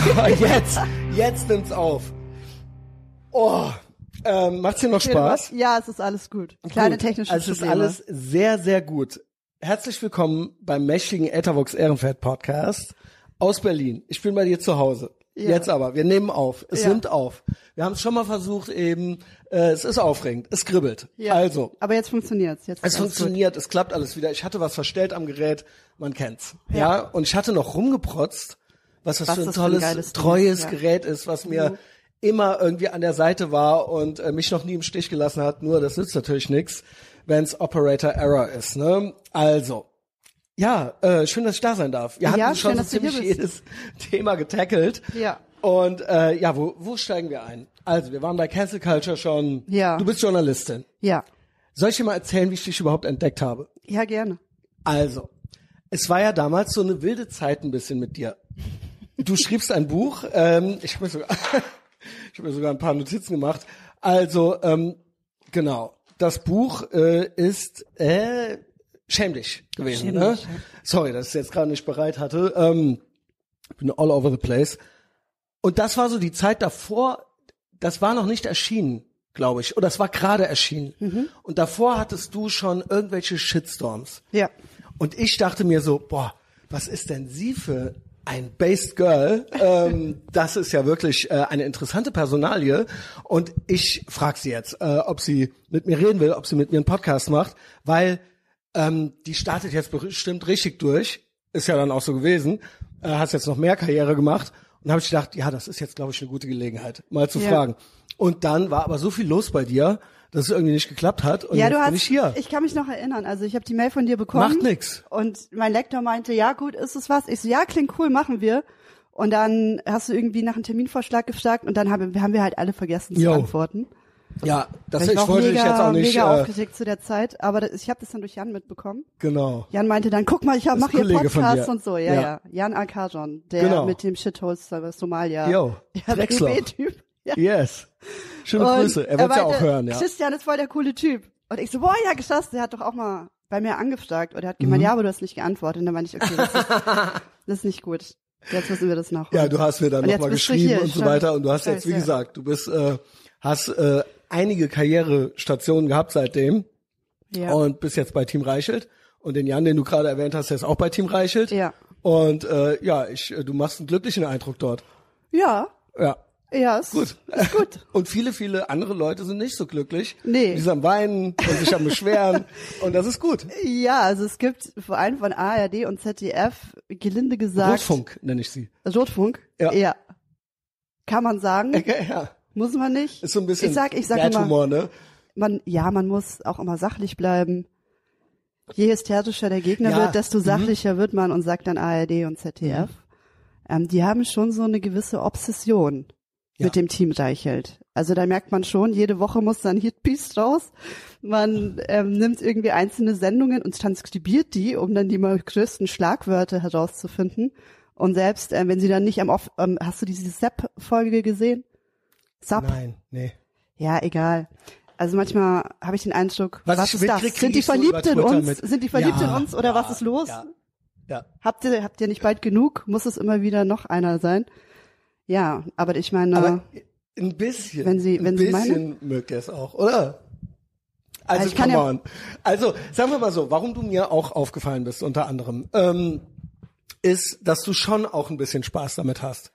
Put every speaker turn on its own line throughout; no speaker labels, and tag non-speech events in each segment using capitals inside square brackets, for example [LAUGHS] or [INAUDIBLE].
[LAUGHS] So, jetzt, jetzt nimmt's auf. Oh, ähm, macht's dir noch Spaß?
Ja, es ist alles gut. Kleine
Gut.
technische
Also es ist alles sehr, sehr gut. Herzlich willkommen beim mächtigen Ethervox Ehrenfeld Podcast aus Berlin. Ich bin bei dir zu Hause.
Ja.
Jetzt aber, wir nehmen auf. Es
Ja.
nimmt auf. Wir haben es schon mal versucht eben. Äh, es ist aufregend. Es kribbelt.
Ja.
Also,
Aber jetzt funktioniert's. Jetzt
es funktioniert, es klappt alles wieder. Ich hatte was verstellt am Gerät, man kennt's. Ja, und ich hatte noch rumgeprotzt, was das
Was
für ein
das ein
tolles,
Ding
treues
ja.
Gerät ist, was mir immer irgendwie an der Seite war und äh, mich noch nie im Stich gelassen hat. Nur das nützt natürlich nichts, wenn's Operator Error ist. Ne? Also, ja, äh, schön, dass ich da sein darf. Wir
Ja,
hatten schon
schön,
so ziemlich jedes [LAUGHS] Thema getackelt.
Ja.
Und äh, ja, wo, wo steigen wir ein? Also, wir waren bei Cancel Culture schon.
Ja.
Du bist Journalistin.
Ja.
Soll ich dir mal erzählen, wie ich dich überhaupt entdeckt habe?
Ja, gerne.
Also, es war ja damals so eine wilde Zeit ein bisschen mit dir. Du schriebst ein Buch, ähm, ich habe mir, sogar- [LAUGHS] ich hab mir sogar ein paar Notizen gemacht. Also, ähm, genau, das Buch äh, ist äh, Schäm dich gewesen. Ne?
dich, ja.
Sorry, dass ich es jetzt gerade nicht bereit hatte. Ähm, bin all over the place. Und das war so die Zeit davor, das war noch nicht erschienen, glaube ich. Oder es war gerade erschienen.
Mhm.
Und davor hattest du schon irgendwelche Shitstorms.
Ja.
Und ich dachte mir so, boah, was ist denn sie für ein Based Girl? ähm, das ist ja wirklich äh, eine interessante Personalie. Und ich frage sie jetzt, äh, ob sie mit mir reden will, ob sie mit mir einen Podcast macht, weil ähm, die startet jetzt bestimmt richtig durch. Ist ja dann auch so gewesen. Äh, hast jetzt noch mehr Karriere gemacht. Und habe ich gedacht, ja, das ist jetzt, glaube ich, eine gute Gelegenheit, mal zu
Ja.
fragen. Und dann war aber so viel los bei dir, dass es irgendwie nicht geklappt hat. Und
ja, du hast,
bin ich hier.
kann mich noch erinnern. Also ich habe die Mail von dir bekommen.
Macht nix.
Und mein Lektor meinte, ja gut, ist es was? Ich so, ja, klingt cool, machen wir. Und dann hast du irgendwie nach einem Terminvorschlag gefragt und dann haben, haben wir halt alle vergessen zu
Jo.
antworten.
Ja, das ich,
auch
wollte
mega,
dich jetzt auch nicht.
mega
Äh,
aufgeregt zu der Zeit, aber das, ich habe das dann durch Jan mitbekommen.
genau.
Jan meinte dann, guck mal, ich mache hier Podcasts und so. Ja,
Ja.
ja. Jan Arkajon, der
Genau.
mit dem Shithost Somalia.
Jo, [LAUGHS]
ja, der
Drecksloch.
BB-Typ. Ja.
Yes. Schöne
Und
Grüße. Er wird ja auch hören, ja.
Christian ist voll der coole Typ. Und ich so, boah, ja, geschafft. Der hat doch auch mal bei mir angefragt. Und er hat
Mhm.
gemeint, ja, aber du hast nicht geantwortet. Und dann meinte ich, okay, das ist, [LAUGHS] das ist nicht gut. Jetzt müssen wir das nachholen.
Ja, du hast mir dann nochmal geschrieben und so weiter. Und du hast jetzt, wie gesagt, du bist, äh, hast äh, einige Karrierestationen gehabt seitdem
Ja.
und bist jetzt bei Team Reichelt. Und den Jan, den du gerade erwähnt hast, der ist auch bei Team Reichelt.
Ja.
Und äh, ja, ich, äh, du machst einen glücklichen Eindruck dort.
ja,
Ja.
Ja, ist
Gut.
Ist [LAUGHS] gut.
Und viele, viele andere Leute sind nicht so glücklich.
Nee.
Die sind am Weinen und sich am Beschweren. [LAUGHS] und das ist gut.
Ja, also es gibt vor allem von ARD und ZDF, gelinde gesagt.
Rotfunk nenne ich sie.
Rotfunk?
Ja.
ja. Kann man sagen,
Okay, [LAUGHS] ja.
muss man nicht.
Ist so ein bisschen
ich sag, ich sag immer,
Humor, ne?
man, ja, man muss auch immer sachlich bleiben. Je hysterischer der Gegner
Ja,
wird, desto
mhm.
sachlicher wird man und sagt dann ARD und ZDF. Ähm, die haben schon so eine gewisse Obsession
Ja.
mit dem Team Reichelt. Also da merkt man schon, jede Woche muss dann Hitpiece raus. Man ähm, nimmt irgendwie einzelne Sendungen und transkribiert die, um dann die mal größten Schlagwörter herauszufinden. Und selbst äh, wenn sie dann nicht am Off, ähm, hast du diese Sepp-Folge gesehen? Sepp?
Nein, nee.
Ja, egal. Also manchmal habe ich den Eindruck,
Was
was, ist das? Sind die verliebt in uns?
mit.
Sind die verliebt
Ja,
in uns oder
ja,
was ist los?
Ja, ja.
Habt ihr habt ihr nicht bald genug? Muss es immer wieder noch einer sein? Ja, aber ich meine,
Aber ein bisschen.
Wenn Sie- wenn
ein
Sie
bisschen mögt ihr es auch, oder? Also,
ich kann ja-.
Also, sagen wir mal so, warum du mir auch aufgefallen bist, unter anderem, ähm, ist, dass du schon auch ein bisschen Spaß damit hast.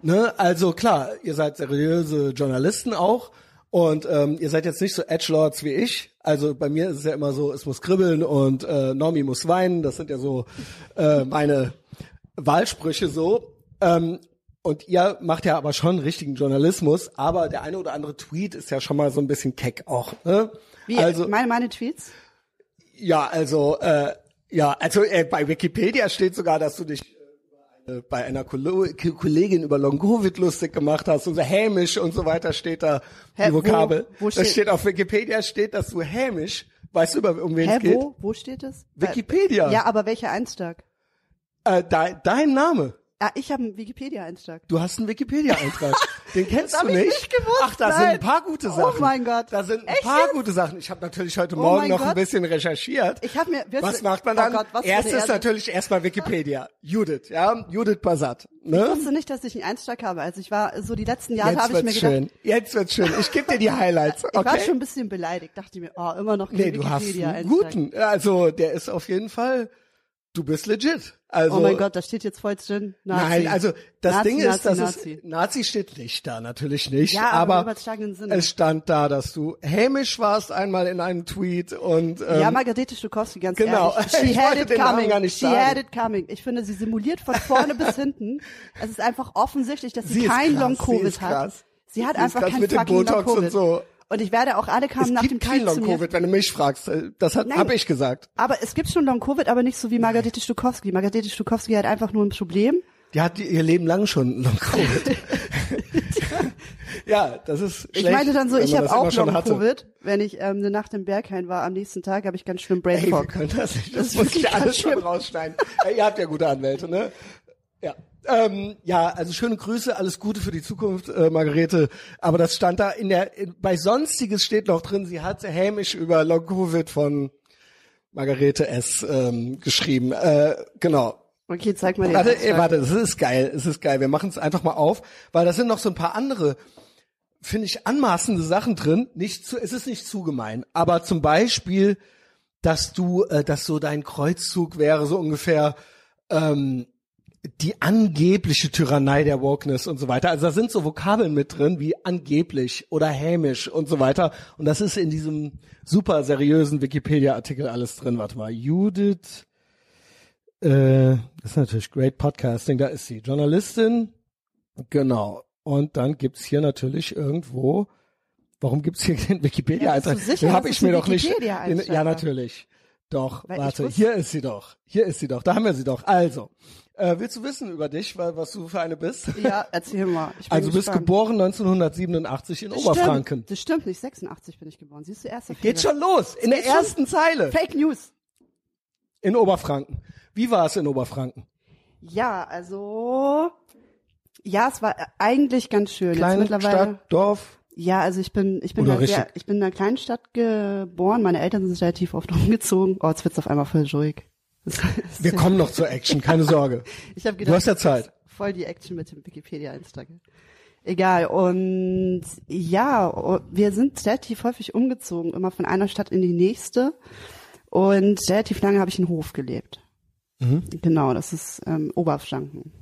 Ne? Also klar, ihr seid seriöse Journalisten auch und ähm, ihr seid jetzt nicht so Edgelords wie ich. Also bei mir ist es ja immer so, es muss kribbeln und äh, Normi muss weinen. Das sind ja so äh, meine Wahlsprüche so. Ähm, und ihr macht ja aber schon richtigen Journalismus, aber der eine oder andere Tweet ist ja schon mal so ein bisschen keck auch. Ne?
wie
also
meine meine Tweets?
ja, also äh, ja, also äh, bei Wikipedia steht sogar, dass du dich äh, bei einer Kollegin über Long Covid lustig gemacht hast und so hämisch und so weiter steht da
Hä,
die
wo-
Vokabel.
wo
das
steht-
steht auf Wikipedia steht, dass du hämisch, weißt du über um wen
Hä,
es geht?
wo wo steht es?
Wikipedia.
Ja, aber welcher Eintrag?
Äh, dein, dein Name.
Ah, ich habe einen Wikipedia Eintrag.
Du hast einen Wikipedia-Eintrag. [LAUGHS] Den kennst
hab
du
ich
nicht?
nicht gewusst,
Ach, da sind
nein.
ein paar gute
Oh
Sachen.
mein Gott.
Da sind ein
Echt
paar gute Sachen. Ich habe natürlich heute
Oh
Morgen noch ein
Gott.
bisschen recherchiert.
Ich hab mir-
Was macht man
Oh
dann?
Gott, was für eine
Erstes natürlich erstmal Wikipedia. Judith, ja, Judith Basat.
Ich
Ne?
wusste nicht, dass ich einen Einschlag habe. Also ich war so die letzten Jahre habe ich mir gedacht,
schön. Jetzt wird's schön. Ich gebe dir die [LAUGHS] Highlights.
ich war
Okay?
schon ein bisschen beleidigt. Dachte mir, oh, immer noch
nee, du hast
Wikipedia
einen guten. Also der ist auf jeden Fall. Du bist legit. Also
Oh mein Gott, da steht jetzt voll drin. Nazi.
Nein, also das
Nazi,
Ding ist,
Nazi,
dass
Nazi.
es Nazi steht nicht da, natürlich nicht.
Ja, aber
aber es stand da, dass du hämisch warst einmal in einem Tweet und ähm,
ja, Margarete Stokowski, ganz
genau.
ehrlich. [LAUGHS] She
Ich
had it coming.
gar nicht
She
sagen.
had it coming. Ich finde, sie simuliert von vorne bis [LAUGHS] hinten. Es ist einfach offensichtlich, dass sie,
Sie ist
kein Long Covid
ist
hat. Sie hat
Sie ist
einfach kein
mit dem
fucking Long
Botox und
Covid.
so.
Und ich werde auch alle kamen
es
nach
gibt
dem
kein
zu
Long. Covid, wenn du mich fragst. Äh, Das habe ich gesagt.
Aber es gibt schon Long Covid, aber nicht so wie Margarete Stokowski. Margarete Stokowski hat einfach nur ein Problem.
Die hat ihr Leben lang schon Long Covid. [LAUGHS] ja, das ist schlecht.
Ich meinte dann so, ich habe auch Long. Covid. Wenn ich ähm, eine Nacht im Berghain war, am nächsten Tag habe ich ganz schlimm Brain
Ey, wir
Fog.
können das nicht. Das,
Das
muss ich alles
ganz
schon
schlimm.
rausschneiden. Ey, ihr habt ja gute Anwälte, ne? Ja. Ähm, ja, also schöne Grüße, alles Gute für die Zukunft, äh, Margarete. Aber das stand da in der, in, bei Sonstiges steht noch drin, sie hat hämisch über Long Covid von Margarete S. Ähm, geschrieben. Äh, genau.
Okay, zeig mal den
Warte, ey, warte, es ist geil, es ist geil. Wir machen es einfach mal auf, weil da sind noch so ein paar andere, finde ich, anmaßende Sachen drin. Nicht zu, es ist nicht zu gemein, aber zum Beispiel, dass du, äh, dass so dein Kreuzzug wäre so ungefähr ähm, die angebliche Tyrannei der Wokeness und so weiter. Also da sind so Vokabeln mit drin wie angeblich oder hämisch und so weiter. Und das ist in diesem super seriösen Wikipedia-Artikel alles drin. Warte mal, Judith. Äh, das ist natürlich great Podcasting, da ist sie. Journalistin, genau. Und dann gibt's hier natürlich irgendwo, warum gibt's hier den Wikipedia-Eintrag?
Ja,
den habe ich
es
mir doch nicht. Den, ja, natürlich. Doch,
Weil
warte, hier ist sie doch. Hier ist sie doch. Da haben wir sie doch. Also, äh, willst du wissen über dich, wa- was du für eine bist?
Ja, erzähl mal.
Also du bist geboren 1987 in
Das
Oberfranken.
Stimmt, das stimmt nicht. 86 bin ich geboren. Siehst du, erster
Geht
Fehler.
schon los. In der
geht schon.
ersten Zeile.
Fake News.
In Oberfranken. Wie war es in Oberfranken?
Ja, also ja, es war eigentlich ganz schön.
Kleine
mittlerweile.
Stadt, Dorf.
Ja, also ich bin ich bin
Oder
halt sehr, ich bin in einer kleinen Stadt geboren. Meine Eltern sind relativ oft [LAUGHS] umgezogen. Oh, jetzt wird's auf einmal voll ruhig.
Wir kommen noch zur Action, keine Sorge. [LAUGHS]
Ich habe
Du
gedacht,
hast ja Zeit.
voll die Action mit dem Wikipedia-Eintrag. Egal. Und ja, wir sind relativ häufig umgezogen, immer von einer Stadt in die nächste. Und relativ lange habe ich in Hof gelebt.
Mhm.
Genau, das ist ähm, Oberfranken.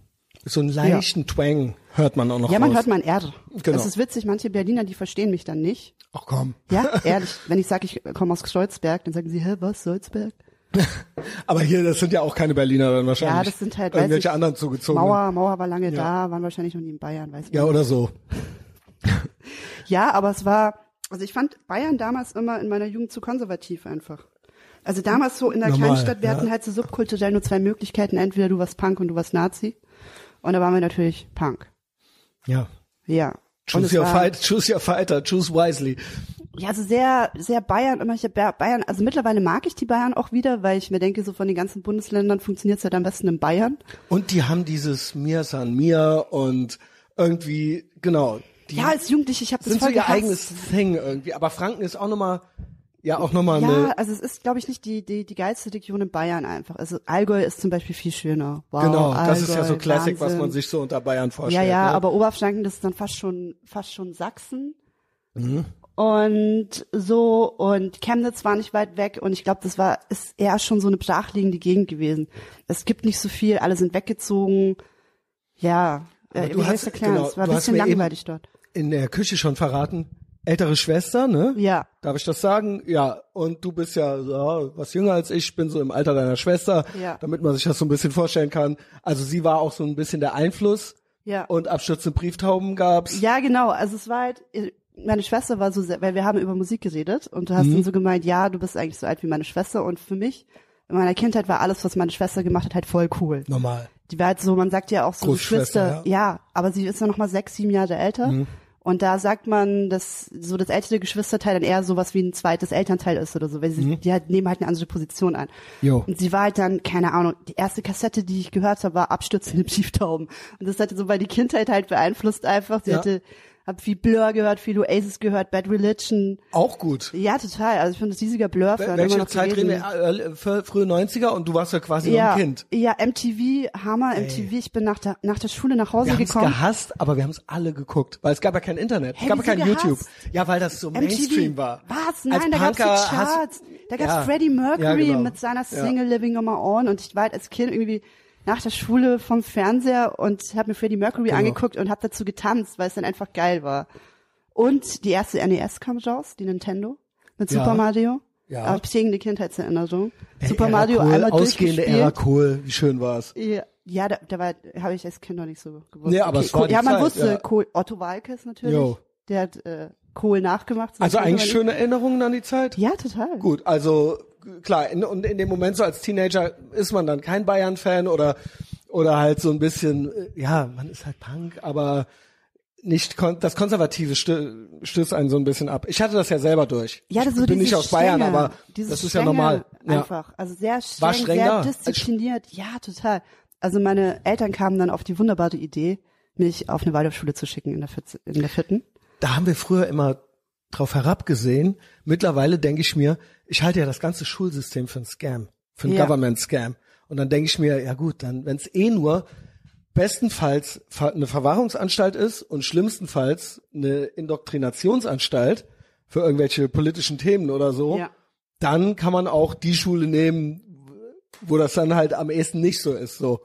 So einen leichten Twang hört man auch noch
Ja, man
raus.
hört mein R.
Genau.
Das ist witzig, manche Berliner, die verstehen mich dann nicht.
Ach komm.
Ja, [LAUGHS] ehrlich. Wenn ich sage, ich komme aus Kreuzberg, dann sagen sie, hä, was, Salzberg? [LAUGHS]
Aber hier, das sind ja auch keine Berliner dann wahrscheinlich.
Ja, das sind halt,
irgendwelche
ich,
anderen zugezogen.
Mauer, Mauer war lange da, waren wahrscheinlich noch nie in Bayern, weiß ich
Ja,
nicht.
oder so. [LAUGHS]
Ja, aber es war, also ich fand Bayern damals immer in meiner Jugend zu konservativ einfach. Also damals so in der
Normal,
Kleinstadt, wir
ja.
hatten halt so subkulturell nur zwei Möglichkeiten, entweder du warst Punk und du warst Nazi. Und da waren wir natürlich Punk.
Ja.
Ja.
Choose your
war,
fight, choose your fighter, choose wisely.
Ja, also sehr, sehr Bayern, immer Ba- Bayern, also mittlerweile mag ich die Bayern auch wieder, weil ich mir denke, so von den ganzen Bundesländern funktioniert's halt am besten in Bayern.
Und die haben dieses Mir San Mir und irgendwie, genau. Die
Ja, als Jugendliche, ich habe das
sind so
voll
ihr
gehasst.
eigenes Thing irgendwie. Aber Franken ist auch nochmal, ja, auch nochmal
Ja,
eine,
also es ist, glaube ich, nicht die, die, die geilste Region in Bayern einfach. Also Allgäu ist zum Beispiel viel schöner. Wow,
genau, das ist ja
Allgäu,
so Classic, was man sich so unter Bayern
Ja,
vorstellt.
ja,
ne?
aber Oberfranken, das ist dann fast schon, fast schon Sachsen.
Mhm.
Und so, und Chemnitz war nicht weit weg und ich glaube, das war, ist eher schon so eine brachliegende Gegend gewesen. Es gibt nicht so viel, alle sind weggezogen. Ja, äh,
du hast-
erklären?
genau,
es war ein bisschen langweilig dort.
in der Küche schon verraten. Ältere Schwester, ne?
Ja.
Darf ich das sagen? Ja. Und du bist ja so, was jünger als ich, bin so im Alter deiner Schwester,
Ja.
damit man sich das so ein bisschen vorstellen kann. Also sie war auch so ein bisschen der Einfluss.
Ja.
Und abstürzende Brieftauben gab's.
Ja, genau. Also es war halt, meine Schwester war so sehr, weil wir haben über Musik geredet und du hast
Mhm.
dann so gemeint, ja, du bist eigentlich so alt wie meine Schwester und für mich, in meiner Kindheit war alles, was meine Schwester gemacht hat, halt voll cool.
Normal.
Die war halt so, man sagt ja auch so Geschwister, ja. aber sie ist ja noch mal sechs, sieben Jahre älter.
Mhm.
Und da sagt man, dass so das ältere Geschwisterteil dann eher sowas wie ein zweites Elternteil ist oder so, weil sie, die halt, nehmen halt eine andere Position an.
Jo.
Und sie war halt dann, keine Ahnung, die erste Kassette, die ich gehört habe, war Abstürzende Pieftauben. Und das hatte so weil die Kindheit halt beeinflusst einfach. Sie
Ja.
hatte, hab viel Blur gehört, viel Oasis gehört, Bad Religion.
Auch gut.
Ja, total. Also ich bin ein riesiger Blur-Fan. immer
Welche
noch
Zeit reden wir? Äh, für frühe 90er und du warst ja quasi noch
Ja,
ein Kind.
ja, MTV, Hammer, MTV. Ich bin nach der, nach der Schule nach Hause
Wir haben es
gekommen.
gehasst, aber wir haben es alle geguckt, weil es gab ja kein Internet, es
Hey,
gab ja kein YouTube.
gehasst?
Ja, weil das so Mainstream war.
Was?
Als
Nein, da gab's die
Punker hast-
Charts. Da gab's
Ja.
Freddie Mercury
Ja, genau.
mit seiner. Single Living on My Own und ich war halt als Kind irgendwie nach der Schule vom Fernseher und habe mir Freddie Mercury
Genau.
angeguckt und habe dazu getanzt, weil es dann einfach geil war. Und die erste NES kam raus, die Nintendo mit
Ja.
Super Mario.
Ja.
Aber prägende Kindheitserinnerung.
Ey,
Super Mario
cool,
einmal
ausgehende. Ära cool, wie schön war's.
Ja, ja, da, da war, habe ich als Kind noch nicht so gewusst.
Nee, aber es war die
ja, man
Zeit,
wusste,
ja.
Kohl, Otto Walkes natürlich.
Jo.
Der hat äh, Kohl nachgemacht.
Also eigentlich
schön.
schöne Erinnerungen an die Zeit.
Ja, total.
Gut, also klar, in, und in dem Moment so als Teenager ist man dann kein Bayern-Fan oder oder halt so ein bisschen, äh, ja, man ist halt Punk, aber nicht kon das Konservative stö stößt einen so ein bisschen ab. Ich hatte das ja selber durch.
Ja, das
ich
so
bin nicht aus Bayern,
Strenge,
aber das ist ja normal. Ja.
Einfach. Also sehr streng,
War
sehr diszipliniert. Ja, total. Also meine Eltern kamen dann auf die wunderbare Idee, mich auf eine Waldorfschule zu schicken in der, Viert- in der vierten.
Da haben wir früher immer drauf herabgesehen. Mittlerweile denke ich mir, ich halte ja das ganze Schulsystem für ein Scam, für ein
Ja.
Government-Scam. Und dann denke ich mir, ja gut, dann, wenn es eh nur bestenfalls eine Verwahrungsanstalt ist und schlimmstenfalls eine Indoktrinationsanstalt für irgendwelche politischen Themen oder so,
Ja.
dann kann man auch die Schule nehmen, wo das dann halt am ehesten nicht so ist. So.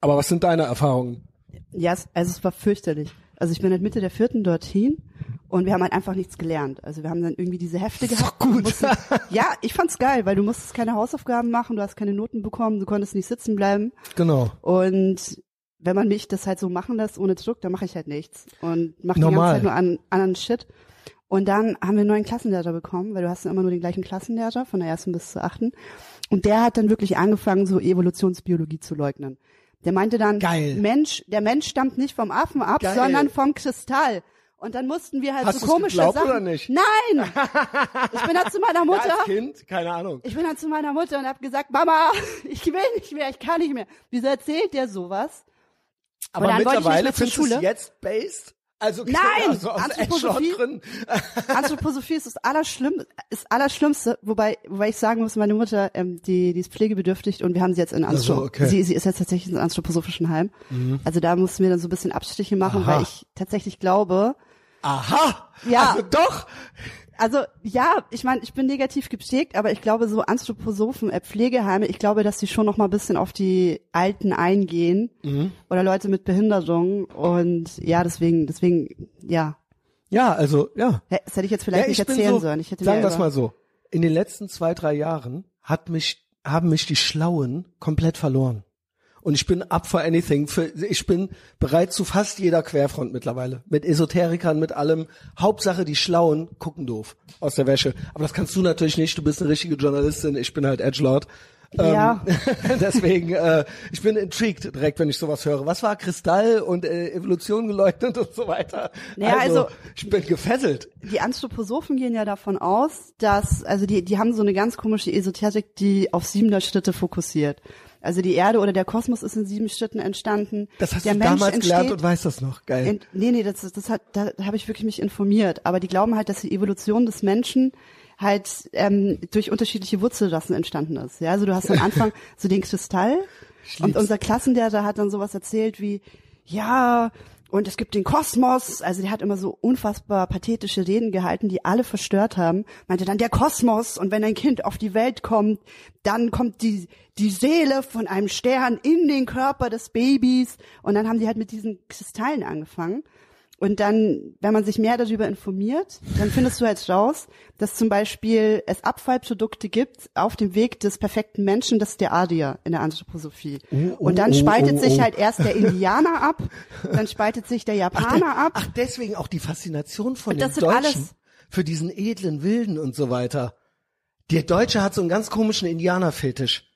Aber was sind deine Erfahrungen?
Ja, es, also es war fürchterlich. Also ich bin halt Mitte der vierten dorthin und wir haben halt einfach nichts gelernt. Also wir haben dann irgendwie diese Hefte
ist
gehabt.
doch gut.
Mussten, [LAUGHS] ja, ich fand's geil, weil du musstest keine Hausaufgaben machen, du hast keine Noten bekommen, du konntest nicht sitzen bleiben.
Genau.
Und wenn man mich das halt so machen lässt ohne Druck, dann mache ich halt nichts und mache die ganze. Zeit nur an, anderen Shit. Und dann haben wir einen neuen Klassenlehrer bekommen, weil du hast dann immer nur den gleichen Klassenlehrer von der ersten bis zur achten. Und der hat dann wirklich angefangen, so Evolutionsbiologie zu leugnen. Der meinte dann,
Geil.
Mensch, der Mensch stammt nicht vom Affen ab,
Geil.
sondern vom Kristall. Und dann mussten wir halt
Hast
so komische
geglaubt
Sachen.
oder nicht?
Nein! Ich bin dann zu meiner [LAUGHS]
Ja,
Mutter.
als Kind, keine Ahnung.
Ich bin dann zu meiner Mutter und habe gesagt, Mama, [LAUGHS] ich will nicht mehr, ich kann nicht mehr. Wieso erzählt der sowas?
Aber
dann wollte ich nicht
mittlerweile
mehr zur Schule.
jetzt based? Also
Nein!
also
Anthroposophie-
drin. [LAUGHS]
Anthroposophie ist das Allerschlimm, ist Allerschlimmste, wobei, wobei ich sagen muss, meine Mutter, ähm, die, die ist pflegebedürftig und wir haben sie jetzt in Anthro
so, okay.
sie, sie ist jetzt tatsächlich in einem anthroposophischen Heim. Also da mussten wir dann so ein bisschen Abstriche machen,
Aha.
weil ich tatsächlich glaube,
Aha!
Ja.
Also doch!
also ja, ich meine, ich bin negativ geprägt, aber ich glaube, so Anthroposophen, äh, Pflegeheime, ich glaube, dass die schon noch mal ein bisschen auf die Alten eingehen
Mhm.
oder Leute mit Behinderung und ja, deswegen, deswegen, ja,
Ja, also, ja.
Das hätte ich jetzt vielleicht
ja,
nicht erzählen
so,
sollen. Ich hätte
sagen wir es mal so. In den letzten zwei, drei Jahren hat mich, haben mich die Schlauen komplett verloren. Und ich bin up for anything. Für, ich bin bereit zu fast jeder Querfront mittlerweile. Mit Esoterikern, mit allem. Hauptsache, die Schlauen gucken doof aus der Wäsche. Aber das kannst du natürlich nicht. Du bist eine richtige Journalistin. Ich bin halt Edgelord.
Ja.
Ähm, [LAUGHS] deswegen, äh, ich bin intrigued direkt, wenn ich sowas höre. Was war Kristall und äh, Evolution geleugnet und so weiter?
Naja, also-
ich bin gefesselt.
Die Anthroposophen gehen ja davon aus, dass, also die, die haben so eine ganz komische Esoterik, die auf siebener Schritte fokussiert. Also die Erde oder der Kosmos ist in sieben Schritten entstanden.
Das hast
der
du
Mensch
damals gelernt
entsteht-
und weißt das noch. Geil.
Ent, nee, nee, das, das hat, da habe ich wirklich mich informiert. Aber die glauben halt, dass die Evolution des Menschen halt ähm, durch unterschiedliche Wurzelrassen entstanden ist. Ja, also du hast am [LAUGHS] Anfang so den Kristall und unser Klassenlehrer hat dann sowas erzählt wie, ja, und es gibt den Kosmos, also der hat immer so unfassbar pathetische Reden gehalten, die alle verstört haben. Meinte dann der Kosmos und wenn ein Kind auf die Welt kommt, dann kommt die die Seele von einem Stern in den Körper des Babys und dann haben die halt mit diesen Kristallen angefangen. Und dann, wenn man sich mehr darüber informiert, dann findest du halt raus, dass zum Beispiel es Abfallprodukte gibt auf dem Weg des perfekten Menschen, das ist der Adier in der Anthroposophie.
oh,
und dann
oh,
spaltet
oh,
sich
oh.
halt erst der Indianer ab, [LAUGHS] dann spaltet sich der Japaner ab.
Ach, deswegen auch die Faszination von
Das
den Deutschen
alles-
für diesen edlen Wilden und so weiter. Der Deutsche hat so einen ganz komischen Indianerfetisch.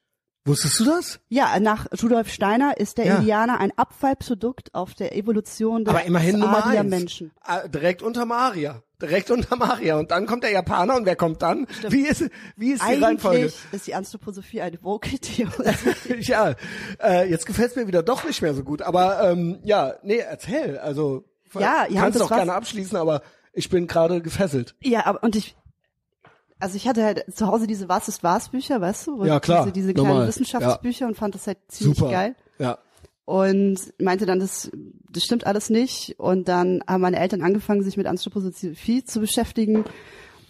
Wusstest du das?
Ja, nach Rudolf Steiner ist der
Ja.
Indianer ein Abfallprodukt auf der Evolution des
Aber immerhin Nummer eins.
Menschen.
Ah, Direkt unter Maria. Direkt unter Maria. Und dann kommt der Japaner und wer kommt dann? Wie ist, wie ist die Reihenfolge?
Eigentlich ist die Anthroposophie eine Vocal-Theorie. [LAUGHS]
ja, äh, jetzt gefällt's mir wieder doch nicht mehr so gut. Aber ähm, ja, nee, erzähl. Also
Ja, ja,
kannst
war's.
gerne abschließen, aber ich bin gerade gefesselt.
ja, aber und ich, also ich hatte halt zu Hause diese Was ist was Bücher, weißt du?
Ja, klar,
Diese, diese kleinen
normal,
Wissenschaftsbücher und fand das halt ziemlich
Super.
geil.
Ja.
und meinte dann, das, das stimmt alles nicht. Und dann haben meine Eltern angefangen, sich mit Anthroposophie zu beschäftigen.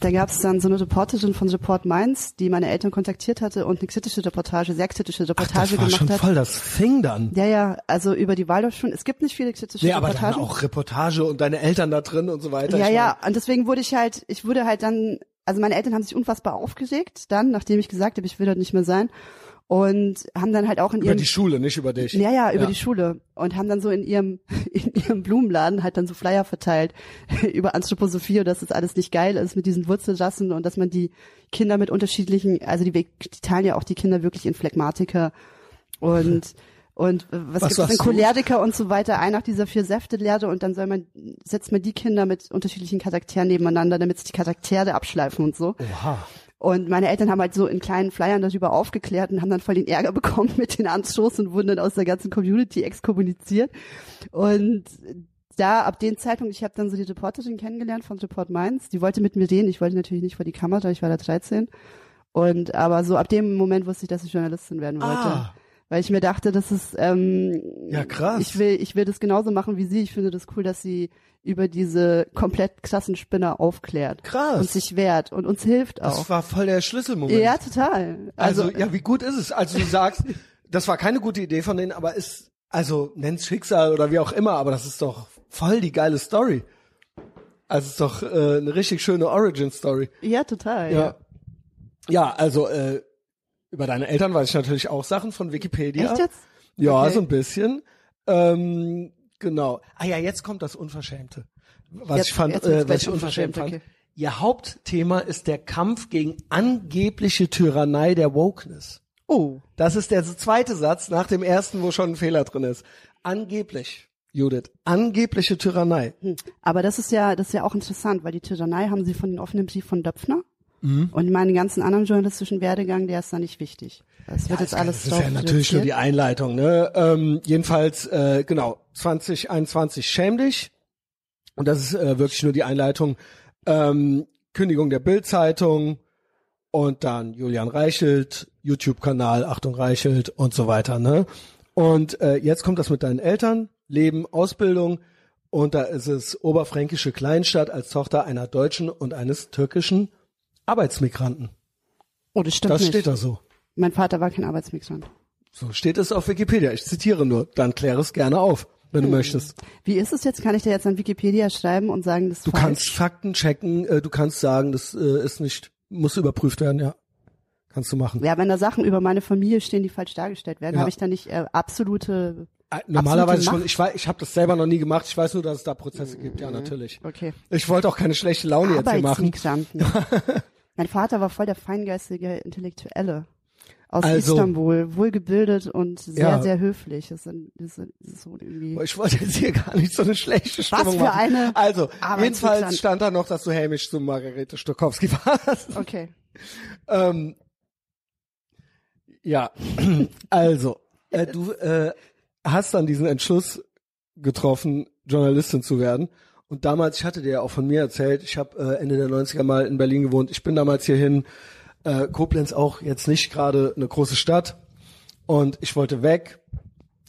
Da gab es dann so eine Reporterin von Report Mainz, die meine Eltern kontaktiert hatte und eine kritische Reportage, sehr kritische
Ach,
Reportage
das war
gemacht
schon
hat.
voll das Thing dann.
Ja, ja, also über die Waldorfschulen. Es gibt nicht viele kritische
Nee, aber dann
Reportagen.
auch Reportage und deine Eltern da drin und so weiter.
ja,
Ich
ja, und deswegen wurde ich halt, ich wurde halt dann, also meine Eltern haben sich unfassbar aufgeregt dann, nachdem ich gesagt habe, ich will dort nicht mehr sein. Und haben dann halt auch in
Über
ihrem
die Schule, nicht über dich.
Ja, ja, über die Schule und haben dann so in ihrem [LAUGHS] in ihrem Blumenladen halt dann so Flyer verteilt [LAUGHS] über Anthroposophie und dass das alles nicht geil ist mit diesen Wurzelrassen und dass man die Kinder mit unterschiedlichen, also die, die teilen ja auch die Kinder wirklich in Phlegmatiker und [LAUGHS] und äh, was,
Was
gibt es
du?
Choleriker und so weiter, ein nach dieser vier Säfte Lehre und dann soll man setzt man die Kinder mit unterschiedlichen Charakteren nebeneinander, damit sich die Charaktere abschleifen und so.
Oha.
Und meine Eltern haben halt so in kleinen Flyern darüber aufgeklärt und haben dann voll den Ärger [LAUGHS] bekommen mit den Anstoß und wurden dann aus der ganzen Community exkommuniziert. Und da, ab dem Zeitpunkt, ich habe dann so die Reporterin kennengelernt von Report Mainz, die wollte mit mir reden, ich wollte natürlich nicht vor die Kamera, ich war da 13. Und aber so ab dem Moment wusste ich, dass ich Journalistin werden wollte.
Ah.
Weil ich mir dachte, das ist ähm,
Ja, krass.
Ich will, ich will das genauso machen wie sie. Ich finde das cool, dass sie über diese komplett krassen Spinner aufklärt
Krass.
und sich wehrt und uns hilft auch.
Das war voll der Schlüsselmoment.
Ja, total.
Also,
Also,
ja, wie gut ist es? Also du sagst, [LAUGHS] das war keine gute Idee von denen, aber ist, also nenn's Schicksal oder wie auch immer, aber das ist doch voll die geile Story. Also es ist doch äh, eine richtig schöne Origin-Story.
ja, total.
Ja. Ja, also äh, über deine Eltern weiß ich natürlich auch Sachen von Wikipedia.
Echt jetzt?
Ja,
Okay.
so ein bisschen. Ähm, genau. Ah ja, jetzt kommt das Unverschämte. Was
Jetzt-
ich fand, äh, was ich unverschämt fand.
okay.
Ihr Hauptthema ist der Kampf gegen angebliche Tyrannei der Wokeness.
Oh.
Das ist der zweite Satz nach dem ersten, wo schon ein Fehler drin ist. Angeblich, Judith, angebliche Tyrannei.
Hm. Aber das ist ja, das ist ja auch interessant, weil die Tyrannei haben sie von den offenen Brief von Döpfner.
Mhm.
Und meinen ganzen anderen journalistischen Werdegang, der ist da nicht wichtig. Das wird jetzt alles
Das ist ja natürlich nur die. Einleitung. Ne? Ähm, jedenfalls, äh, genau, 2021 schäm dich. Und das ist äh, wirklich nur die Einleitung. Ähm, Kündigung der Bild-Zeitung und dann Julian Reichelt, YouTube-Kanal, Achtung Reichelt und so weiter. Ne? Und äh, jetzt kommt das mit deinen Eltern, Leben, Ausbildung. Und da ist es oberfränkische Kleinstadt als Tochter einer deutschen und eines türkischen Arbeitsmigranten.
Oh, das stimmt
Das
nicht.
steht da so.
Mein Vater war kein Arbeitsmigrant.
So steht es auf Wikipedia. Ich zitiere nur. Dann kläre es gerne auf, wenn du möchtest.
Wie ist es jetzt? Kann ich dir jetzt an Wikipedia schreiben und sagen, das ist
Du
falsch?
kannst Fakten checken, äh, du kannst sagen, das äh, ist nicht, muss überprüft werden, ja. Kannst du machen.
Ja, wenn da Sachen über meine Familie stehen, die falsch dargestellt werden,
Ja.
habe ich da nicht äh, absolute.
Äh, Normalerweise
absolute
schon.
Macht?
Ich weiß, ich habe das selber noch nie gemacht. Ich weiß nur, dass es da Prozesse gibt. Ja, natürlich.
Okay.
Ich wollte auch keine schlechte Laune jetzt hier machen. [LAUGHS]
Mein Vater war voll der feingeistige Intellektuelle aus
Also-
Istanbul, wohlgebildet und sehr,
Ja.
sehr höflich. Das ist, das ist, so irgendwie.
Ich wollte jetzt hier gar nicht so eine schlechte Stimmung
für
machen.
eine
Also,
Arbeitsmigrant-
jedenfalls stand da noch, dass du hämisch zu Margarete Stokowski [LAUGHS] warst.
Okay.
Ähm, ja, [CLEARS THROAT] also, äh, du äh, hast dann diesen Entschluss getroffen, Journalistin zu werden. Und damals, ich hatte dir ja auch von mir erzählt, ich habe äh, Ende der 90er mal in Berlin gewohnt. Ich bin damals hierhin, äh, Koblenz auch jetzt nicht gerade eine große Stadt. Und ich wollte weg.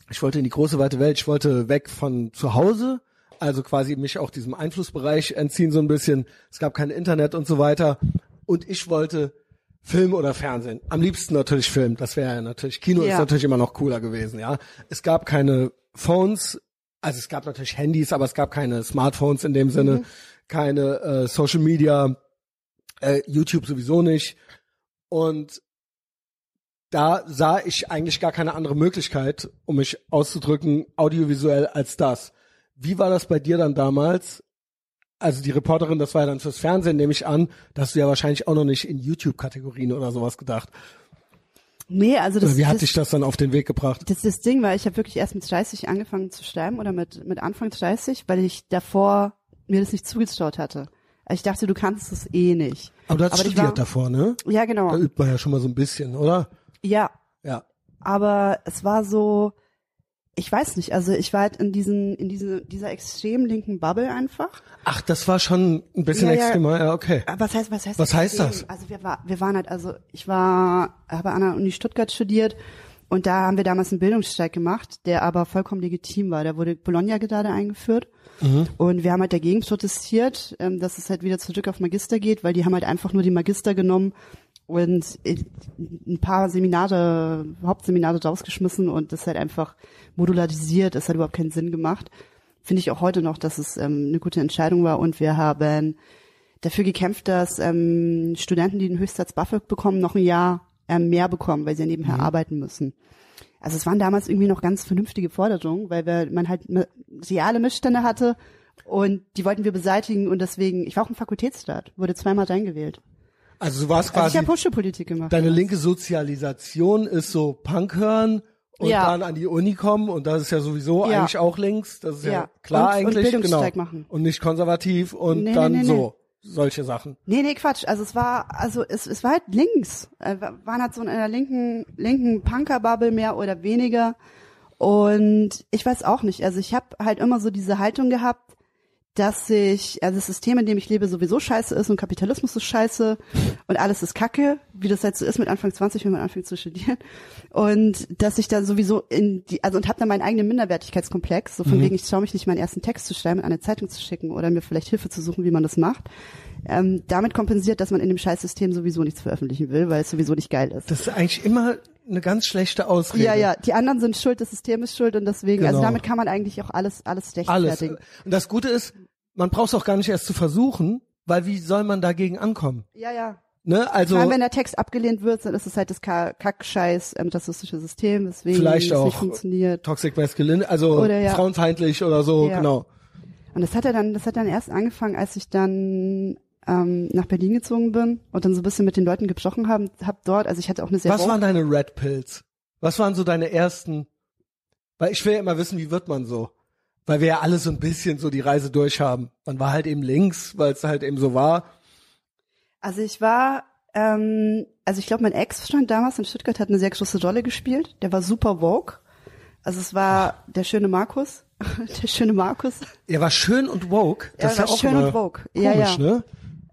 Ich wollte in die große weite Welt. Ich wollte weg von zu Hause. Also quasi mich auch diesem Einflussbereich entziehen so ein bisschen. Es gab kein Internet und so weiter. Und ich wollte Film oder Fernsehen. Am liebsten natürlich Film. Das wäre ja natürlich, Kino ist
Ja.
natürlich immer noch cooler gewesen, ja. Es gab keine Phones, also es gab natürlich Handys, aber es gab keine Smartphones in dem Sinne, keine äh, Social Media, äh, YouTube sowieso nicht. Und da sah ich eigentlich gar keine andere Möglichkeit, um mich auszudrücken, audiovisuell als das. Wie war das bei dir dann damals? Also die Reporterin, das war ja dann fürs Fernsehen, nehme ich an, dass du ja wahrscheinlich auch noch nicht in YouTube-Kategorien oder sowas gedacht.
Nee, also das,
Oder wie hat
das,
dich das dann auf den Weg gebracht?
das ist das Ding, weil ich habe wirklich erst mit 30 angefangen zu schreiben oder mit, mit Anfang 30, weil ich davor mir das nicht zugetraut hatte. Ich dachte, du kannst es eh nicht.
Aber du hast
Aber
studiert
war-
davor, ne?
Ja,
Da
genau.
übt man ja schon mal so ein bisschen, oder?
Ja,
Ja.
aber es war so, ich weiß nicht, also ich war halt in diesen, in diese, dieser extrem linken Bubble einfach.
Ach, das war schon ein bisschen
Ja, ja.
extremer, ja, okay.
Aber Was heißt, was heißt,
Was heißt
extrem?
das?
Also wir war, wir waren halt, also ich war, habe an der Uni Stuttgart studiert und da haben wir damals einen Bildungsstreik gemacht, der aber vollkommen legitim war. Da wurde Bologna gerade eingeführt
Mhm.
und wir haben halt dagegen protestiert, ähm, dass es halt wieder zurück auf Magister geht, weil die haben halt einfach nur die Magister genommen und ein paar Seminare, Hauptseminare rausgeschmissen und das halt einfach modularisiert. Das hat überhaupt keinen Sinn gemacht. Finde ich auch heute noch, dass es ähm, eine gute Entscheidung war und wir haben dafür gekämpft, dass ähm, Studenten, die den Höchstsatz BAföG bekommen, noch ein Jahr ähm, mehr bekommen, weil sie ja nebenher arbeiten müssen. Also es waren damals irgendwie noch ganz vernünftige Forderungen, weil wir, man halt reale Missstände hatte und die wollten wir beseitigen und deswegen, ich war auch im Fakultätsstaat, wurde zweimal reingewählt.
Also du warst
Also ich
quasi,
habe Hochschulpolitik gemacht.
deine linke Sozialisation ist so Punk hören und
Ja.
dann an die Uni kommen und das ist ja sowieso
Ja.
eigentlich auch links, das ist ja,
Ja.
klar
Und- und
eigentlich, genau.
Bildungsstreik machen.
Und nicht konservativ und
Nee, nee,
dann
nee, nee.
so, solche Sachen.
Nee, nee, Quatsch. Also es war, also es, es war halt links. Äh, Wir waren halt so in einer linken, linken Punker-Bubble mehr oder weniger. Und ich weiß auch nicht. Also ich habe halt immer so diese Haltung gehabt, dass ich, also das System, in dem ich lebe, sowieso scheiße ist und Kapitalismus ist scheiße und alles ist Kacke, wie das halt so ist mit Anfang 20, wenn man anfängt zu studieren. Und dass ich da sowieso in die, also und habe dann meinen eigenen Minderwertigkeitskomplex, so von wegen, ich traue mich nicht, meinen ersten Text zu schreiben, an eine Zeitung zu schicken oder mir vielleicht Hilfe zu suchen, wie man das macht. Ähm, damit kompensiert, dass man in dem Scheißsystem sowieso nichts veröffentlichen will, weil es sowieso nicht geil ist.
Das ist eigentlich immer eine ganz schlechte Ausrede.
Ja, ja, die anderen sind schuld, das System ist schuld und deswegen, also
Genau.
damit kann man eigentlich auch alles, alles
Alles.
rechtfertigen.
Und das Gute ist, man braucht es auch gar nicht erst zu versuchen, weil wie soll man dagegen ankommen?
Ja, ja.
Ne? Also
Vor allem, wenn der Text abgelehnt wird, dann ist es halt das Ka- Kackscheiß ähm, rassistische System, weswegen
vielleicht auch
nicht funktioniert.
Toxic Masculine, also
Oder ja.
frauenfeindlich oder so,
Ja.
genau.
Und das hat er dann, das hat dann erst angefangen, als ich dann ähm, nach Berlin gezogen bin und dann so ein bisschen mit den Leuten gesprochen haben, hab dort, also ich hatte auch eine sehr
Was waren deine Red Pills? Was waren so deine ersten? Weil ich will ja immer wissen, wie wird man so? Weil wir ja alle so ein bisschen so die Reise durchhaben. Man war halt eben links, weil es halt eben so war.
Also ich war, ähm, also ich glaube, mein Ex-Freund damals in Stuttgart hat eine sehr große Rolle gespielt. Der war super woke. Also es war der schöne Markus. [LAUGHS] der schöne Markus.
Er war schön und woke.
Er
Das ja
war
auch
schön und woke.
Komisch,
Ja, ja.
ne?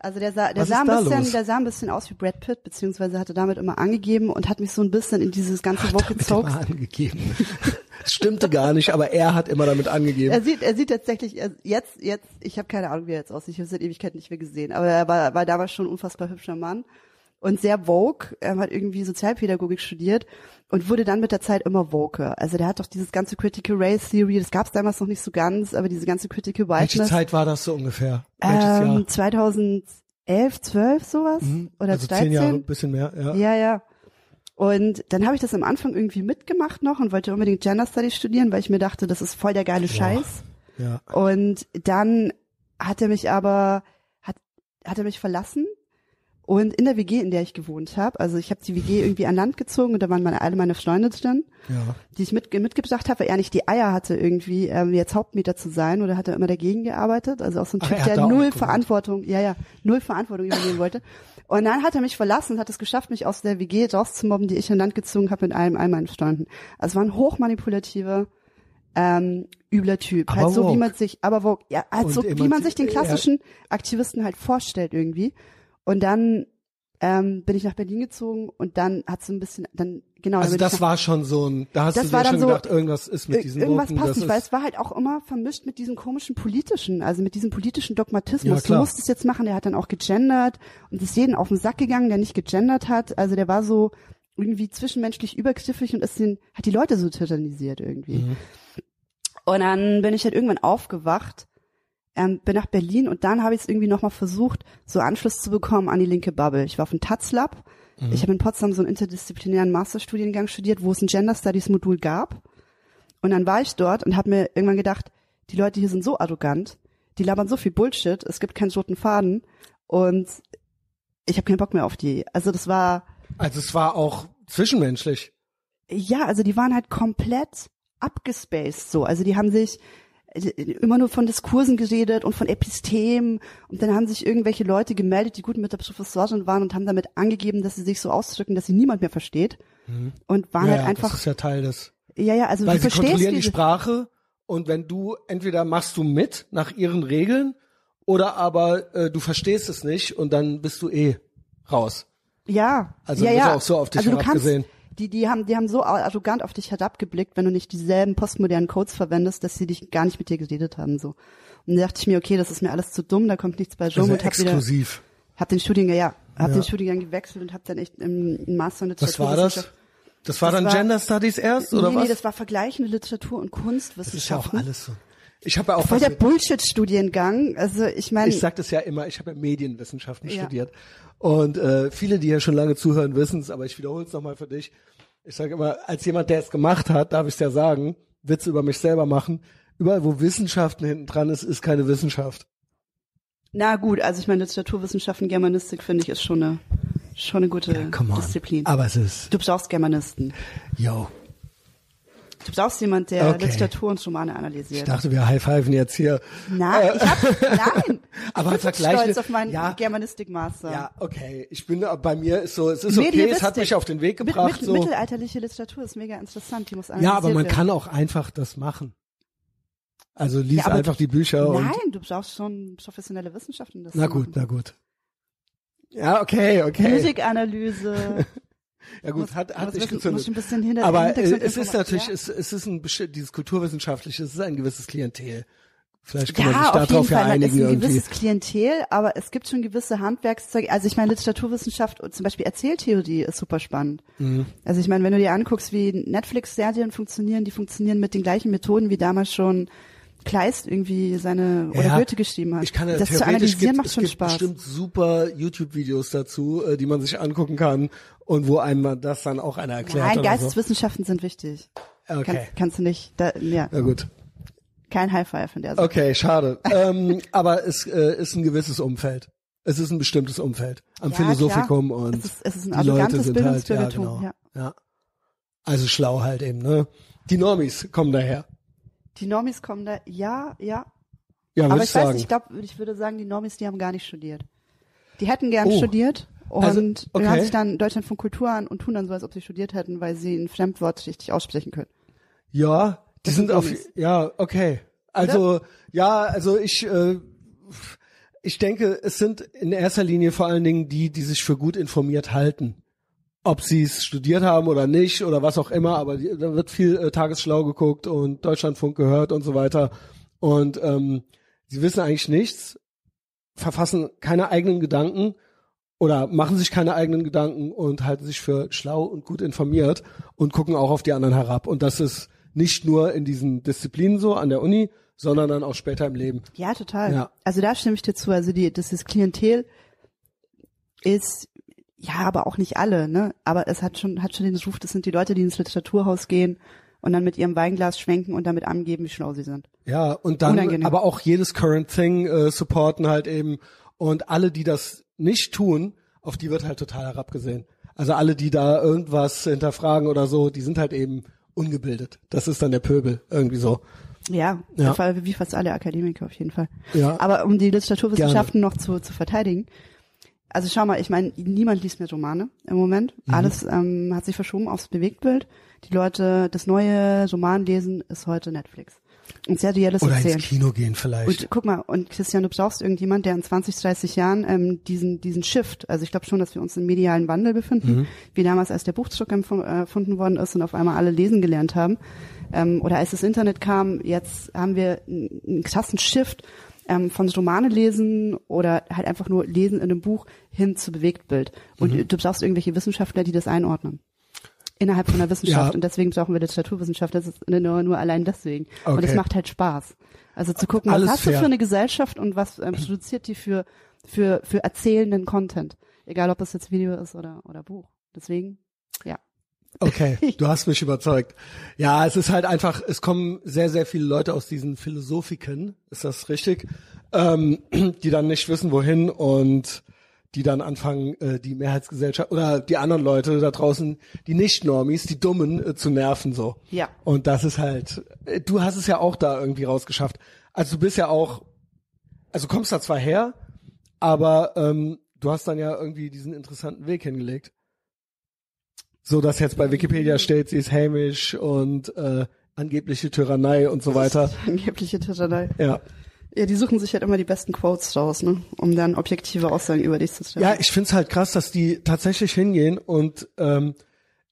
Also der sah, der
Was
sah ein bisschen,
los?
der sah ein bisschen aus wie Brad Pitt, beziehungsweise hatte damit immer angegeben und hat mich so ein bisschen in dieses ganze
Damit
Zeugs.
immer angegeben. [LAUGHS] Das stimmte gar nicht, aber er hat immer damit angegeben.
Er sieht, er sieht tatsächlich, er, jetzt, jetzt, ich habe keine Ahnung, wie er jetzt aussieht, ich habe seit Ewigkeit nicht mehr gesehen, aber er war, war damals schon ein unfassbar hübscher Mann und sehr woke, er hat irgendwie Sozialpädagogik studiert und wurde dann mit der Zeit immer woker. Also der hat doch dieses ganze Critical Race Theory, das gab es damals noch nicht so ganz, aber diese ganze Critical
Welche
Whiteness.
Zeit war das so ungefähr? Welches
ähm,
Jahr?
2011, 12 sowas oder
Also
13.
zehn Jahre, ein bisschen mehr, ja.
Ja, ja. Und dann habe ich das am Anfang irgendwie mitgemacht noch und wollte unbedingt Gender Studies studieren, weil ich mir dachte, das ist voll der geile Scheiß.
ja.
Und dann hat er mich aber, hat, hat er mich verlassen. Und in der WG, in der ich gewohnt habe, also ich habe die WG irgendwie an Land gezogen und da waren meine, alle meine Freunde drin,
ja.
die ich mit, mitgebracht habe, weil er nicht die Eier hatte, irgendwie ähm, jetzt Hauptmieter zu sein oder hat er immer dagegen gearbeitet. Also auch so ein
Ach,
Typ,
er
der null. Verantwortung, ja, ja, null Verantwortung übernehmen wollte. Und dann hat er mich verlassen und hat es geschafft, mich aus der WG rauszumobben, die ich an Land gezogen habe mit allem, all meinen Freunden. Also war ein hochmanipulativer, ähm, übler Typ.
Aber
halt so, wie
woke.
man sich, aber woke, ja, halt
Und
so, wie man sich den klassischen Aktivisten halt vorstellt irgendwie. Und dann ähm, bin ich nach Berlin gezogen und dann hat so ein bisschen, dann genau.
Also das war schon so ein, da hast du dir schon
so-
gedacht, irgendwas ist mit diesen
irgendwas
Worten,
passt nicht, weil es war halt auch immer vermischt mit diesem komischen politischen, also mit diesem politischen
Ja,
Dogmatismus. du
klar.
musst es jetzt machen, der hat dann auch gegendert und ist jeden auf den Sack gegangen, der nicht gegendert hat. Also der war so irgendwie zwischenmenschlich übergriffig und ist den, hat die Leute so tyrannisiert irgendwie.
Mhm.
Und dann bin ich halt irgendwann aufgewacht, ähm, bin nach Berlin und dann habe ich es irgendwie nochmal versucht, so Anschluss zu bekommen an die linke Bubble. Ich war auf dem Taz Lab.
Mhm.
Ich habe in Potsdam so einen interdisziplinären Masterstudiengang studiert, wo es ein Gender Studies Modul gab. Und dann war ich dort und habe mir irgendwann gedacht, die Leute hier sind so arrogant, die labern so viel Bullshit, es gibt keinen roten Faden und ich habe keinen Bock mehr auf die. Also das war
also es war auch zwischenmenschlich.
Ja, also die waren halt komplett abgespaced so. Also die haben sich immer nur von Diskursen geredet und von Epistemen und dann haben sich irgendwelche Leute gemeldet, die gut mit der Professorin waren und haben damit angegeben, dass sie sich so ausdrücken, dass sie niemand mehr versteht und waren
Mhm. Ja,
halt einfach
das ist ja Teil des.
ja ja also
Weil
du
sie
verstehst
kontrollieren die
diese,
Sprache und wenn du entweder machst du mit nach ihren Regeln oder aber äh, du verstehst es nicht und dann bist du eh raus.
ja
Also
ja,
wird
ja.
auch so auf dich
also du kannst,
herabgesehen.
Die die haben die haben so arrogant auf dich herabgeblickt, wenn du nicht dieselben postmodernen Codes verwendest, dass sie dich gar nicht mit dir geredet haben so. Und da dachte ich mir, okay, das ist mir alles zu dumm, da kommt nichts bei Rum
Also
und hab wieder
exklusiv.
hab den Studiengang ja, hab
Ja.
den Studiengang gewechselt und hab dann echt im, Master in
Was war das? Das war
Das
dann
war-
Gender Studies erst oder
nee,
was?
nee, das war vergleichende Literatur und
Das ist ja auch
Kunstwissenschaften.
alles so. Ich habe ja auch
Voll
was
der
mit,
Bullshit-Studiengang. Also ich meine,
ich sag das ja immer, ich habe ja Medienwissenschaften
Ja.
studiert. Und äh, viele, die ja schon lange zuhören, wissen es, aber ich wiederhole es nochmal für dich. Ich sage immer, als jemand, der es gemacht hat, darf ich es ja sagen, Witze über mich selber machen. Überall, wo Wissenschaften hinten dran ist, ist keine Wissenschaft.
na gut, also ich meine Literaturwissenschaften, Germanistik finde ich ist schon eine schon eine gute
on.
Disziplin.
Aber es ist,
Du brauchst Germanisten.
yo.
Du brauchst jemand, der
Okay.
Literatur und Romane
Ich
analysiert.
dachte, wir high-fiven jetzt hier.
Nein, ich hab, nein. [LAUGHS]
Aber
ich bin stolz auf meinen
ja.
Germanistik-Master.
Ja, okay. Ich bin, bei mir ist so, es ist okay, es hat mich auf den Weg gebracht.
Mit, mit,
so.
Mittelalterliche Literatur ist mega interessant, die muss analysiert
Ja, aber man
werden.
kann auch einfach das machen. Also lies
Ja,
einfach die Bücher
Nein, du brauchst schon professionelle Wissenschaften. Das
na gut,
machen.
na gut. Ja, okay, okay.
Musikanalyse. [LAUGHS]
Ja gut, hat hat
muss
nicht
wissen- muss
gezündet.
ein bisschen hinter
Aber äh, es ist natürlich,
ja.
es, es ist ein dieses kulturwissenschaftliche, es ist ein gewisses Klientel. Vielleicht kann man
Ja,
sich
auf jeden
darauf ja einigen
es ist ein
irgendwie.
gewisses Klientel, aber es gibt schon gewisse Handwerkszeuge. Also ich meine, Literaturwissenschaft und zum Beispiel Erzähltheorie ist super spannend.
Mhm.
Also ich meine, wenn du dir anguckst, wie Netflix-Serien funktionieren, die funktionieren mit den gleichen Methoden, wie damals schon Kleist irgendwie seine oder
Ja,
Goethe geschrieben hat.
Ich kann ja
das zu analysieren
gibt,
macht
es
schon
gibt
Spaß.
bestimmt super YouTube-Videos dazu, äh, die man sich angucken kann und wo einem das dann auch einer erklärt
Nein, Geisteswissenschaften sind wichtig.
so. Okay.
Kann, kannst du nicht, da, ja,
Na gut.
kein High Five in der Sache.
Okay, schade. ähm, [LAUGHS] aber es äh, ist ein gewisses Umfeld. Es ist ein bestimmtes Umfeld am
Ja,
Philosophikum
klar.
und
Es ist, es ist ein
die Leute sind halt, ja, genau.
ja.
ja. Also schlau halt eben, ne? Die Normis kommen daher.
Die Normis kommen da, ja, ja.
Ja,
Aber ich
ich
weiß
sagen.
nicht, ich glaube, ich würde sagen, die Normis, die haben gar nicht studiert. Die hätten gern
Oh.
studiert und
Also,
hören
okay.
sich dann Deutschland von Kultur an und tun dann so, als ob sie studiert hätten, weil sie ein Fremdwort richtig aussprechen können.
Ja, die
Das
sind auf, ja, okay. Also, ja, also ich, äh, ich denke, es sind in erster Linie vor allen Dingen die, die sich für gut informiert halten. Ob sie es studiert haben oder nicht oder was auch immer, aber die, da wird viel äh, Tagesschlau geguckt und Deutschlandfunk gehört und so weiter. Und ähm, sie wissen eigentlich nichts, verfassen keine eigenen Gedanken oder machen sich keine eigenen Gedanken und halten sich für schlau und gut informiert und gucken auch auf die anderen herab. Und das ist nicht nur in diesen Disziplinen so an der Uni, sondern dann auch später im Leben.
Ja, total.
Ja.
Also da stimme ich dir zu. Also die, das ist Klientel ist, ja, aber auch nicht alle, ne? Aber es hat schon, hat schon den Ruf, das sind die Leute, die ins Literaturhaus gehen und dann mit ihrem Weinglas schwenken und damit angeben, wie schlau sie sind.
Ja, und dann
Unangenehm.
aber auch jedes Current Thing äh, supporten halt eben. Und alle, die das nicht tun, auf die wird halt total herabgesehen. Also alle, die da irgendwas hinterfragen oder so, die sind halt eben ungebildet. Das ist dann der Pöbel, irgendwie so.
Ja,
Ja.
auf alle- wie fast alle Akademiker auf jeden Fall.
Ja.
Aber um die Literaturwissenschaften noch zu, zu verteidigen. Also schau mal, ich meine, niemand liest mehr Romane im Moment.
Mhm.
Alles ähm, hat sich verschoben aufs Bewegtbild. Die Leute, das neue Romanlesen ist heute Netflix. Und serielles
Oder
Erzählen.
ins Kino gehen vielleicht.
Und guck mal, und Christian, du brauchst irgendjemand, der in 20, 30 Jahren ähm, diesen diesen Shift, also ich glaube schon, dass wir uns im medialen Wandel befinden,
Mhm.
wie damals, als der Buchdruck äh, erfunden worden ist und auf einmal alle lesen gelernt haben, ähm, oder als das Internet kam, jetzt haben wir einen, einen krassen Shift ähm, von Romane lesen oder halt einfach nur lesen in einem Buch hin zu Bewegtbild. Und
Mhm.
du brauchst irgendwelche Wissenschaftler, die das einordnen. Innerhalb von der Wissenschaft.
Ja.
Und deswegen brauchen wir Literaturwissenschaft. Das ist nur, nur allein deswegen. Und
Okay.
es macht halt Spaß. Also zu gucken, was
Alles
hast du
fair.
für eine Gesellschaft und was ähm, produziert die für, für, für erzählenden Content. Egal, ob das jetzt Video ist oder, oder Buch. Deswegen, ja.
Okay, [LAUGHS] du hast mich überzeugt. Ja, es ist halt einfach, es kommen sehr, sehr viele Leute aus diesen Philosophiken, ist das richtig, ähm, [CLEARS THROAT] die dann nicht wissen, wohin und die dann anfangen, äh, die Mehrheitsgesellschaft oder die anderen Leute da draußen, die Nicht-Normis, die Dummen äh, zu nerven so.
Ja.
Und das ist halt, äh, du hast es ja auch da irgendwie rausgeschafft. Also du bist ja auch, also kommst da zwar her, aber ähm, du hast dann ja irgendwie diesen interessanten Weg hingelegt. So dass jetzt bei Wikipedia steht, sie ist hämisch und äh, angebliche Tyrannei und so weiter. [LAUGHS]
Angebliche Tyrannei.
Ja.
Ja, die suchen sich halt immer die besten Quotes raus, ne? um dann objektive Aussagen über dich zu treffen.
Ja, ich find's halt krass, dass die tatsächlich hingehen und ähm,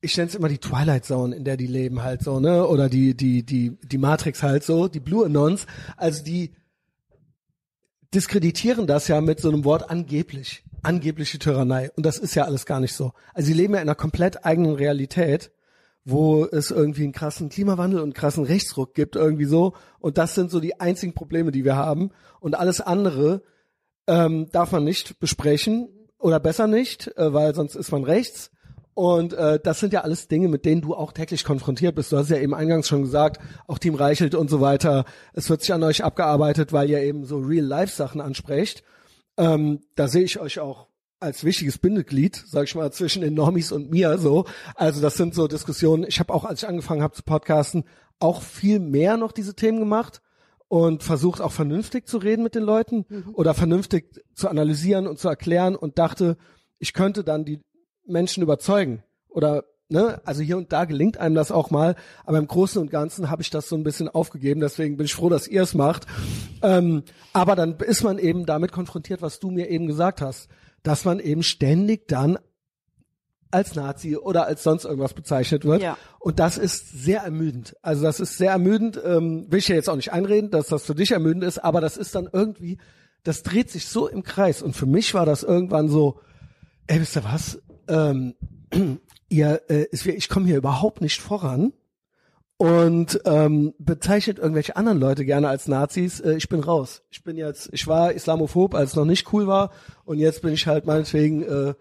ich nenne es immer die Twilight Zone, in der die leben halt so, ne? Oder die, die, die, die Matrix halt so, die Blue Anons. Also die diskreditieren das ja mit so einem Wort angeblich. Angebliche Tyrannei. Und das ist ja alles gar nicht so. Also sie leben ja in einer komplett eigenen Realität, wo es irgendwie einen krassen Klimawandel und krassen Rechtsruck gibt, irgendwie so. Und das sind so die einzigen Probleme, die wir haben. Und alles andere ähm, darf man nicht besprechen oder besser nicht, äh, weil sonst ist man rechts. Und äh, das sind ja alles Dinge, mit denen du auch täglich konfrontiert bist. Du hast ja eben eingangs schon gesagt, auch Team Reichelt und so weiter. Es wird sich an euch abgearbeitet, weil ihr eben so Real-Life-Sachen ansprecht. Ähm, da sehe ich euch auch als wichtiges Bindeglied, sag ich mal, zwischen den Normis und mir so. Also das sind so Diskussionen. Ich habe auch, als ich angefangen habe zu podcasten, auch viel mehr noch diese Themen gemacht und versucht auch vernünftig zu reden mit den Leuten oder vernünftig zu analysieren und zu erklären und dachte, ich könnte dann die Menschen überzeugen oder ne, also hier und da gelingt einem das auch mal, aber im Großen und Ganzen habe ich das so ein bisschen aufgegeben, deswegen bin ich froh, dass ihr es macht. Ähm, aber dann ist man eben damit konfrontiert, was du mir eben gesagt hast, dass man eben ständig dann als Nazi oder als sonst irgendwas bezeichnet wird.
Ja.
Und das ist sehr ermüdend. Also das ist sehr ermüdend. Ähm, will ich ja jetzt auch nicht einreden, dass das für dich ermüdend ist, aber das ist dann irgendwie, das dreht sich so im Kreis. Und für mich war das irgendwann so, ey, wisst ihr was? Ähm, [CLEARS THROAT] ihr, äh, ich komme hier überhaupt nicht voran und ähm, bezeichnet irgendwelche anderen Leute gerne als Nazis. Äh, ich bin raus. Ich bin jetzt, ich war Islamophob, als es noch nicht cool war und jetzt bin ich halt meinetwegen, äh,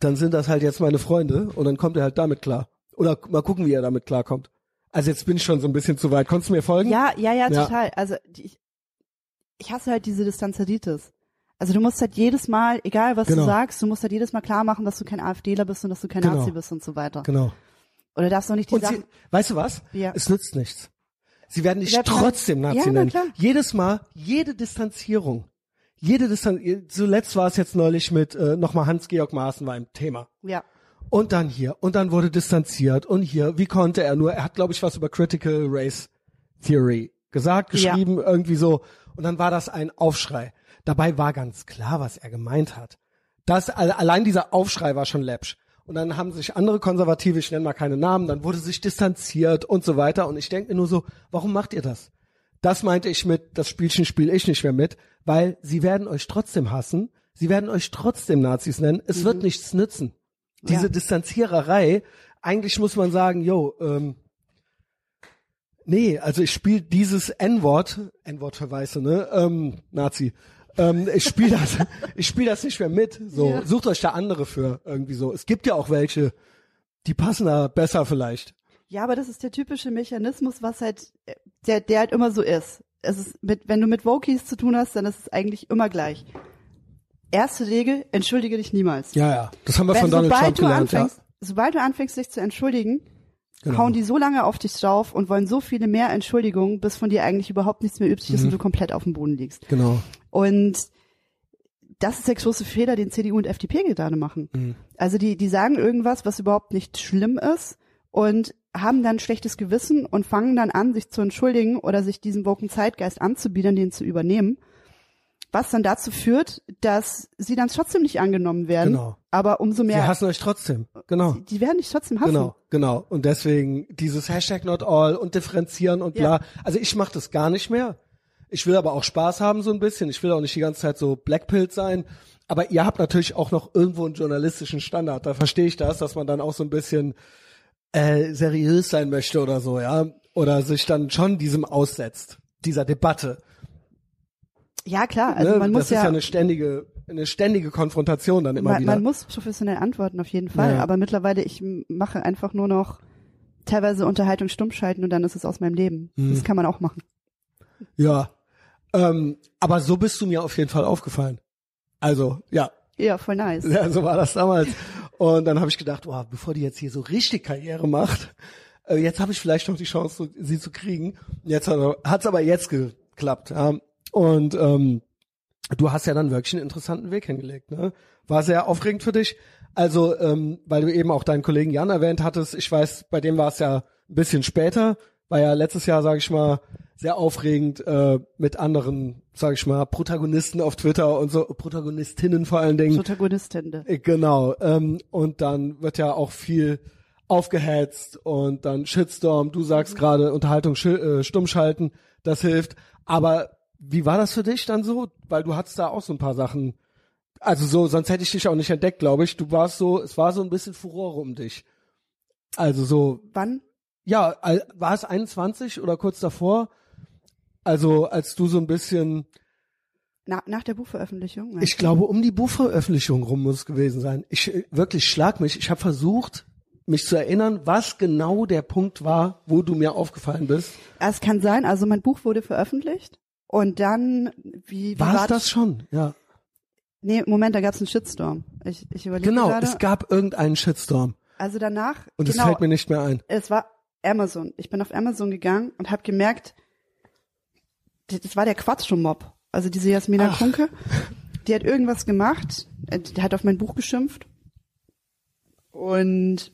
dann sind das halt jetzt meine Freunde und dann kommt er halt damit klar. Oder mal gucken, wie er damit klarkommt. Also jetzt bin ich schon so ein bisschen zu weit. Konntest du mir folgen?
Ja, ja, ja,
Ja.
total. Also ich, ich hasse halt diese Distanzaditis. Also du musst halt jedes Mal, egal was
Genau.
du sagst, du musst halt jedes Mal klar machen, dass du kein AfDler bist und dass du kein
Genau.
Nazi bist und so weiter.
Genau.
Oder darfst auch nicht die
Und
Sachen.
sie, weißt du was?
Ja.
Es nützt nichts. Sie werden dich
Ja,
trotzdem Nazi
Ja, na
nennen.
klar.
Jedes Mal, jede Distanzierung, jede Distanz, zuletzt war es jetzt neulich mit, äh, nochmal Hans-Georg Maaßen war im Thema.
Ja.
Und dann hier, und dann wurde distanziert, und hier, wie konnte er nur, er hat, glaube ich, was über Critical Race Theory gesagt,
Ja.
geschrieben, irgendwie so, und dann war das ein Aufschrei. Dabei war ganz klar, was er gemeint hat. Das, alle- allein dieser Aufschrei war schon läppsch. Und dann haben sich andere Konservative, ich nenne mal keine Namen, dann wurde sich distanziert und so weiter. Und ich denke mir nur so, warum macht ihr das? Das meinte ich mit, das Spielchen spiele ich nicht mehr mit, weil sie werden euch trotzdem hassen, sie werden euch trotzdem Nazis nennen, es wird nichts nützen. Diese
Ja.
Distanziererei, eigentlich muss man sagen, yo, ähm, nee, also ich spiele dieses N-Wort, N-Wort für Weiße, ne, ähm, Nazi, ähm, ich spiele das, [LAUGHS] ich spiele das nicht mehr mit, so,
Ja.
sucht euch da andere für, irgendwie so. Es gibt ja auch welche, die passen da besser vielleicht.
Ja, aber das ist der typische Mechanismus, was halt, der, der halt immer so ist. Es ist mit, wenn du mit Wokies zu tun hast, dann ist es eigentlich immer gleich. Erste Regel, entschuldige dich niemals.
Ja, ja, das haben wir
Wenn,
von Donald
sobald
Trump
du
gelernt, ja.
anfängst, sobald du anfängst, dich zu entschuldigen,
Genau.
hauen die so lange auf dich drauf und wollen so viele mehr Entschuldigungen, bis von dir eigentlich überhaupt nichts mehr übrig ist
Mhm.
und du komplett auf dem Boden liegst.
Genau.
Und das ist der große Fehler, den CDU und FDP gerade machen.
Mhm.
Also die, die sagen irgendwas, was überhaupt nicht schlimm ist und haben dann schlechtes Gewissen und fangen dann an, sich zu entschuldigen oder sich diesen woken Zeitgeist anzubiedern, den zu übernehmen. Was dann dazu führt, dass sie dann trotzdem nicht angenommen werden.
Genau.
Aber umso
Sie
mehr,
hassen euch trotzdem. Genau.
die werden dich trotzdem hassen.
Genau, genau. Und deswegen dieses Hashtag not all und differenzieren und bla.
Ja.
Also ich mache das gar nicht mehr. Ich will aber auch Spaß haben so ein bisschen. Ich will auch nicht die ganze Zeit so Blackpilled sein. Aber ihr habt natürlich auch noch irgendwo einen journalistischen Standard. Da verstehe ich das, dass man dann auch so ein bisschen äh, seriös sein möchte oder so, ja. Oder sich dann schon diesem aussetzt, dieser Debatte.
Ja, klar. Also
ne?
man
das
muss
ist ja
ja,
eine ständige, eine ständige Konfrontation dann immer
man,
wieder.
man muss professionell antworten auf jeden Fall.
Ja.
Aber mittlerweile, ich mache einfach nur noch teilweise Unterhaltung stumm schalten und dann ist es aus meinem Leben.
Hm.
Das kann man auch machen.
Ja. Ähm, aber so bist du mir auf jeden Fall aufgefallen. Also, ja,
Ja, voll nice.
Ja, so war das damals. Und dann habe ich gedacht, wow, bevor die jetzt hier so richtig Karriere macht, äh, jetzt habe ich vielleicht noch die Chance, sie zu kriegen. Jetzt hat es aber jetzt geklappt. Ja. Und ähm, du hast ja dann wirklich einen interessanten Weg hingelegt. Ne? War sehr aufregend für dich. Also, ähm, weil du eben auch deinen Kollegen Jan erwähnt hattest, ich weiß, bei dem war es ja ein bisschen später, war ja letztes Jahr, sage ich mal, sehr aufregend äh, mit anderen, sage ich mal, Protagonisten auf Twitter und so, Protagonistinnen vor allen Dingen.
Protagonistin.
Äh, Genau. Ähm, und dann wird ja auch viel aufgehetzt und dann Shitstorm. Du sagst gerade Unterhaltung äh, stumm schalten, das hilft. Aber wie war das für dich dann so? Weil du hattest da auch so ein paar Sachen. Also so, sonst hätte ich dich auch nicht entdeckt, glaube ich. Du warst so, es war so ein bisschen Furore um dich. Also so,
Wann?
ja, war es 21 oder kurz davor? Also als du so ein bisschen,
Na, nach der Buchveröffentlichung?
ich glaube um die Buchveröffentlichung rum muss es gewesen sein. Ich äh, wirklich schlag mich. Ich habe versucht, mich zu erinnern, was genau der Punkt war, wo du mir aufgefallen bist.
Es kann sein, also mein Buch wurde veröffentlicht und dann, wie, wie
War es das schon? Ja.
Nee, Moment, da gab es einen Shitstorm. Ich, ich überlege
Genau,
gerade.
es gab irgendeinen Shitstorm
also danach,
und es
genau,
fällt mir nicht mehr ein.
es war Amazon. Ich bin auf Amazon gegangen und habe gemerkt, das war der Quatscho-Mob. Also diese Jasmina
Ach.
Kunke, die hat irgendwas gemacht, äh, die hat auf mein Buch geschimpft und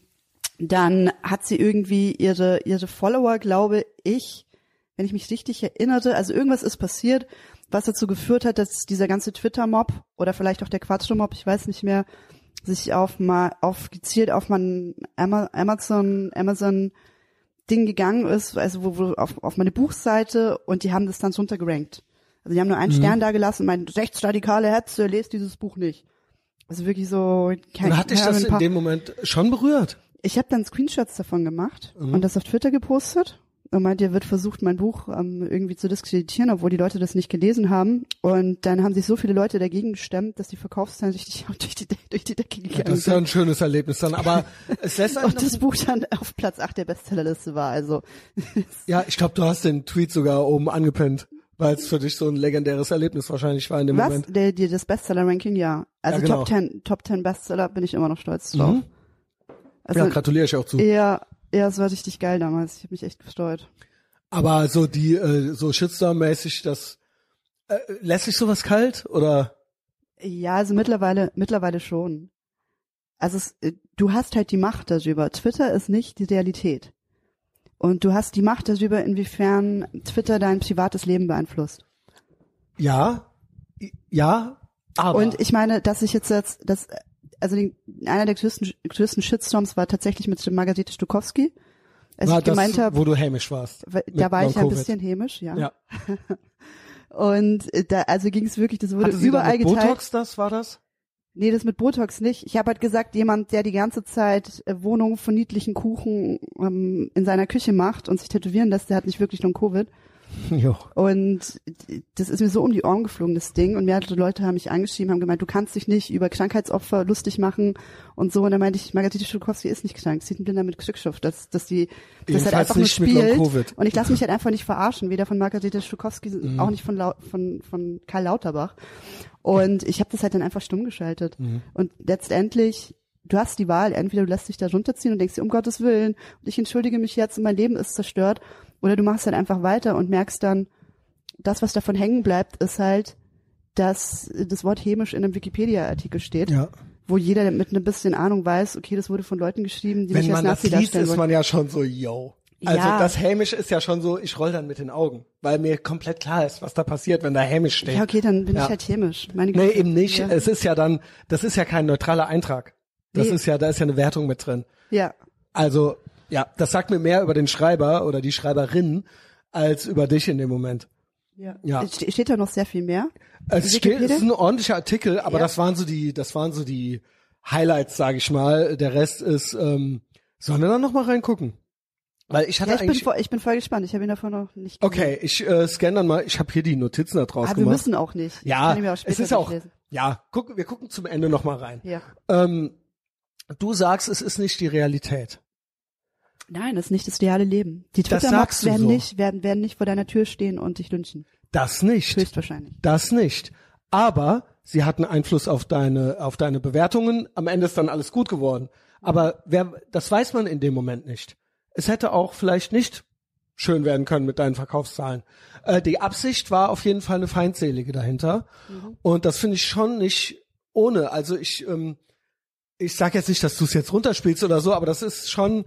dann hat sie irgendwie ihre ihre Follower, glaube ich, wenn ich mich richtig erinnerte, also irgendwas ist passiert, was dazu geführt hat, dass dieser ganze Twitter-Mob oder vielleicht auch der Quatscho-Mob, ich weiß nicht mehr, sich auf mal auf gezielt auf mein Ama- Amazon Amazon Ding gegangen ist, also wo, wo auf, auf meine Buchseite und die haben das dann runtergerankt. Also die haben nur einen
Mhm.
Stern da gelassen und meinen rechtsradikale Hetze, lest dieses Buch nicht. Also wirklich so kein
Und hat dich das in dem Moment schon berührt?
Ich habe dann Screenshots davon gemacht
Mhm.
und das auf Twitter gepostet. Und meint, ihr wird versucht, mein Buch ähm, irgendwie zu diskreditieren, obwohl die Leute das nicht gelesen haben. Und dann haben sich so viele Leute dagegen gestemmt, dass die Verkaufszahlen richtig [LAUGHS] durch die, durch die Decke gegangen
Das ist ja
sind.
ein schönes Erlebnis dann, aber [LAUGHS] es lässt einen
Und das Buch dann auf Platz 8 der Bestsellerliste war. Also
Ja, ich glaube, du hast den Tweet sogar oben angepinnt, weil es für dich so ein legendäres Erlebnis wahrscheinlich war in dem
was?
Moment.
Der, die, das Bestseller-Ranking, ja. Also
Ja, genau.
Top 10, Top 10 Bestseller bin ich immer noch stolz drauf.
Mhm.
Also
ja, gratuliere ich auch zu.
ja, ja, es war richtig geil damals. Ich habe mich echt gefreut.
Aber so die, äh, so Shitstorm-mäßig, das äh, lässt sich sowas kalt oder?
Ja, also mittlerweile, mittlerweile schon. Also es, äh, du hast halt die Macht darüber. Twitter ist nicht die Realität. Und du hast die Macht darüber, inwiefern Twitter dein privates Leben beeinflusst.
Ja, ja, aber.
Und ich meine, dass ich jetzt jetzt, das, also die, einer der größten, größten Shitstorms war tatsächlich mit Margarete Stukowski. Als
war
ich gemeint
das,
habe,
wo du hämisch warst.
da war ich ein
Long-Covid.
bisschen hämisch, ja.
Ja. [LAUGHS]
Und äh, da, also ging es wirklich, das wurde
Hatte sie
überall
dann mit
geteilt.
Botox das, war das?
Nee, das mit Botox nicht. Ich habe halt gesagt, jemand, der die ganze Zeit äh, Wohnungen von niedlichen Kuchen ähm, in seiner Küche macht und sich tätowieren lässt, der hat nicht wirklich Long Covid. [LAUGHS]
Jo.
Und das ist mir so um die Ohren geflogen, das Ding. Und mehrere Leute haben mich angeschrieben, haben gemeint, du kannst dich nicht über Krankheitsopfer lustig machen und so. Und dann meinte ich, Margarete Schulkowski ist nicht krank, sie ist ein Blinder mit Glücksschrift, dass, dass die das halt einfach nur spielt. Und ich lasse mich halt einfach nicht verarschen, weder von Margarete Schulkowski,
Mhm.
auch nicht von, Lau von, von Karl Lauterbach. Und ich habe das halt dann einfach stumm geschaltet.
Mhm.
Und letztendlich, du hast die Wahl, entweder du lässt dich da runterziehen und denkst dir, um Gottes Willen, und ich entschuldige mich jetzt und mein Leben ist zerstört, oder du machst halt einfach weiter und merkst dann, das, was davon hängen bleibt, ist halt, dass das Wort hämisch in einem Wikipedia-Artikel steht,
Ja.
wo jeder mit ein bisschen Ahnung weiß, okay, das wurde von Leuten geschrieben, die
Wenn
mich als
man das
Nazi
liest,
darstellen
ist man ja schon so, yo. Also
Ja.
das hämisch ist ja schon so, ich roll dann mit den Augen, weil mir komplett klar ist, was da passiert, wenn da hämisch steht.
Ja, okay, dann bin
Ja.
ich halt hämisch. Meine
Nee,
Güte.
eben nicht.
Ja.
Es ist ja dann, das ist ja kein neutraler Eintrag. Das
Nee.
ist ja, da ist ja eine Wertung mit drin.
ja.
Also, ja, das sagt mir mehr über den Schreiber oder die Schreiberin als über dich in dem Moment.
Ja.
Ja.
Es ste- Steht da noch sehr viel mehr?
Es steht, es ist ein ordentlicher Artikel, aber
Ja.
das waren so die, das waren so die Highlights, sage ich mal. Der Rest ist, ähm, sollen wir da noch mal reingucken? Weil ich hatte
Ja, ich bin, voll, ich bin voll gespannt. Ich habe ihn davon noch nicht gesehen.
okay, ich äh, scanne dann mal. Ich habe hier die Notizen da draus
Aber wir
gemacht.
müssen auch nicht.
Ja,
auch
es ist auch,
durchlesen.
ja, gucken, wir gucken zum Ende noch mal rein.
Ja.
Ähm, du sagst, es ist nicht die Realität.
Nein, das ist nicht das reale Leben. Die
du
werden
so.
nicht, werden, werden nicht vor deiner Tür stehen und dich lynchen.
Das nicht.
Höchstwahrscheinlich.
Das nicht. Aber sie hatten Einfluss auf deine, auf deine Bewertungen. Am Ende ist dann alles gut geworden. Aber wer, das weiß man in dem Moment nicht. Es hätte auch vielleicht nicht schön werden können mit deinen Verkaufszahlen. Äh, die Absicht war auf jeden Fall eine feindselige dahinter. Und das finde ich schon nicht ohne. Also ich, ähm, ich sag jetzt nicht, dass du es jetzt runterspielst oder so, aber das ist schon,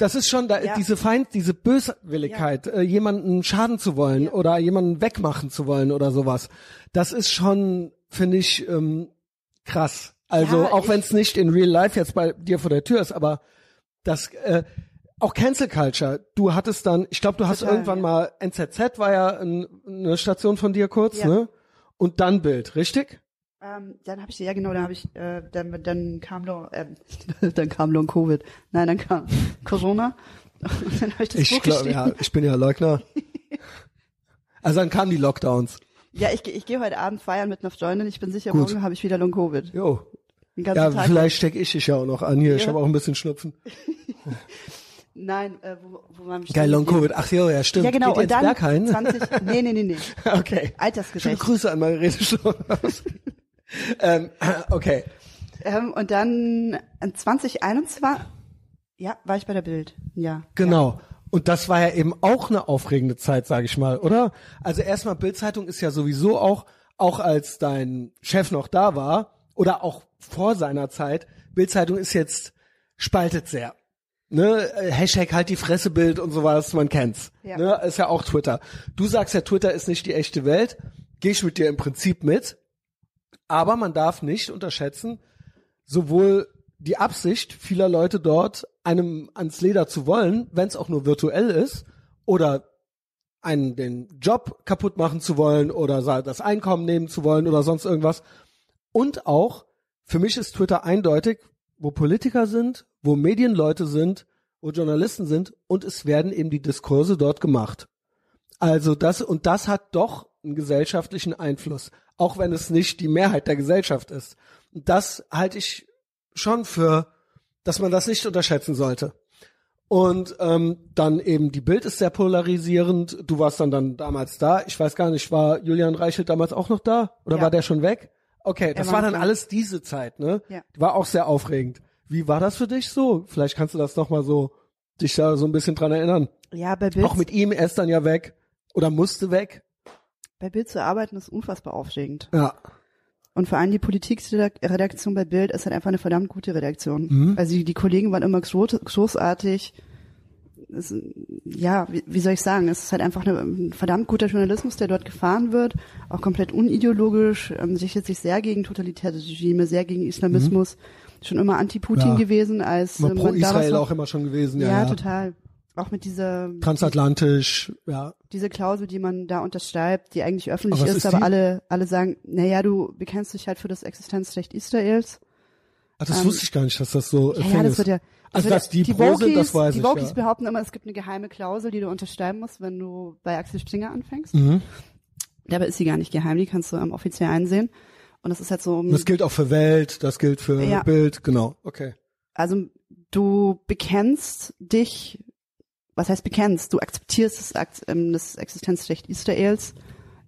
das ist schon da,
Ja.
diese Feind, diese Böswilligkeit, äh, jemanden schaden zu wollen
Ja.
oder jemanden wegmachen zu wollen oder sowas. Das ist schon, finde ich, ähm, krass. Also
Ja,
auch wenn es nicht in Real Life jetzt bei dir vor der Tür ist, aber das äh, auch Cancel Culture. Du hattest dann, ich glaube, du hast
Total,
irgendwann
ja.
mal NZZ war ja ein, eine Station von dir kurz,
Ja.
ne? Und dann Bild, richtig?
Ähm, dann habe ich, ja genau, dann habe ich, äh, dann, dann kam Long, ähm, [LAUGHS] dann kam Long Covid. Nein, dann kam [LAUGHS] Corona. Und dann habe ich das
Ich
Buch geschrieben.
ja, ich bin ja Leugner. [LAUGHS] Also dann kamen die Lockdowns.
Ja, ich, geh- ich gehe heute Abend feiern mit einer Freundin. Ich bin sicher,
Gut.
morgen habe ich wieder Long Covid.
Jo. Ja,
Tag.
vielleicht stecke ich dich ja auch noch an hier. Ich
Ja.
habe auch ein bisschen Schnupfen.
Nein, äh, wo, wo waren wir
Geil, Long? Covid. Ach jo, ja, stimmt.
Ja, genau.
Geht
Und dann
Berghain?
20, nee, nee, nee, nee.
okay. Schöne
Altersgerecht.
Grüße an Margarete Schloss. [LAUGHS] ähm, [CLEARS THROAT] okay.
Ähm, und dann äh, 2021, ja, war ich bei der Bild. Ja.
Genau. Und das war ja eben auch eine aufregende Zeit, sage ich mal, oder? Also erstmal Bildzeitung ist ja sowieso auch, auch als dein Chef noch da war oder auch vor seiner Zeit, Bildzeitung ist jetzt spaltet sehr. Ne, Äh, Hashtag halt die Fressebild und sowas, man kennt's.
Ja.
Ne, ist ja auch Twitter. Du sagst ja, Twitter ist nicht die echte Welt. Gehe ich mit dir im Prinzip mit. Aber man darf nicht unterschätzen, sowohl die Absicht vieler Leute dort, einem ans Leder zu wollen, wenn es auch nur virtuell ist, oder einen den Job kaputt machen zu wollen oder das Einkommen nehmen zu wollen oder sonst irgendwas. Und auch, für mich ist Twitter eindeutig, wo Politiker sind, wo Medienleute sind, wo Journalisten sind und es werden eben die Diskurse dort gemacht. Also das, und das hat doch einen gesellschaftlichen Einfluss, auch wenn es nicht die Mehrheit der Gesellschaft ist. Und das halte ich schon für, dass man das nicht unterschätzen sollte. Und ähm, dann eben die Bild ist sehr polarisierend. Du warst dann dann damals da. Ich weiß gar nicht, war Julian Reichelt damals auch noch da oder
Ja.
war der schon weg? Okay, das
war
dann
da.
alles diese Zeit, ne?
Ja.
War auch sehr aufregend. Wie war das für dich so? Vielleicht kannst du das noch mal so dich da so ein bisschen dran erinnern.
Ja, bei Bild,
Auch mit ihm, er ist dann ja weg oder musste weg.
Bei Bild zu arbeiten ist unfassbar aufregend.
Ja.
Und vor allem die Politikredaktion bei Bild ist halt einfach eine verdammt gute Redaktion.
Mhm.
Also die, die Kollegen waren immer groß, großartig. Es, ja, wie, wie soll ich sagen? Es ist halt einfach eine, ein verdammt guter Journalismus, der dort gefahren wird, auch komplett unideologisch, ähm, sichert sich sehr gegen totalitäre Regime, sehr gegen Islamismus, schon immer anti-Putin
Mhm. Ja.
gewesen, als
Immer
ähm,
pro Israel auch immer schon gewesen, ja.
ja,
ja.
total. Auch mit dieser
Transatlantisch, ja.
diese Klausel, die man da unterschreibt, die eigentlich öffentlich
Aber
ist,
ist
aber
die?
alle, alle sagen, naja, du bekennst dich halt für das Existenzrecht Israels.
Ach, das
Ähm,
wusste ich gar nicht, dass das so
Ja, ja, das
ist.
wird ja.
Also,
wird
dass die
die
pro sind, das weiß
die
ich,
Wokies
ja.
behaupten immer, es gibt eine geheime Klausel, die du unterschreiben musst, wenn du bei Axel Springer anfängst.
Mhm.
Dabei ist sie gar nicht geheim, die kannst du ähm, offiziell einsehen. Und das ist halt so,
Das gilt auch für Welt, das gilt für. Bild, genau. Okay.
also du bekennst dich, was heißt bekennst? Du akzeptierst das, ähm, das Existenzrecht Israels.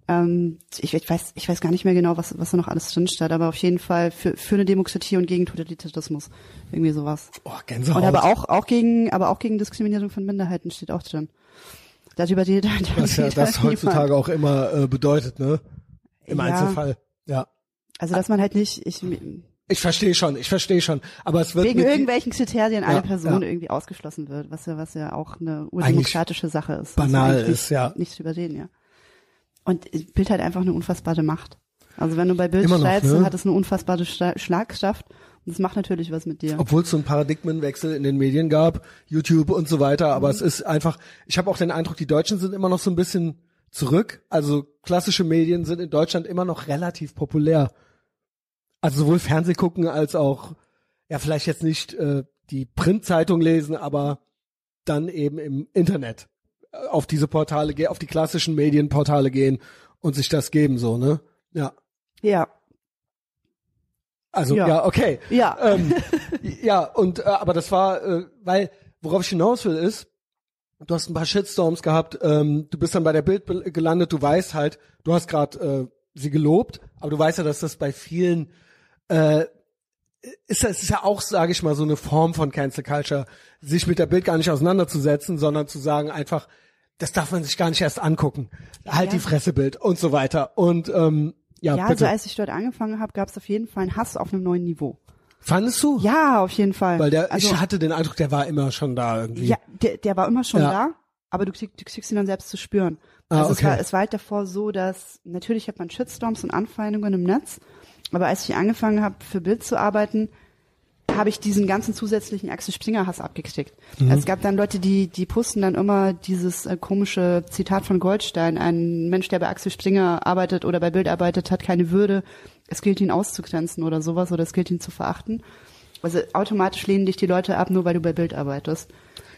Ähm, ich, ich weiß, ich weiß gar nicht mehr genau, was, was da noch alles drin steht, aber auf jeden Fall für, für eine Demokratie und gegen Totalitarismus. Irgendwie sowas.
Oh, Gänsehaut.
Und aber auch, auch gegen, aber auch gegen Diskriminierung von Minderheiten steht auch drin. Darüber redet, darüber
was ja das
halt
heutzutage auch immer äh, bedeutet, ne? Im
Ja.
Einzelfall. Ja.
Also dass man halt nicht, ich,
Ich verstehe schon, ich verstehe schon. Aber es wird
wegen irgendwelchen Kriterien eine
Ja,
Person
ja.
irgendwie ausgeschlossen wird, was ja, was ja auch eine urdemokratische Sache ist.
Banal
eigentlich
ist, ja.
Nicht, nicht drüber reden, ja. Und Bild hat einfach eine unfassbare Macht. Also wenn du bei Bild schreibst,
ne?
dann hat es eine unfassbare Schla- Schlagkraft und das macht natürlich was mit dir.
obwohl es so einen Paradigmenwechsel in den Medien gab, YouTube und so weiter, aber
Mhm.
es ist einfach, ich habe auch den Eindruck, die Deutschen sind immer noch so ein bisschen zurück. Also klassische Medien sind in Deutschland immer noch relativ populär. Also sowohl Fernseh gucken als auch, ja vielleicht jetzt nicht äh, die Printzeitung lesen, aber dann eben im Internet äh, auf diese Portale gehen, auf die klassischen Medienportale gehen und sich das geben, so, ne? Ja.
Ja.
Also ja,
Ja.
okay.
Ja.
Ähm, [LAUGHS] ja, und äh, aber das war, äh, weil worauf ich hinaus will ist, du hast ein paar Shitstorms gehabt, ähm, du bist dann bei der Bild gelandet, du weißt halt, du hast gerade sie gelobt, aber du weißt ja, dass das bei vielen äh, ist, es ist ja auch, sage ich mal, so eine Form von Cancel Culture, sich mit der Bild gar nicht auseinanderzusetzen, sondern zu sagen einfach, das darf man sich gar nicht erst angucken. Halt
Ja.
die Fressebild und so weiter. Und ähm, ja,
Ja, also als ich dort angefangen habe, gab es auf jeden Fall einen Hass auf einem neuen Niveau.
Fandest du?
Ja, auf jeden Fall.
Weil der,
also,
ich hatte den Eindruck, der war immer schon da irgendwie.
ja, der, der war immer schon
Ja.
da, aber du, krieg, du kriegst ihn dann selbst zu spüren.
Ah,
Also es,
okay.
war, es war halt davor so, dass natürlich hat man Shitstorms und Anfeindungen im Netz, aber als ich angefangen habe, für Bild zu arbeiten, habe ich diesen ganzen zusätzlichen Axel Springer Hass abgekriegt.
Mhm.
Also es gab dann Leute, die die posten dann immer dieses äh, komische Zitat von Goldstein: Ein Mensch, der bei Axel Springer arbeitet oder bei Bild arbeitet, hat keine Würde. Es gilt ihn auszugrenzen oder sowas oder es gilt ihn zu verachten. Also automatisch lehnen dich die Leute ab, nur weil du bei Bild arbeitest.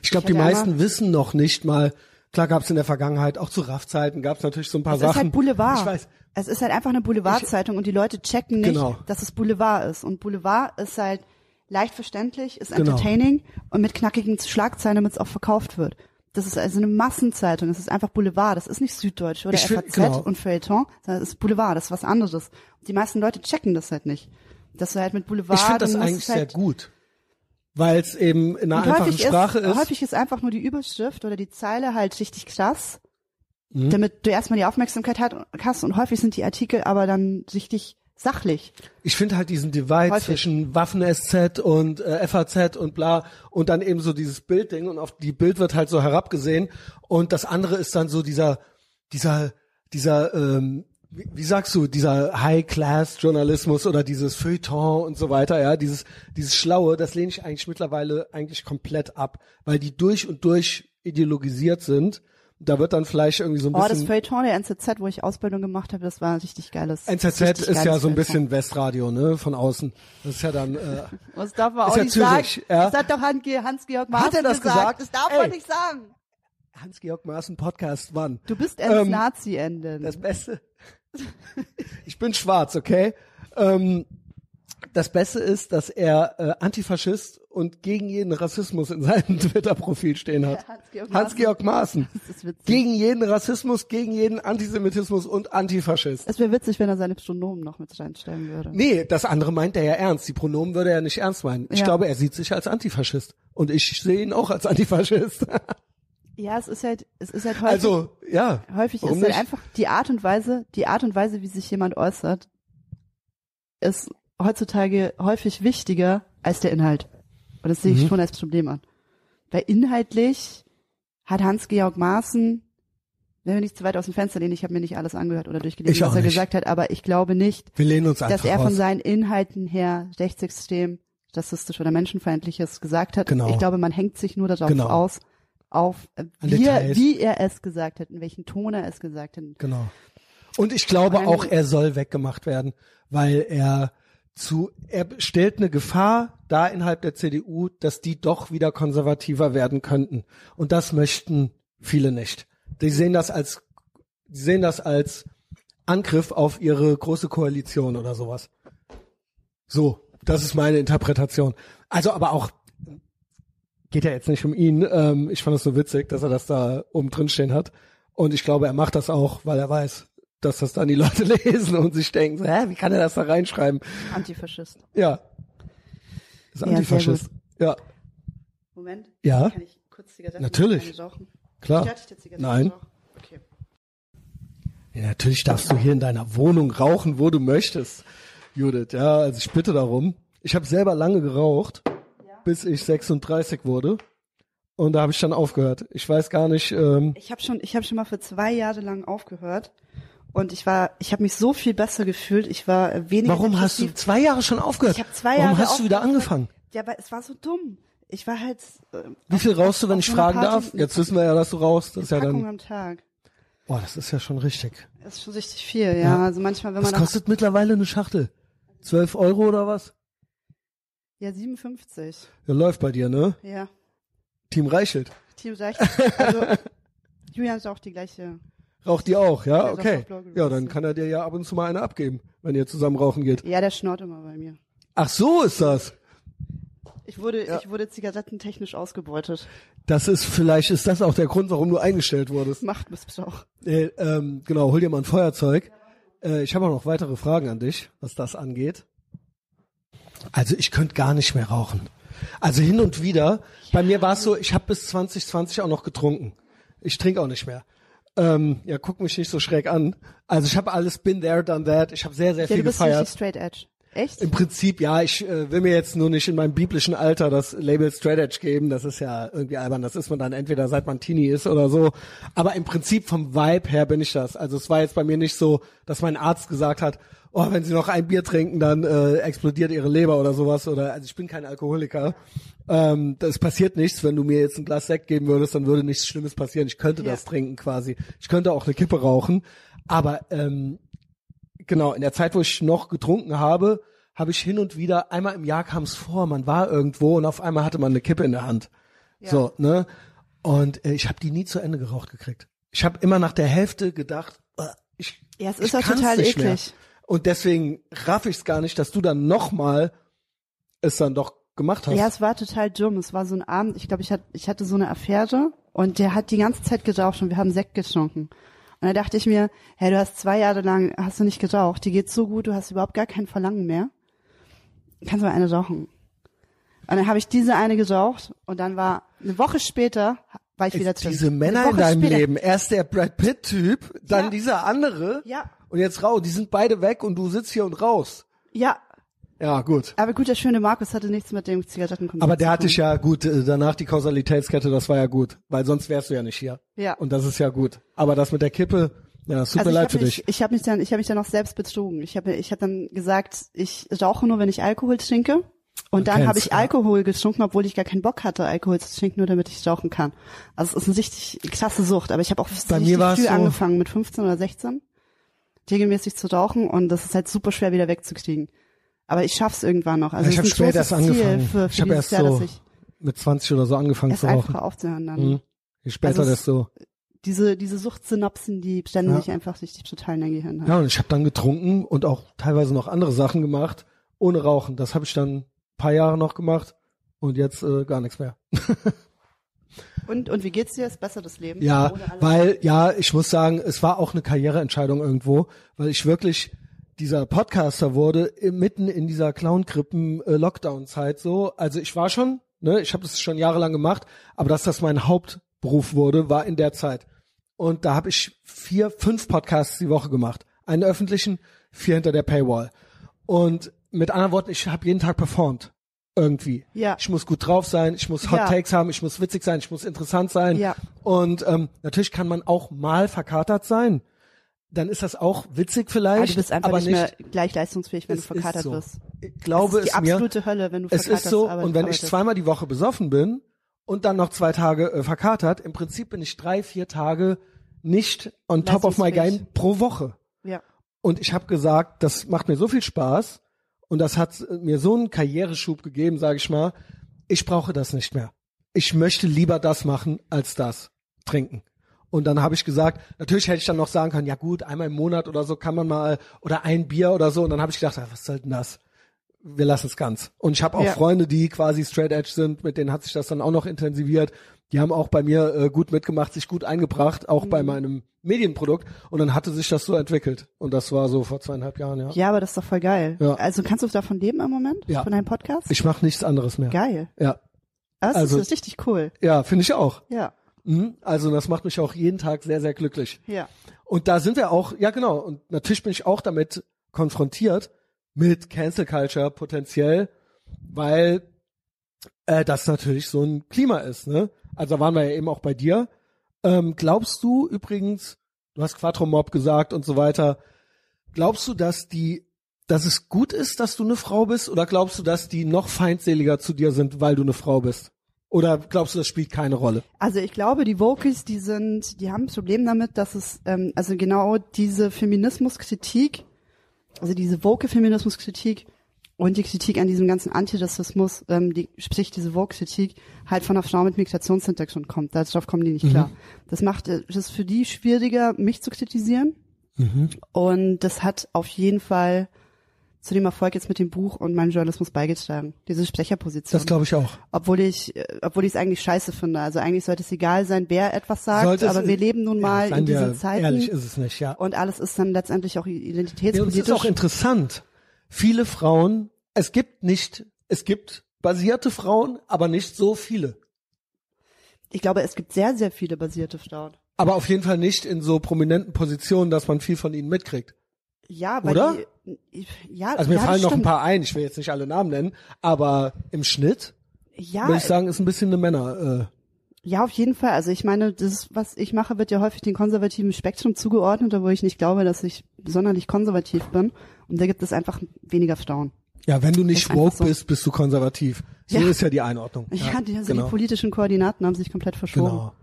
Ich glaube, die meisten wissen noch nicht mal, klar gab es in der Vergangenheit, auch zu RAF-Zeiten gab es natürlich so ein paar
Es
Sachen.
ist halt Boulevard.
Ich weiß.
Es ist halt einfach eine Boulevardzeitung und die Leute checken nicht,
Genau.
dass es Boulevard ist. Und Boulevard ist halt leicht verständlich, ist
Genau.
entertaining und mit knackigen Schlagzeilen, damit es auch verkauft wird. Das ist also eine Massenzeitung. Das ist einfach Boulevard. Das ist nicht Süddeutsche oder
Ich
FAZ
genau.
und Feuilleton. sondern Das ist Boulevard. Das ist was anderes. Und die meisten Leute checken das halt nicht. Dass du halt mit Boulevard.
Ich finde das eigentlich
halt,
sehr gut, weil es eben in einer
und
einfachen Sprache
ist,
ist.
Häufig ist einfach nur die Überschrift oder die Zeile halt richtig krass,
Mhm.
damit du erstmal die Aufmerksamkeit hast. Und häufig sind die Artikel aber dann richtig sachlich.
Ich finde halt diesen Divide
Häufig.
zwischen Waffen-SZ und äh, FAZ und bla und dann eben so dieses Bildding und auf die Bild wird halt so herabgesehen und das andere ist dann so dieser dieser dieser ähm, wie, wie sagst du dieser High-Class-Journalismus oder dieses Feuilleton und so weiter ja dieses dieses Schlaue das lehne ich eigentlich mittlerweile eigentlich komplett ab weil die durch und durch ideologisiert sind da wird dann vielleicht irgendwie so ein
Oh, das
bisschen
Feuilleton der NZZ, wo ich Ausbildung gemacht habe, das war ein richtig geiles.
NZZ
richtig
ist ja so ein bisschen Westradio ne von außen das ist ja dann äh, [LAUGHS]
Das darf man auch
ja
nicht
Zürich,
sagen.
ja.
Das hat doch Hans- Hans-Georg
Hat er das gesagt?
Das darf
Ey.
man nicht sagen.
Hans-Georg Maaßen Podcast, Mann.
Du bist
Ähm,
ends Nazi-Enden.
Das Beste. ich bin schwarz, okay? Ähm, das Beste ist, dass er äh, Antifaschist und gegen jeden Rassismus in seinem [LAUGHS] Twitter-Profil stehen hat.
Hans-Georg
Hans-Georg Maaßen.
Das ist witzig.
Gegen jeden Rassismus, gegen jeden Antisemitismus und Antifaschist.
Es wäre witzig, wenn er seine Pronomen noch mit reinstellen würde.
Nee, das andere meint er ja ernst. Die Pronomen würde er nicht ernst meinen. Ich
Ja.
glaube, er sieht sich als Antifaschist. Und ich sehe ihn auch als Antifaschist. [LAUGHS]
Ja, es ist halt, es ist halt häufig,
also, ja.
häufig ist halt
nicht?
einfach die Art und Weise, die Art und Weise, wie sich jemand äußert, ist heutzutage häufig wichtiger als der Inhalt. Und das sehe ich
Mhm.
schon als Problem an. Weil inhaltlich hat Hans-Georg Maaßen, wenn wir nicht zu weit aus dem Fenster lehnen, ich habe mir nicht alles angehört oder durchgelesen, was er
nicht.
gesagt hat, aber ich glaube nicht, dass er von
raus.
seinen Inhalten her rechtsextrem, rassistisch oder menschenfeindliches gesagt hat.
Genau.
Ich glaube, man hängt sich nur darauf
Genau.
aus, auf äh, wie er, wie er es gesagt hat, in welchen Ton er es gesagt hat.
Genau. Und ich glaube
Und
auch, er soll weggemacht werden, weil er zu, er stellt eine Gefahr da innerhalb der CDU, dass die doch wieder konservativer werden könnten. Und das möchten viele nicht. Die sehen das als, die sehen das als Angriff auf ihre große Koalition oder sowas. So, das ist meine Interpretation. Also aber auch, geht ja jetzt nicht um ihn. Ähm, ich fand es so witzig, dass er das da oben drin stehen hat. Und ich glaube, er macht das auch, weil er weiß, dass das dann die [LAUGHS] Leute lesen und sich denken, so, hä, wie kann er das da reinschreiben?
Antifaschist.
Ja. Ist
Ja,
Antifaschist. Ja,
Moment.
Ja.
Kann ich kurz Zigaretten
Natürlich. klar. Nein.
Okay.
Ja, natürlich darfst du hier in deiner Wohnung rauchen, wo du möchtest, Judith. Ja, also ich bitte darum. Ich habe selber lange geraucht, bis ich 36 wurde. Und da habe ich dann aufgehört. Ich weiß gar nicht, ähm,
Ich habe schon, ich habe schon mal für zwei Jahre lang aufgehört und ich war, ich habe mich so viel besser gefühlt. Ich war weniger.
warum hast du zwei Jahre schon aufgehört?
Ich habe zwei
warum
Jahre
hast du wieder angefangen?
Ja, aber es war so dumm. Ich war halt. Äh,
Wie viel rauchst du, wenn ich fragen
Party-
darf? Jetzt wissen wir ja, dass du rauchst. Das ist ja
Packung
dann,
am Tag.
boah, das ist ja schon richtig.
Das ist schon richtig viel, ja.
Ja.
Also manchmal, wenn
Was
man dann,
kostet mittlerweile eine Schachtel? 12 Euro oder was?
Ja 57,
Ja, läuft bei dir, ne?
ja.
Team Reichelt.
Team reicht. Also [LAUGHS] Julian ist auch die gleiche.
Raucht die auch, ja? Okay. Ja, dann kann er dir ja ab und zu mal eine abgeben, wenn ihr zusammen rauchen geht.
Ja, der schnort immer bei mir.
Ach so ist das.
Ich wurde,
Ja.
ich wurde zigarettentechnisch ausgebeutet.
Das ist, vielleicht ist das auch der Grund, warum du eingestellt wurdest.
Machtmissbrauch.
Äh, ähm, genau, hol dir mal ein Feuerzeug. Äh, ich habe auch noch weitere Fragen an dich, was das angeht. Also ich könnte gar nicht mehr rauchen. Also hin und wieder. Bei mir war es so, ich habe bis 2020 auch noch getrunken. Ich trinke auch nicht mehr. Ähm, ja, guck mich nicht so schräg an. Also ich habe alles been there, done that. Ich habe sehr, sehr
Ja,
viel
du bist
gefeiert.
straight edge. Echt?
Im Prinzip, ja, ich äh, will mir jetzt nur nicht in meinem biblischen Alter das Label Straight Edge geben. Das ist ja irgendwie albern. Das ist man dann entweder seit man Teenie ist oder so. Aber im Prinzip vom Vibe her bin ich das. Also es war jetzt bei mir nicht so, dass mein Arzt gesagt hat, oh, wenn Sie noch ein Bier trinken, dann äh, explodiert Ihre Leber oder sowas. Oder also ich bin kein Alkoholiker. Ähm, das passiert nichts. Wenn du mir jetzt ein Glas Sekt geben würdest, dann würde nichts Schlimmes passieren. Ich könnte
Ja.
das trinken quasi. Ich könnte auch eine Kippe rauchen. Aber ähm, genau, in der Zeit, wo ich noch getrunken habe, habe ich hin und wieder, einmal im Jahr kam es vor, man war irgendwo und auf einmal hatte man eine Kippe in der Hand. So, ne? Und äh, ich habe die nie zu Ende geraucht gekriegt. Ich habe immer nach der Hälfte gedacht, äh, ich
Ja, es ist auch
kann's
total
nicht mehr.
eklig.
Und deswegen raff ich es gar nicht, dass du dann nochmal es dann doch gemacht hast.
Ja, es war total dumm. Es war so ein Abend, ich glaube, ich, hatte ich hatte so eine Affäre und der hat die ganze Zeit geraucht und wir haben Sekt getrunken. Und da dachte ich mir, hey, du hast zwei Jahre lang, hast du nicht geraucht, dir geht's so gut, du hast überhaupt gar kein Verlangen mehr. Kannst du mal eine rauchen. Und dann habe ich diese eine geraucht und dann war eine Woche später war ich wieder drin.
Diese Männer in deinem
später.
Leben, erst der Brad Pitt-Typ, dann
Ja.
dieser andere
Ja.
und jetzt rau, die sind beide weg und du sitzt hier und raus.
Ja,
Ja, gut.
aber gut, der schöne Markus hatte nichts mit dem Zigarettenkonsum
Aber der hatte ich ja gut, äh, danach die Kausalitätskette, das war ja gut, weil sonst wärst du ja nicht hier.
Ja.
Und das ist ja gut. Aber das mit der Kippe, ja, tut
Also
mir
ich
leid für
mich,
dich.
ich habe mich dann, ich habe mich dann auch selbst betrogen. Ich habe, ich habe dann gesagt, ich rauche nur, wenn ich Alkohol trinke. Und dann
kennst,
habe ich
ja.
Alkohol getrunken, obwohl ich gar keinen Bock hatte, Alkohol zu trinken, nur damit ich rauchen kann. Also es ist eine richtig krasse Sucht. Aber ich habe auch
Bei
richtig früh
so-
angefangen, mit 15 oder 16, regelmäßig zu rauchen. Und das ist halt super schwer wieder wegzukriegen. Aber ich schaff's irgendwann noch. Also
ich
es
habe spät erst angefangen.
Für, für
ich habe erst
Jahr,
so
ich
mit 20 oder so angefangen
erst
zu
einfach
rauchen.
aufzuhören dann.
Mhm. Je später,
Also es-
desto.
Diese, diese Suchtsynapsen, die stellen
Ja.
sich einfach richtig total in dein Gehirn. halt.
Ja, und ich habe dann getrunken und auch teilweise noch andere Sachen gemacht, ohne Rauchen. Das habe ich dann ein paar Jahre noch gemacht und jetzt äh, gar nichts mehr. [LAUGHS]
Und, und wie geht's dir? Ist besser das Leben?
Ja, weil, ja, ich muss sagen, es war auch eine Karriereentscheidung irgendwo, weil ich wirklich dieser Podcaster wurde mitten in dieser Clown-Krippen-Lockdown-Zeit so. Also ich war schon, ne, ich habe das schon jahrelang gemacht, aber dass das mein Hauptberuf wurde, war in der Zeit. Und da habe ich vier, fünf Podcasts die Woche gemacht. Einen öffentlichen, vier hinter der Paywall. Und mit anderen Worten, ich habe jeden Tag performt. Irgendwie.
Ja.
Ich muss gut drauf sein, ich muss Hot
Ja.
Takes haben, ich muss witzig sein, ich muss interessant sein.
Ja.
Und ähm, natürlich kann man auch mal verkatert sein. Dann ist das auch witzig vielleicht,
du bist einfach
aber
nicht, mehr gleich leistungsfähig, wenn
es
du verkatert
so.
wirst.
Ich glaube
das ist die
es mir.
absolute Hölle, wenn du
Es
verkatert
ist so,
aber-
und wenn ich zweimal die Woche besoffen bin und dann noch zwei Tage äh, verkatert, im Prinzip bin ich drei, vier Tage nicht on top of my game pro Woche.
Ja.
Und ich habe gesagt, das macht mir so viel Spaß und das hat äh, mir so einen Karriereschub gegeben, sage ich mal. Ich brauche das nicht mehr. Ich möchte lieber das machen als das trinken. Und dann habe ich gesagt, natürlich hätte ich dann noch sagen können, ja gut, einmal im Monat oder so kann man mal oder ein Bier oder so. Und dann habe ich gedacht, ah, was soll denn das? Wir lassen es ganz. Und ich habe auch
Ja.
Freunde, die quasi straight edge sind, mit denen hat sich das dann auch noch intensiviert. Die haben auch bei mir äh, gut mitgemacht, sich gut eingebracht, auch
Mhm.
bei meinem Medienprodukt. Und dann hatte sich das so entwickelt. Und das war so vor zweieinhalb Jahren, ja.
Ja, aber das ist doch voll geil.
Ja.
Also kannst du davon leben im Moment?
Ja.
Von deinem Podcast?
Ich mache nichts anderes mehr.
geil.
Ja,
Das
Also-
ist richtig cool.
ja, finde ich auch.
Ja.
Mhm. Also das macht mich auch jeden Tag sehr, sehr glücklich.
Ja.
Und da sind wir auch, ja genau, und natürlich bin ich auch damit konfrontiert, mit Cancel Culture potenziell, weil äh, das natürlich so ein Klima ist. Ne? Also da waren wir ja eben auch bei dir. Ähm, glaubst du übrigens, du hast Quattro Mob gesagt und so weiter, glaubst du, dass die, dass es gut ist, dass du eine Frau bist, oder glaubst du, dass die noch feindseliger zu dir sind, weil du eine Frau bist? Oder glaubst du, das spielt keine Rolle?
Also ich glaube, die Wokis, die sind, die haben ein Problem damit, dass es, ähm, also genau diese Feminismuskritik, also diese woke Feminismuskritik und die Kritik an diesem ganzen Antirassismus, ähm, die, sprich diese Vogue-Kritik, halt von einer Frau mit Migrationshintergrund kommt. Darauf kommen die nicht klar. Das macht äh, es für die schwieriger, mich zu kritisieren. Und das hat auf jeden Fall zu dem Erfolg jetzt mit dem Buch und meinem Journalismus beigetragen. Diese Sprecherposition.
Das glaube ich auch.
obwohl ich, äh, obwohl ich es eigentlich scheiße finde. Also eigentlich sollte es egal sein, wer etwas sagt,
Sollte es-
aber wir leben nun mal
ja,
in diesen Zeiten
Ehrlich ist es nicht, ja.
und alles ist dann letztendlich auch
Ja, und es
identitätspolitisch.
ist auch interessant. Viele Frauen, es gibt nicht, es gibt basierte Frauen, aber nicht so viele.
ich glaube, es gibt sehr, sehr viele basierte Frauen.
Aber auf jeden Fall nicht in so prominenten Positionen, dass man viel von ihnen mitkriegt.
Ja, weil
Oder?
Die, ja,
Also mir
ja,
fallen noch ein paar ein, ich will jetzt nicht alle Namen nennen, aber im Schnitt
Ja,
würde ich sagen, ist ein bisschen eine Männer.
Ja, auf jeden Fall. Also ich meine, das, was ich mache, wird ja häufig dem konservativen Spektrum zugeordnet, obwohl ich nicht glaube, dass ich sonderlich konservativ bin. Und da gibt es einfach weniger Frauen.
Äh, ja, wenn du nicht woke
so.
bist, bist du konservativ. So
Ja.
ist ja die Einordnung.
Ja, die, also
genau.
die politischen Koordinaten haben sich komplett verschoben.
Genau.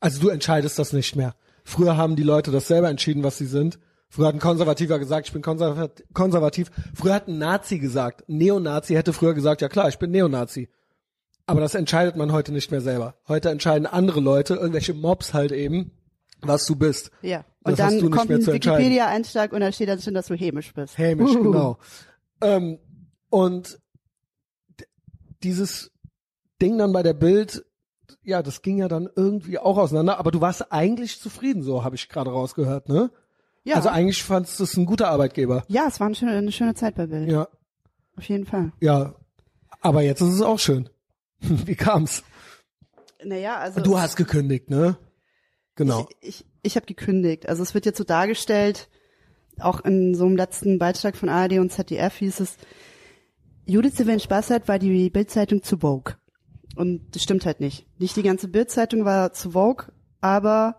Also du entscheidest das nicht mehr. Früher haben die Leute das selber entschieden, was sie sind. Früher hat ein Konservativer gesagt, ich bin konservat- konservativ. Früher hat ein Nazi gesagt, ein Neonazi hätte früher gesagt, ja klar, ich bin Neonazi. Aber das entscheidet man heute nicht mehr selber. Heute entscheiden andere Leute, irgendwelche Mobs halt eben, was du bist.
Ja.
Das
Und
hast
dann
du nicht
kommt
mehr
ein. Wikipedia-Eintrag und da steht dann drin, dass du hämisch bist.
Hämisch,
Uhu.
genau. Ähm, und dieses Ding dann bei der Bild, ja, das ging ja dann irgendwie auch auseinander, aber du warst eigentlich zufrieden, so habe ich gerade rausgehört, ne?
Ja.
Also eigentlich fandst du es ein guter Arbeitgeber.
ja, es war eine schöne, eine schöne Zeit bei Bild.
Ja,
Auf jeden Fall.
ja. Aber jetzt ist es auch schön. [LAUGHS] Wie kam's?
Naja, also.
Du hast gekündigt, ne? Genau.
Ich, ich, ich habe gekündigt. Also es wird jetzt so dargestellt, auch in so einem letzten Beitrag von ARD und ZDF hieß es, Judith Sylvain Spassert war die Bildzeitung zu Vogue. Und das stimmt halt nicht. Nicht die ganze Bildzeitung war zu Vogue, aber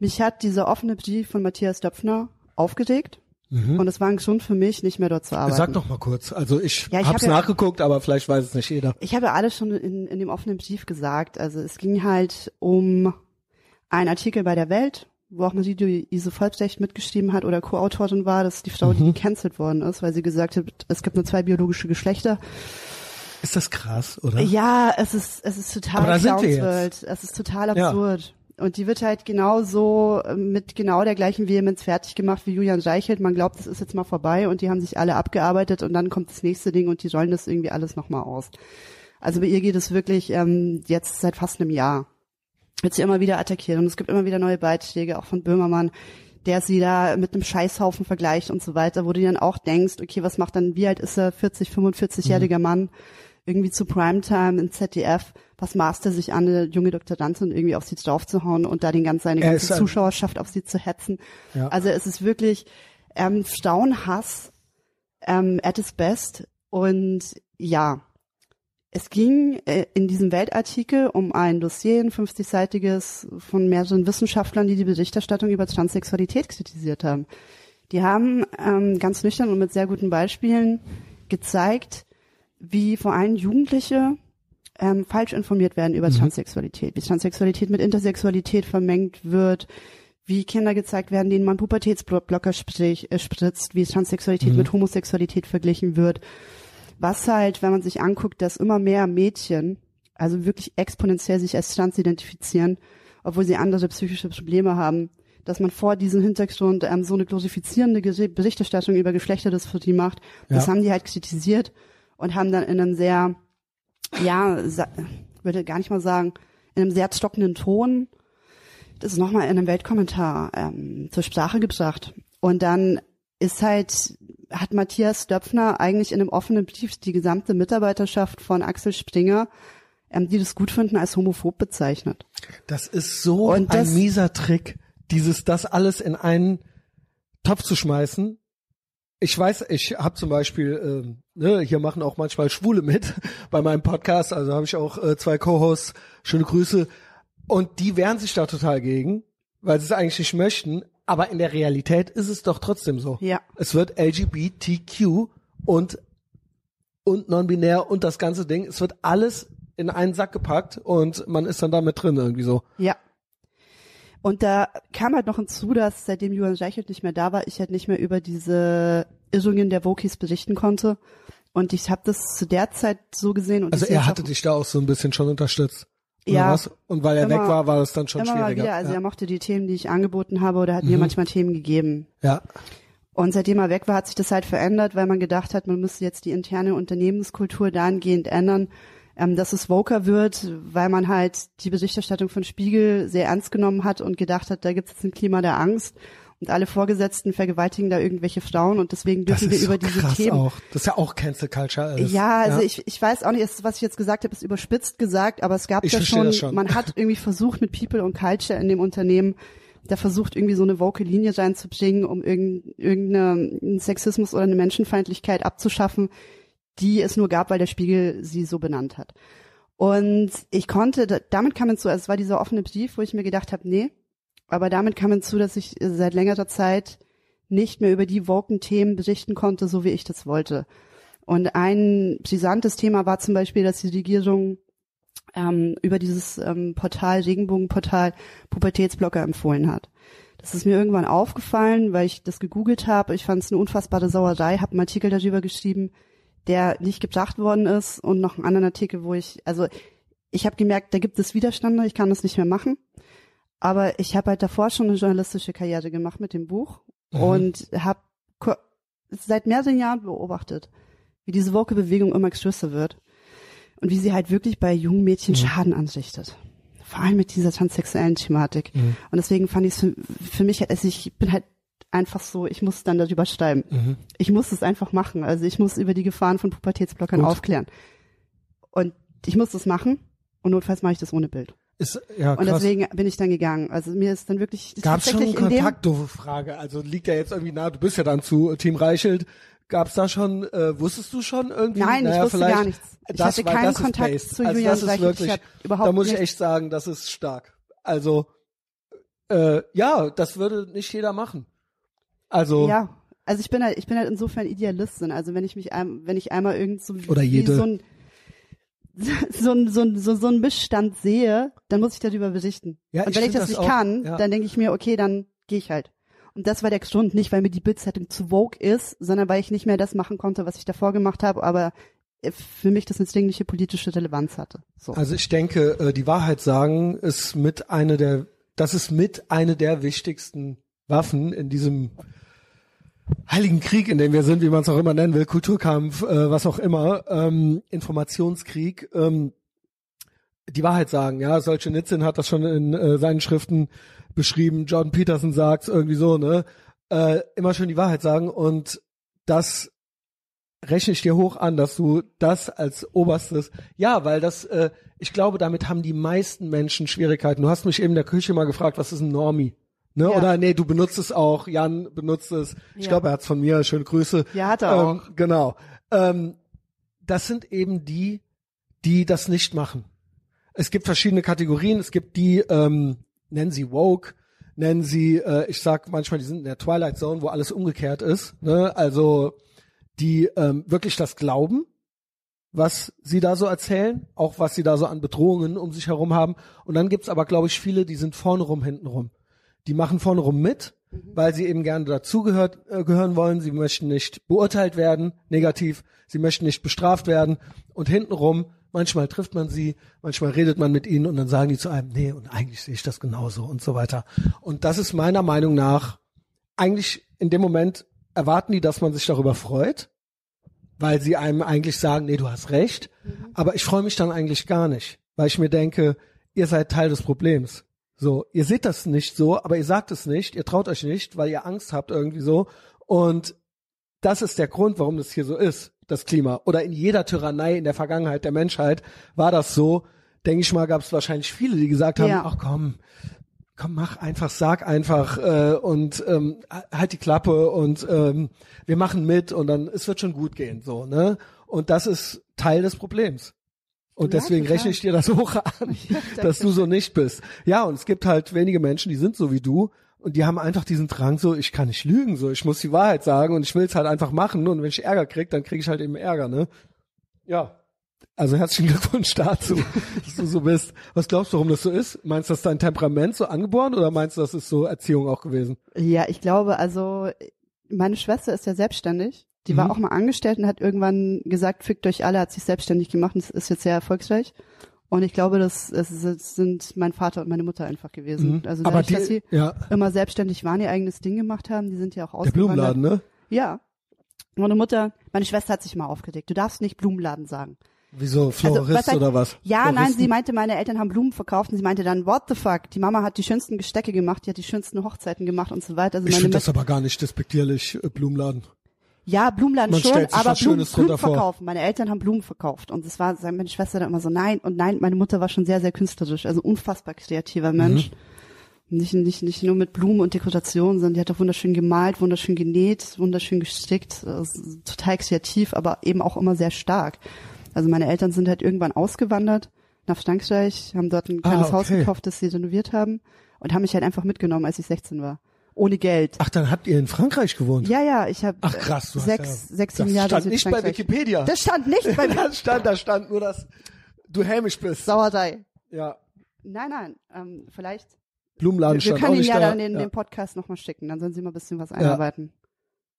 mich hat dieser offene Brief von Matthias Döpfner aufgeregt. Und es war ein Grund für mich, nicht mehr dort zu arbeiten.
Mhm. Sag doch mal kurz. Also ich,
Ja, ich
hab's
hab ja-
nachgeguckt, aber vielleicht weiß es nicht jeder.
Ich habe ja alles schon in, in dem offenen Brief gesagt. Also es ging halt um einen Artikel bei der Welt, wo auch Marie Ise Volksrecht mitgeschrieben hat oder Co-Autorin war, das ist die Frau,
Mhm.
die gecancelt worden ist, weil sie gesagt hat, es gibt nur zwei biologische Geschlechter.
Ist das krass, oder?
Ja, es ist, es ist total
Aber da sind wir.
Es ist total
Ja.
Und die wird halt genauso äh, mit genau der gleichen Vehemenz fertig gemacht wie Julian Reichelt. Man glaubt, es ist jetzt mal vorbei und die haben sich alle abgearbeitet und dann kommt das nächste Ding und die rollen das irgendwie alles nochmal aus. Also bei ihr geht es wirklich ähm, jetzt seit fast einem Jahr. Wird sie immer wieder attackiert und es gibt immer wieder neue Beiträge, auch von Böhmermann, der sie da mit einem Scheißhaufen vergleicht und so weiter, wo du dann auch denkst, okay, was macht dann, wie alt ist er, 40, 45-jähriger Mann, irgendwie zu Primetime in ZDF, was maßt er sich an, eine junge Doktorandin irgendwie auf sie draufzuhauen und da den ganzen, seine ganze Zuschauerschaft auf sie zu hetzen.
Ja.
Also es ist wirklich ähm, Frauenhass ähm, at its best und ja, es ging äh, in diesem Weltartikel um ein Dossier, ein 50-seitiges von mehreren Wissenschaftlern, die die Berichterstattung über Transsexualität kritisiert haben. Die haben ähm, ganz nüchtern und mit sehr guten Beispielen gezeigt, wie vor allem Jugendliche ähm, falsch informiert werden über Transsexualität, wie Transsexualität mit Intersexualität vermengt wird, wie Kinder gezeigt werden, denen man Pubertätsblocker äh, spritzt, wie Transsexualität mit Homosexualität verglichen wird. Was halt, wenn man sich anguckt, dass immer mehr Mädchen, also wirklich exponentiell sich als trans identifizieren, obwohl sie andere psychische Probleme haben, dass man vor diesem Hintergrund ähm, so eine glorifizierende Berichterstattung über Geschlechterdysphorie macht, das
Ja.
haben die halt kritisiert und haben dann in einem sehr, ja, würde gar nicht mal sagen, in einem sehr stockenden Ton das nochmal in einem Weltkommentar ähm, zur Sprache gebracht. Und dann ist halt, hat Matthias Döpfner eigentlich in einem offenen Brief die gesamte Mitarbeiterschaft von Axel Springer, ähm, die das gut finden, als homophob bezeichnet.
Das ist so
das-
ein mieser Trick, dieses das alles in einen Topf zu schmeißen. Ich weiß, ich habe zum Beispiel, ähm, ne, hier machen auch manchmal Schwule mit [LAUGHS] bei meinem Podcast, also habe ich auch äh, zwei Co-Hosts, schöne Grüße. Und die wehren sich da total gegen, weil sie es eigentlich nicht möchten. Aber in der Realität ist es doch trotzdem so.
Ja.
Es wird LGBTQ und und non-binär und das ganze Ding, es wird alles in einen Sack gepackt und man ist dann damit drin irgendwie so.
Ja. Und da kam halt noch hinzu, dass seitdem Johann Reichelt nicht mehr da war, ich halt nicht mehr über diese Irrungen der Wokis berichten konnte. Und ich habe das zu der Zeit so gesehen. Und
Also er hatte dich da auch so ein bisschen schon unterstützt.
Ja.
Was? Und weil er
Immer-
weg war, war das dann schon
immer
schwieriger.
wieder. Also
ja.
er mochte die Themen, die ich angeboten habe, oder hat
Mhm.
mir manchmal Themen gegeben.
ja.
Und seitdem er weg war, hat sich das halt verändert, weil man gedacht hat, man müsste jetzt die interne Unternehmenskultur dahingehend ändern, ähm, dass es woker wird, weil man halt die Berichterstattung von Spiegel sehr ernst genommen hat und gedacht hat, da gibt es jetzt ein Klima der Angst und alle Vorgesetzten vergewaltigen da irgendwelche Frauen und deswegen dürfen wir
so
über diese
krass
Themen.
Auch. Das ist ja auch Cancel Culture. Alles.
Ja, also Ich, ich weiß auch nicht, was ich jetzt gesagt habe, ist überspitzt gesagt, aber es gab
Ich
ja schon,
schon.
man hat irgendwie versucht mit People und Culture in dem Unternehmen, da versucht irgendwie so eine woke Linie reinzubringen, um irgendeine, irgendeinen Sexismus oder eine Menschenfeindlichkeit abzuschaffen, die es nur gab, weil der Spiegel sie so benannt hat. Und ich konnte, da- damit kam hinzu, also es war dieser offene Brief, wo ich mir gedacht habe, nee, aber damit kam hinzu, dass ich seit längerer Zeit nicht mehr über die woken Themen berichten konnte, so wie ich das wollte. Und ein brisantes Thema war zum Beispiel, dass die Regierung ähm, über dieses ähm, Portal, Regenbogenportal, Pubertätsblocker empfohlen hat. Das ist mir irgendwann aufgefallen, weil ich das gegoogelt habe. Ich fand es eine unfassbare Sauerei, habe einen Artikel darüber geschrieben, der nicht gebracht worden ist und noch einen anderen Artikel, wo ich, also ich habe gemerkt, da gibt es Widerstände, ich kann das nicht mehr machen. Aber ich habe halt davor schon eine journalistische Karriere gemacht mit dem Buch
Mhm.
und habe seit mehreren Jahren beobachtet, wie diese Woke-Bewegung immer größer wird und wie sie halt wirklich bei jungen Mädchen
Mhm.
Schaden anrichtet. Vor allem mit dieser transsexuellen Thematik.
Mhm.
Und deswegen fand ich es für, für mich, also ich bin halt einfach so, ich muss dann darüber schreiben.
Mhm.
Ich muss es einfach machen. Also ich muss über die Gefahren von Pubertätsblockern
Gut.
aufklären. Und ich muss das machen und notfalls mache ich das ohne Bild.
Ist, ja,
Und
krass.
deswegen bin ich dann gegangen. Also mir ist dann wirklich
Gab es schon einen Kontakt, doofe Frage. Also liegt ja jetzt irgendwie nah, du bist ja dann zu Team Reichelt. Gab's da schon, äh, wusstest du schon irgendwie?
Nein, ich
naja,
wusste
vielleicht,
gar nichts. Ich
das,
hatte
weil
keinen Kontakt zu
also
Julian
das ist.
Ich
wirklich, da muss ich echt sagen, das ist stark. Also, äh, ja, das würde nicht jeder machen. Also,
Ja, also ich bin halt, ich bin halt insofern Idealistin. Also wenn ich mich, ein, wenn ich einmal irgend so
Oder jede.
so ein [LAUGHS] so ein, so, ein, so, so ein Missstand sehe, dann muss ich darüber berichten.
Ja,
und wenn ich das
das
nicht
auch,
kann,
ja.
dann denke ich mir, okay, dann gehe ich halt. Und das war der Grund, nicht weil mir die Bildzeitung zu vogue ist, sondern weil ich nicht mehr das machen konnte, was ich davor gemacht habe, aber äh, für mich das eine dringliche politische Relevanz hatte. So.
Also ich denke, äh, die Wahrheit sagen ist mit eine der, das ist mit eine der wichtigsten Waffen in diesem heiligen Krieg, in dem wir sind, wie man es auch immer nennen will, Kulturkampf, äh, was auch immer, ähm, Informationskrieg. Ähm, die Wahrheit sagen, ja, Solzhenitsyn hat das schon in äh, seinen Schriften beschrieben, Jordan Peterson sagt irgendwie so, ne, äh, immer schön die Wahrheit sagen und das rechne ich dir hoch an, dass du das als oberstes, ja, weil das, äh, ich glaube, damit haben die meisten Menschen Schwierigkeiten. Du hast mich eben in der Küche mal gefragt, was ist ein Normie? Ne?
Ja.
Oder nee, du benutzt es auch, Jan benutzt es. Ich
Ja.
glaube, er hat's von mir. Schöne Grüße.
Ja, hat er
ähm, Genau. Ähm, das sind eben die, die das nicht machen. Es gibt verschiedene Kategorien. Es gibt die, ähm, nennen sie woke, nennen sie, äh, ich sag manchmal, die sind in der Twilight Zone, wo alles umgekehrt ist. Ne? Also die ähm, wirklich das glauben, was sie da so erzählen, auch was sie da so an Bedrohungen um sich herum haben. Und dann gibt's aber, glaube ich, viele, die sind vorne rum, hinten rum. Die machen vorne rum mit, weil sie eben gerne dazugehört äh, gehören wollen. Sie möchten nicht beurteilt werden, negativ. Sie möchten nicht bestraft werden. Und hintenrum, manchmal trifft man sie, manchmal redet man mit ihnen und dann sagen die zu einem, nee, und eigentlich sehe ich das genauso und so weiter. Und das ist meiner Meinung nach eigentlich in dem Moment erwarten die, dass man sich darüber freut, weil sie einem eigentlich sagen, nee, du hast recht. Aber ich freue mich dann eigentlich gar nicht, weil ich mir denke, ihr seid Teil des Problems. So, ihr seht das nicht so, aber ihr sagt es nicht, ihr traut euch nicht, weil ihr Angst habt irgendwie so. Und das ist der Grund, warum das hier so ist, das Klima. Oder in jeder Tyrannei in der Vergangenheit der Menschheit war das so. Denke ich mal, gab es wahrscheinlich viele, die gesagt haben,
Ja.
ach komm, komm, mach einfach, sag einfach äh, und ähm, halt die Klappe und ähm, wir machen mit und dann es wird schon gut gehen, so ne? Und das ist Teil des Problems. Und
Ja,
deswegen
total.
rechne ich dir das hoch an, [LAUGHS] dass du so nicht bist. Ja, und es gibt halt wenige Menschen, die sind so wie du und die haben einfach diesen Drang so, ich kann nicht lügen, so ich muss die Wahrheit sagen und ich will es halt einfach machen und wenn ich Ärger krieg, dann krieg ich halt eben Ärger, ne? Ja. Also herzlichen Glückwunsch dazu, [LAUGHS] dass du so bist. Was glaubst du, warum das so ist? Meinst du, das ist dein Temperament so angeboren oder meinst du, das ist so Erziehung auch gewesen?
Ja, ich glaube, also meine Schwester ist ja selbstständig. Die
Mhm.
war auch mal angestellt und hat irgendwann gesagt, fickt euch alle, hat sich selbstständig gemacht und ist jetzt sehr erfolgreich. Und ich glaube, das, es sind mein Vater und meine Mutter einfach gewesen.
Mhm.
Also
Aber die,
dass sie
ja,
immer selbstständig waren, ihr eigenes Ding gemacht haben, die sind ja auch
der
ausgewandert.
Blumenladen, ne?
Ja. Meine Mutter, meine Schwester hat sich mal aufgedeckt. Du darfst nicht Blumenladen sagen.
Wieso, Florist
was heißt-
oder was?
Ja, nein,
Floristen?
sie meinte, meine Eltern haben Blumen verkauft und sie meinte dann, what the fuck? Die Mama hat die schönsten Gestecke gemacht, die hat die schönsten Hochzeiten gemacht und so weiter. Also
Ich finde das aber gar nicht despektierlich, äh, Blumenladen.
Ja, Blumenladen
Man
schon, aber Blumen, Blumen verkaufen. Meine Eltern haben Blumen verkauft und es war, sagt meine Schwester dann immer so, nein und nein. Meine Mutter war schon sehr, sehr künstlerisch, also unfassbar kreativer Mensch. Nicht, nicht, nicht nur mit Blumen und Dekoration, sondern die hat auch wunderschön gemalt, wunderschön genäht, wunderschön gestickt, also total kreativ, aber eben auch immer sehr stark. Also meine Eltern sind halt irgendwann ausgewandert nach Frankreich, haben dort ein
Ah,
kleines Haus
okay.
gekauft, das sie renoviert haben und haben mich halt einfach mitgenommen, als ich 16 war. Ohne Geld.
Ach, dann habt ihr in Frankreich gewohnt?
Ja, ja, ich habe
Ach krass, du
sechs,
hast ja,
sechs,
das
sieben Jahre
stand
in
nicht bei. Wikipedia.
Das stand nicht bei [LAUGHS] mir.
das stand, da stand nur, dass du hämisch bist.
Sauerei.
Ja.
Nein, nein, ähm, vielleicht.
Blumenladen
wir
stand
können
nicht
ja
da.
dann den,
ja.
den Podcast nochmal schicken, dann sollen Sie mal ein bisschen was einarbeiten.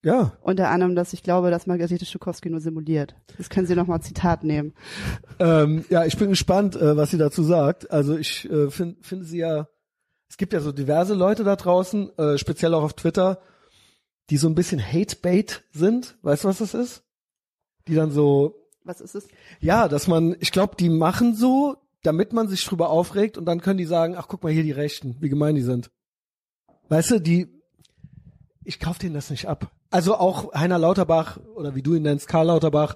ja.
Unter anderem, dass ich glaube, dass Margarete Schukowski nur simuliert. Das können Sie nochmal Zitat nehmen.
Ähm, ja, ich bin gespannt, äh, was sie dazu sagt. Also ich äh, finde finde sie ja, es gibt ja so diverse Leute da draußen, äh, speziell auch auf Twitter, die so ein bisschen Hate-Bait sind. Weißt du, was das ist? Die dann so,
Was ist es?
ja, dass man, ich glaube, die machen so, damit man sich drüber aufregt und dann können die sagen, ach guck mal hier die Rechten, wie gemein die sind. Weißt du, die, ich kauf denen das nicht ab. Also auch Heiner Lauterbach oder wie du ihn nennst, Karl Lauterbach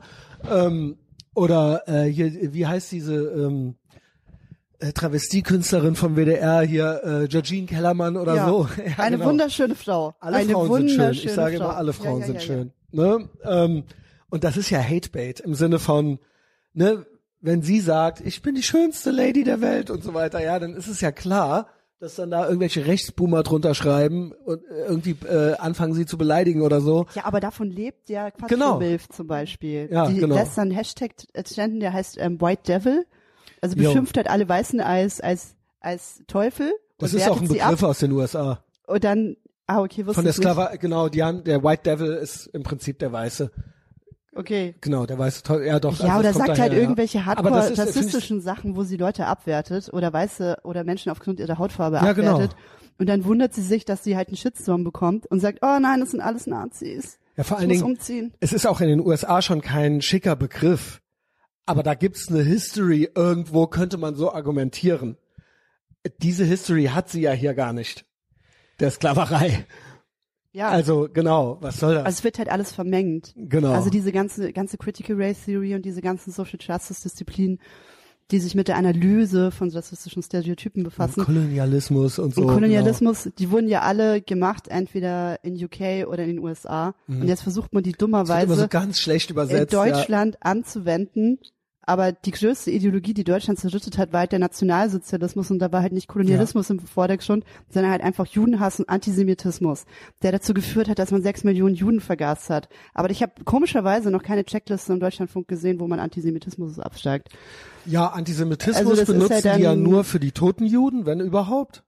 ähm, oder äh, hier, wie heißt diese ähm, äh, Travestiekünstlerin vom WDR hier, äh, Georgine Kellermann oder
Ja.
so. [LAUGHS] Ja,
Eine
genau.
wunderschöne Frau.
Alle
Eine
Frauen sind schön. Ich sage
Frau.
immer, alle Frauen
ja,
sind schön. Ne? Ähm, und das ist ja Hatebait im Sinne von, ne, wenn sie sagt, ich bin die schönste Lady der Welt und so weiter, ja, dann ist es ja klar, dass dann da irgendwelche Rechtsboomer drunter schreiben und äh, irgendwie äh, anfangen sie zu beleidigen oder so.
Ja, aber davon lebt ja Quatsch
Genau.
Zum Beispiel.
Ja,
Die
genau.
lässt dann Hashtag entstanden, der heißt ähm, White Devil. Also
Jo.
beschimpft halt alle Weißen als, als, als Teufel.
Das ist auch ein Begriff
ab.
aus den USA.
Und dann, ah, okay, wusste
Von der. Sklava, genau, die haben, der White Devil ist im Prinzip der Weiße.
Okay.
Genau, der Weiße Teufel. Ja, doch.
Ja,
also
oder sagt
daher,
halt
ja.
irgendwelche
ich,
hardcore-rassistischen Sachen, wo sie Leute abwertet oder Weiße oder Menschen aufgrund ihrer Hautfarbe
Ja, genau.
abwertet. Und dann wundert sie sich, dass sie halt einen Shitstorm bekommt und sagt, oh nein, das sind alles Nazis.
Ja, vor
Ich
allen Dingen,
umziehen.
es ist auch in den USA schon kein schicker Begriff. Aber da gibt's eine History irgendwo, könnte man so argumentieren. Diese History hat sie ja hier gar nicht. Der Sklaverei.
Ja.
Also genau, was soll das?
Also es wird halt alles vermengt.
Genau.
Also diese ganze, ganze Critical Race Theory und diese ganzen Social Justice Disziplinen, die sich mit der Analyse von rassistischen Stereotypen befassen.
Kolonialismus und so.
Und Kolonialismus, die wurden ja alle gemacht, entweder in UK oder in den USA. Und jetzt versucht man die
Genau.
Dummerweise
so ganz schlecht
in
übersetzt.
Deutschland anzuwenden. Aber die größte Ideologie, die Deutschland zerrüttet hat, war halt der Nationalsozialismus und da war halt nicht Kolonialismus im Vordergrund, sondern halt einfach Judenhass und Antisemitismus, der dazu geführt hat, dass man sechs Millionen Juden vergast hat. Aber ich habe komischerweise noch keine Checkliste im Deutschlandfunk gesehen, wo man Antisemitismus absteigt.
Ja, Antisemitismus
Also
benutzen
ja
die ja nur für die toten Juden, wenn überhaupt.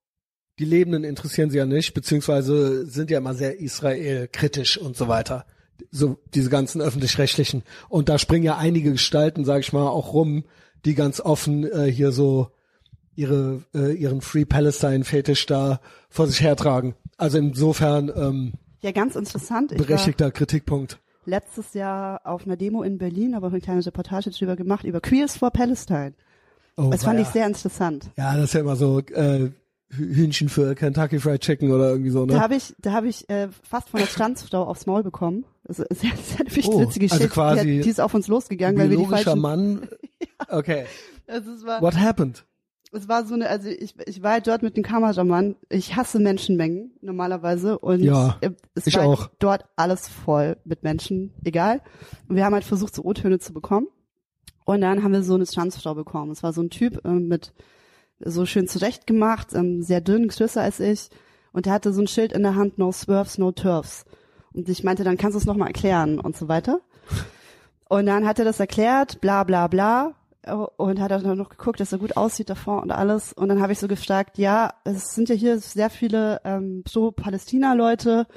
Die Lebenden interessieren sie ja nicht, beziehungsweise sind ja immer sehr Israel-kritisch und so weiter. So diese ganzen öffentlich-rechtlichen. Und da springen ja einige Gestalten, sag ich mal, auch rum, die ganz offen äh, hier so ihre äh, ihren Free Palestine Fetisch da vor sich hertragen. Also insofern ähm,
Ja, ganz interessant. Ich
berechtigter Kritikpunkt.
letztes Jahr auf einer Demo in Berlin, aber auch eine kleine Reportage drüber gemacht, über Queers for Palestine.
Oh,
Das fand
weia.
ich sehr interessant.
Ja, das ist ja immer so äh, Hühnchen für Kentucky Fried Chicken oder irgendwie so, ne?
Da habe ich, da habe ich äh, fast von der Standsfrau aufs Maul bekommen. Das ist sehr, sehr eine
Oh,
witzige
also
Geschichte.
quasi
die, hat, die ist auf uns losgegangen, weil wir die falschen.
Mann. [LAUGHS] Okay.
Also es war,
What happened?
es war so eine, also ich, ich war halt dort mit dem Kameramann. Ich hasse Menschenmengen normalerweise und
Ja,
äh, es
ich
war
auch.
dort alles voll mit Menschen, egal. Und wir haben halt versucht, so O-Töne zu bekommen. Und dann haben wir so eine Standsfrau bekommen. Es war so ein Typ ähm, mit so schön zurecht gemacht, ähm, sehr dünn, größer als ich. Und der hatte so ein Schild in der Hand, no swerves, no turfs. Und ich meinte, dann kannst du es nochmal erklären und so weiter. Und dann hat er das erklärt, bla bla bla. Und hat dann noch geguckt, dass er gut aussieht davor und alles. Und dann habe ich so gefragt, ja, es sind ja hier sehr viele ähm, so Palästina-Leute.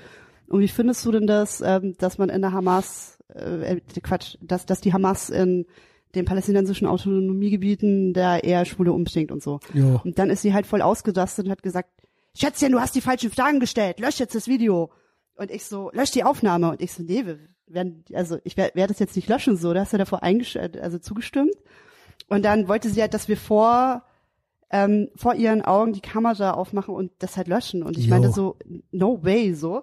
Und wie findest du denn das, ähm, dass man in der Hamas, äh, äh, Quatsch, dass, dass die Hamas in den palästinensischen Autonomiegebieten da eher Schwule umbringt und so.
Jo.
Und dann ist sie halt voll ausgerastet und hat gesagt, Schätzchen, du hast die falschen Fragen gestellt, lösch jetzt das Video. Und ich so, lösch die Aufnahme. Und ich so, nee, wir werden, also ich werde werd das jetzt nicht löschen, so. Da hast du davor eingesch also zugestimmt. Und dann wollte sie halt, dass wir vor, ähm, vor ihren Augen die Kamera aufmachen und das halt löschen. Und ich
Jo.
meinte so, no way, so.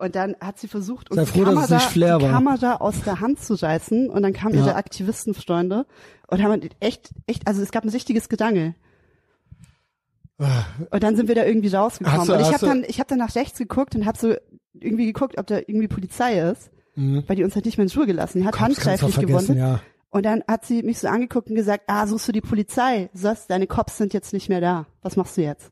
Und dann hat sie versucht, uns die,
froh, es
Kamera, die. Kamera aus der Hand zu reißen. Und dann kamen
Ja.
ihre Aktivistenfreunde und haben echt, echt, also es gab ein richtiges Gedangel. Und dann sind wir da irgendwie rausgekommen.
Du-
und ich habe dann, ich habe dann nach rechts geguckt und habe so irgendwie geguckt, ob da irgendwie Polizei ist, weil die uns halt nicht mehr in Ruhe gelassen. Die hat handgreiflich gewonnen.
ja.
Und dann hat sie mich so angeguckt und gesagt, ah, suchst du die Polizei? Sos, deine Cops sind jetzt nicht mehr da. Was machst du jetzt?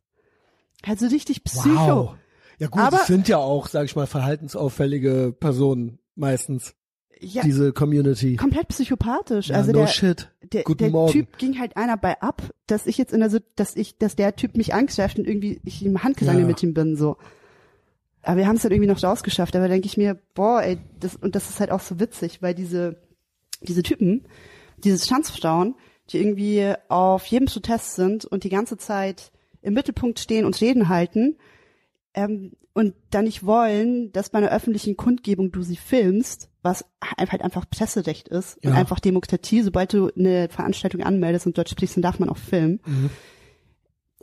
Also richtig Psycho.
Wow. Ja gut,
Aber-
es sind ja auch, sag ich mal, verhaltensauffällige Personen meistens,
Ja,
diese Community.
komplett psychopathisch.
Ja,
also
no
der,
shit.
der,
Guten
der
Morgen.
Typ ging halt einer bei ab, dass ich jetzt in der, dass ich, dass der Typ mich angreift und irgendwie ich im Handgesangel
Ja.
mit ihm bin, so. Aber wir haben es dann irgendwie noch rausgeschafft. Aber denke ich mir, boah, ey, das, und das ist halt auch so witzig, weil diese, diese Typen, diese Schanzfrauen, die irgendwie auf jedem Protest sind und die ganze Zeit im Mittelpunkt stehen und Reden halten, ähm, und dann nicht wollen, dass bei einer öffentlichen Kundgebung du sie filmst, was halt einfach Presserecht ist und
Ja.
einfach Demokratie, sobald du eine Veranstaltung anmeldest und dort sprichst, dann darf man auch filmen,
Mhm.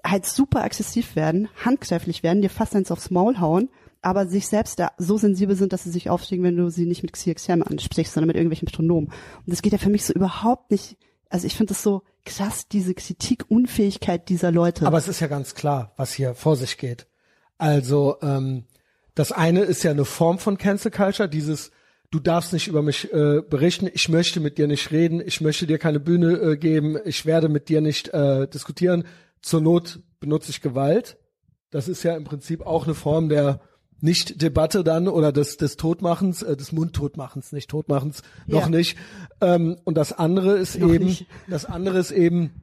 halt super aggressiv werden, handgreiflich werden, dir fast eins aufs Maul hauen, aber sich selbst da so sensibel sind, dass sie sich aufregen, wenn du sie nicht mit XXM ansprichst, sondern mit irgendwelchen Pronomen. Und das geht ja für mich so überhaupt nicht, also ich finde das so krass, diese Kritikunfähigkeit dieser Leute.
Aber es ist ja ganz klar, was hier vor sich geht. Also ähm, das eine ist ja eine Form von Cancel Culture, dieses du darfst nicht über mich äh, berichten, ich möchte mit dir nicht reden, ich möchte dir keine Bühne äh, geben, ich werde mit dir nicht äh, diskutieren. Zur Not benutze ich Gewalt. Das ist ja im Prinzip auch eine Form der Nicht-Debatte dann oder des, des Todmachens, äh, des Mundtotmachens, nicht Totmachens, noch
Ja.
nicht. Ähm, und das andere ist
Noch
eben,
nicht.
das andere ist eben,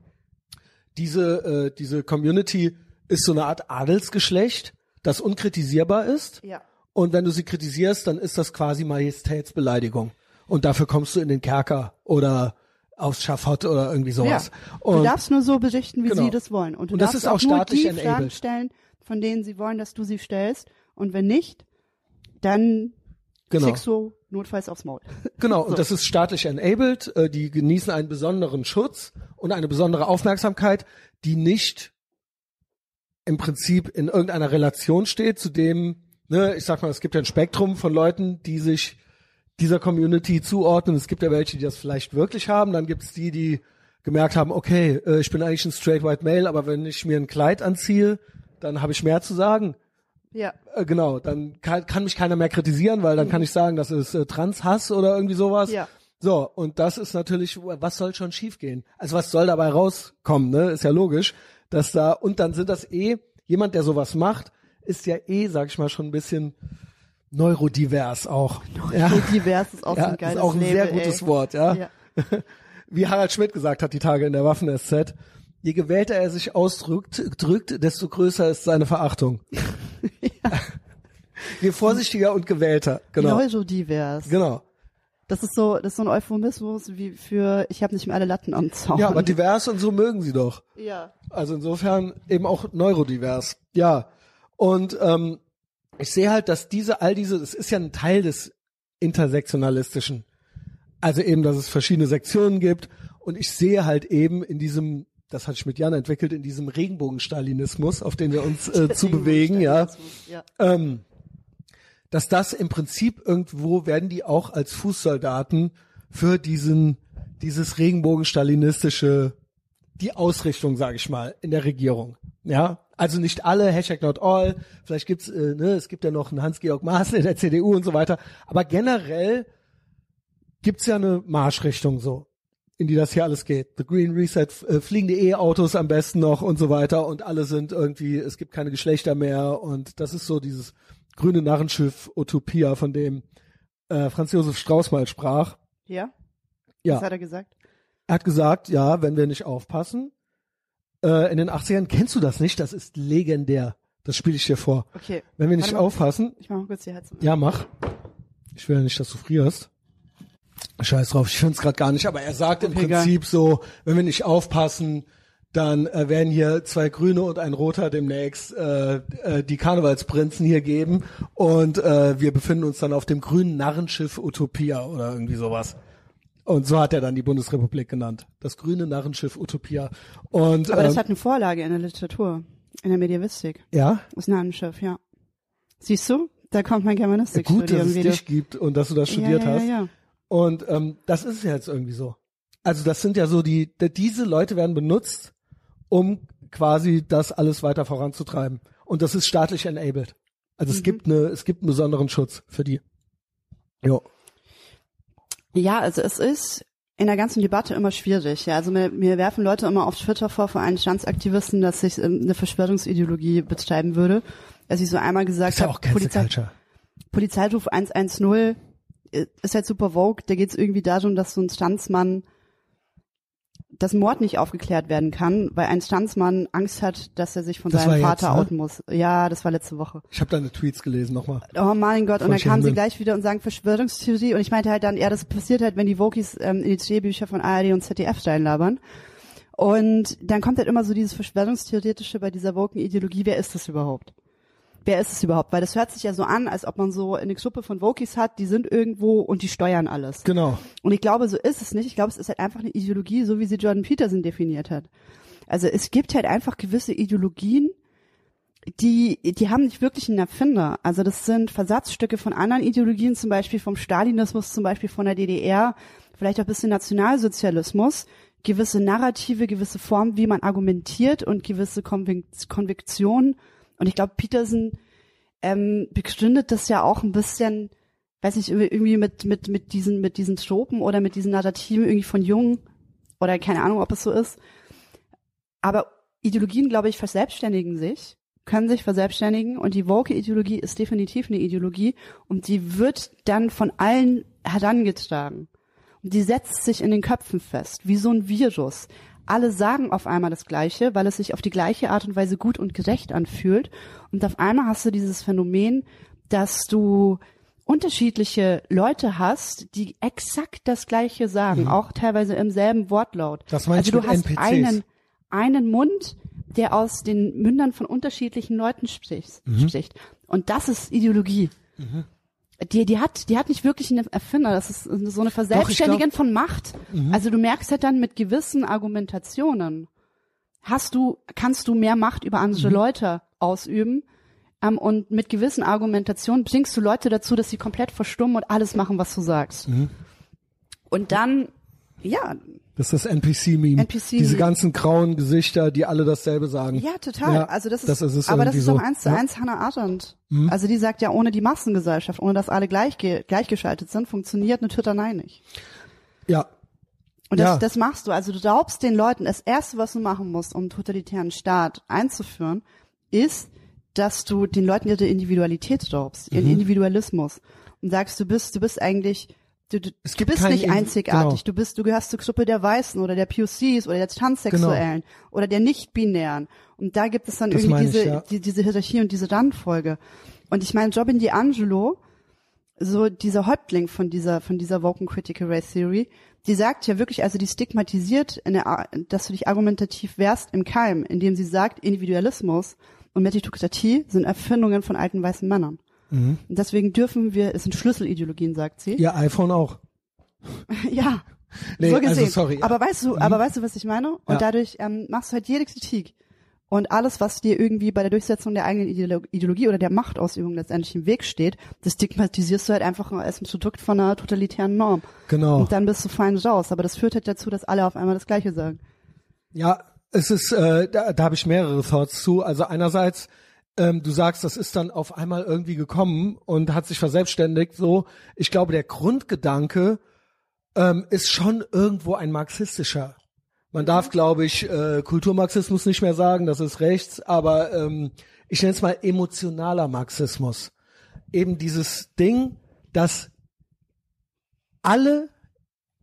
diese, äh, diese Community ist so eine Art Adelsgeschlecht, das unkritisierbar ist.
ja.
Und wenn du sie kritisierst, dann ist das quasi Majestätsbeleidigung. Und dafür kommst du in den Kerker oder aufs Schafott oder irgendwie sowas.
Ja.
Und
du darfst nur so berichten, wie
Genau.
sie das wollen. Und du
Und das
darfst
ist auch
nur
staatlich
die
enabled.
Fragen stellen, von denen sie wollen, dass du sie stellst. Und wenn nicht, dann
Genau.
kriegst du notfalls aufs Maul. [LAUGHS]
Genau,
So.
und das ist staatlich enabled, äh, die genießen einen besonderen Schutz und eine besondere Aufmerksamkeit, die nicht im Prinzip in irgendeiner Relation steht zu dem, ne, ich sag mal, es gibt ja ein Spektrum von Leuten, die sich dieser Community zuordnen. Es gibt ja welche, die das vielleicht wirklich haben, dann gibt es die, die gemerkt haben, okay, äh, ich bin eigentlich ein straight white male, aber wenn ich mir ein Kleid anziehe, dann habe ich mehr zu sagen.
Ja.
Äh, genau, dann kann, kann mich keiner mehr kritisieren, weil dann kann ich sagen, das ist äh, Transhass oder irgendwie sowas.
Ja.
So, und das ist natürlich, was soll schon schiefgehen? Also was soll dabei rauskommen, ne? Ist ja logisch, dass da, und dann sind das eh, jemand, der sowas macht, ist ja eh, sag ich mal, schon ein bisschen neurodivers auch. Ja,
So divers ist auch so
ja
ein
ist
geiles
auch ein sehr
Label,
gutes
ey.
Wort, ja.
Ja. [LAUGHS]
Wie Harald Schmidt gesagt hat, die Tage in der Waffen-SZ, je gewählter er sich ausdrückt, drückt, desto größer ist seine Verachtung. [LAUGHS] Je vorsichtiger und gewählter, genau.
Neurodivers.
Genau.
Das ist so, das ist so ein Euphemismus wie für ich habe nicht mehr alle Latten am Zaun.
Ja, aber divers und so mögen sie doch.
ja.
Also insofern eben auch neurodivers. Ja. Und ähm, ich sehe halt, dass diese, all diese, es ist ja ein Teil des Intersektionalistischen. Also eben, dass es verschiedene Sektionen gibt. Und ich sehe halt eben in diesem, das hatte ich mit Jan entwickelt, in diesem Regenbogenstalinismus, auf den wir uns äh, [LAUGHS] zu bewegen, ja.
ja.
ähm, dass das im Prinzip irgendwo werden die auch als Fußsoldaten für diesen dieses Regenbogen-stalinistische die Ausrichtung, sage ich mal, in der Regierung. Ja, also nicht alle, Hashtag not all. Vielleicht gibt's, äh, ne, es gibt ja noch einen Hans-Georg Maaßen in der CDU und so weiter. Aber generell gibt's ja eine Marschrichtung so, in die das hier alles geht. The Green Reset, äh, fliegende E-Autos am besten noch und so weiter und alle sind irgendwie, es gibt keine Geschlechter mehr und das ist so dieses grüne Narrenschiff Utopia, von dem äh, Franz Josef Strauß mal sprach.
Ja?
Ja.
Was hat er gesagt?
Er hat gesagt, ja, wenn wir nicht aufpassen, äh, in den 80ern, kennst du das nicht? Das ist legendär. Das spiele ich dir vor.
Okay.
Wenn wir nicht
Warte
aufpassen,
Ich mach mal kurz die Heizung. an.
ja, mach. Ich will ja nicht, dass du frierst. Scheiß drauf, ich finde es gerade gar nicht, aber er sagt im
Okay, egal.
Prinzip so, wenn wir nicht aufpassen, dann äh, werden hier zwei Grüne und ein Roter demnächst äh, äh, die Karnevalsprinzen hier geben und äh, wir befinden uns dann auf dem grünen Narrenschiff Utopia oder irgendwie sowas. Und so hat er dann die Bundesrepublik genannt. Das grüne Narrenschiff Utopia. Und
Aber das
ähm,
hat eine Vorlage in der Literatur, in der Medievistik.
ja,
Das Narrenschiff, ja. Siehst du? Da kommt mein
gut,
Germanistikstudium
dass es
wieder.
dich gibt und dass du das studiert
ja, ja,
hast.
Ja, ja.
Und ähm, das ist ja jetzt irgendwie so. Also das sind ja so die, die diese Leute werden benutzt, um quasi das alles weiter voranzutreiben. Und das ist staatlich enabled. Also
Mhm.
es gibt eine, es gibt einen besonderen Schutz für die. Jo.
Ja, also es ist in der ganzen Debatte immer schwierig. Ja, also mir, mir werfen Leute immer auf Twitter vor, vor allen Standsaktivisten, dass ich ähm, eine Verschwörungsideologie betreiben würde. Dass ich so einmal gesagt
ja
habe,
Cancel
Polizei. Polizeiruf 110 äh, ist halt super vogue. Da geht es irgendwie darum, dass so ein Standsmann das Mord nicht aufgeklärt werden kann, weil ein Standsmann Angst hat, dass er sich von
Das
seinem
war jetzt,
Vater
ne?
outen muss. Ja, das war letzte Woche.
Ich habe deine Tweets gelesen nochmal.
Oh mein Gott, und dann kamen sie gleich wieder und sagen Verschwörungstheorie und ich meinte halt dann, ja, das passiert halt, wenn die Wokis ähm, in die Drehbücher von ARD und ZDF reinlabern. Und dann kommt halt immer so dieses Verschwörungstheoretische bei dieser Woken-Ideologie, wer ist das überhaupt? Wer ist es überhaupt? Weil das hört sich ja so an, als ob man so eine Gruppe von Wokis hat, die sind irgendwo und die steuern alles.
Genau.
Und ich glaube, so ist es nicht. Ich glaube, es ist halt einfach eine Ideologie, so wie sie Jordan Peterson definiert hat. Also es gibt halt einfach gewisse Ideologien, die, die haben nicht wirklich einen Erfinder. Also das sind Versatzstücke von anderen Ideologien, zum Beispiel vom Stalinismus, zum Beispiel von der DDR, vielleicht auch ein bisschen Nationalsozialismus, gewisse Narrative, gewisse Formen, wie man argumentiert und gewisse Konvik Konviktionen. Und ich glaube, Peterson ähm, begründet das ja auch ein bisschen, weiß ich, irgendwie mit, mit, mit diesen, mit diesen Tropen oder mit diesen Narrativen irgendwie von Jung oder keine Ahnung, ob es so ist. Aber Ideologien, glaube ich, verselbstständigen sich, können sich verselbstständigen und die Woke-Ideologie ist definitiv eine Ideologie und die wird dann von allen herangetragen. Und die setzt sich in den Köpfen fest, wie so ein Virus. Alle sagen auf einmal das Gleiche, weil es sich auf die gleiche Art und Weise gut und gerecht anfühlt. Und auf einmal hast du dieses Phänomen, dass du unterschiedliche Leute hast, die exakt das Gleiche sagen, auch teilweise im selben Wortlaut.
Mhm. Das meine
also du hast
NPCs.
einen, einen Mund, der aus den Mündern von unterschiedlichen Leuten spricht.
Mhm.
spricht. Und das ist Ideologie. Die, die hat, die hat nicht wirklich einen Erfinder. Das ist so eine Verselbstständigen von Macht.
Mhm.
Also du merkst halt dann mit gewissen Argumentationen hast du, kannst du mehr Macht über andere
Mhm.
Leute ausüben. Ähm, und mit gewissen Argumentationen bringst du Leute dazu, dass sie komplett verstummen und alles machen, was du sagst.
Mhm.
Und dann, ja,
Das ist das NPC-Meme.
NPC
Diese ganzen grauen Gesichter, die alle dasselbe sagen.
Ja, total.
Ja,
also das ist,
das ist es
aber das ist doch
so.
eins zu
Ja. Mhm.
eins Hannah Arendt. Also die sagt ja, ohne die Massengesellschaft, ohne dass alle gleich, gleichgeschaltet sind, funktioniert eine Twitternei nicht.
Ja.
Und das,
Ja.
das machst du. Also du glaubst den Leuten, das erste, was du machen musst, um einen totalitären Staat einzuführen, ist, dass du den Leuten ihre Individualität raubst,
Mhm.
ihren Individualismus. Und sagst, du bist, du bist eigentlich, du, du, du bist nicht einzigartig.
genau.
Du bist, du gehörst zur Gruppe der Weißen oder der POCs oder der Transsexuellen oder der Nicht-Binären. Und da gibt es dann
Das
irgendwie
meine ich,
diese,
ja.
die, diese Hierarchie und diese Randfolge. Und ich meine, Robin DiAngelo, so dieser Häuptling von dieser von dieser Woken Critical Race Theory, die sagt ja wirklich, also die stigmatisiert, in der, dass du dich argumentativ wehrst im Keim, indem sie sagt, Individualismus und Meritokratie sind Erfindungen von alten weißen Männern. Und deswegen dürfen wir, es sind Schlüsselideologien, sagt sie.
Ihr iPhone auch. [LAUGHS]
ja.
Nee,
so
also
gesehen.
sorry.
Aber weißt du, aber weißt du, was ich meine? Und
Ja.
dadurch ähm, machst du halt jede Kritik und alles, was dir irgendwie bei der Durchsetzung der eigenen Ideolo- Ideologie oder der Machtausübung letztendlich im Weg steht, das stigmatisierst du halt einfach als ein Produkt von einer totalitären Norm.
Genau.
Und dann bist du fein raus. Aber das führt halt dazu, dass alle auf einmal das Gleiche sagen.
Ja, es ist, äh, da, da habe ich mehrere Thoughts zu. Also einerseits, ähm, du sagst, das ist dann auf einmal irgendwie gekommen und hat sich verselbstständigt. So, ich glaube, der Grundgedanke ähm, ist schon irgendwo ein marxistischer. Man darf, glaube ich, äh, Kulturmarxismus nicht mehr sagen, das ist rechts, aber ähm, ich nenne es mal emotionaler Marxismus. Eben dieses Ding, dass alle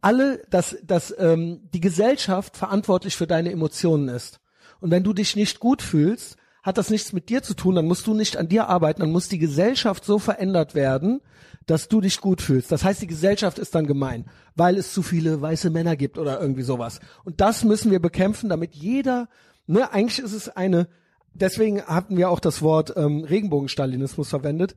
alle, dass, dass ähm, die Gesellschaft verantwortlich für deine Emotionen ist. Und wenn du dich nicht gut fühlst, hat das nichts mit dir zu tun, dann musst du nicht an dir arbeiten, dann muss die Gesellschaft so verändert werden, dass du dich gut fühlst. Das heißt, die Gesellschaft ist dann gemein, weil es zu viele weiße Männer gibt oder irgendwie sowas. Und das müssen wir bekämpfen, damit jeder, ne, eigentlich ist es eine, deswegen hatten wir auch das Wort ähm, Regenbogenstalinismus verwendet.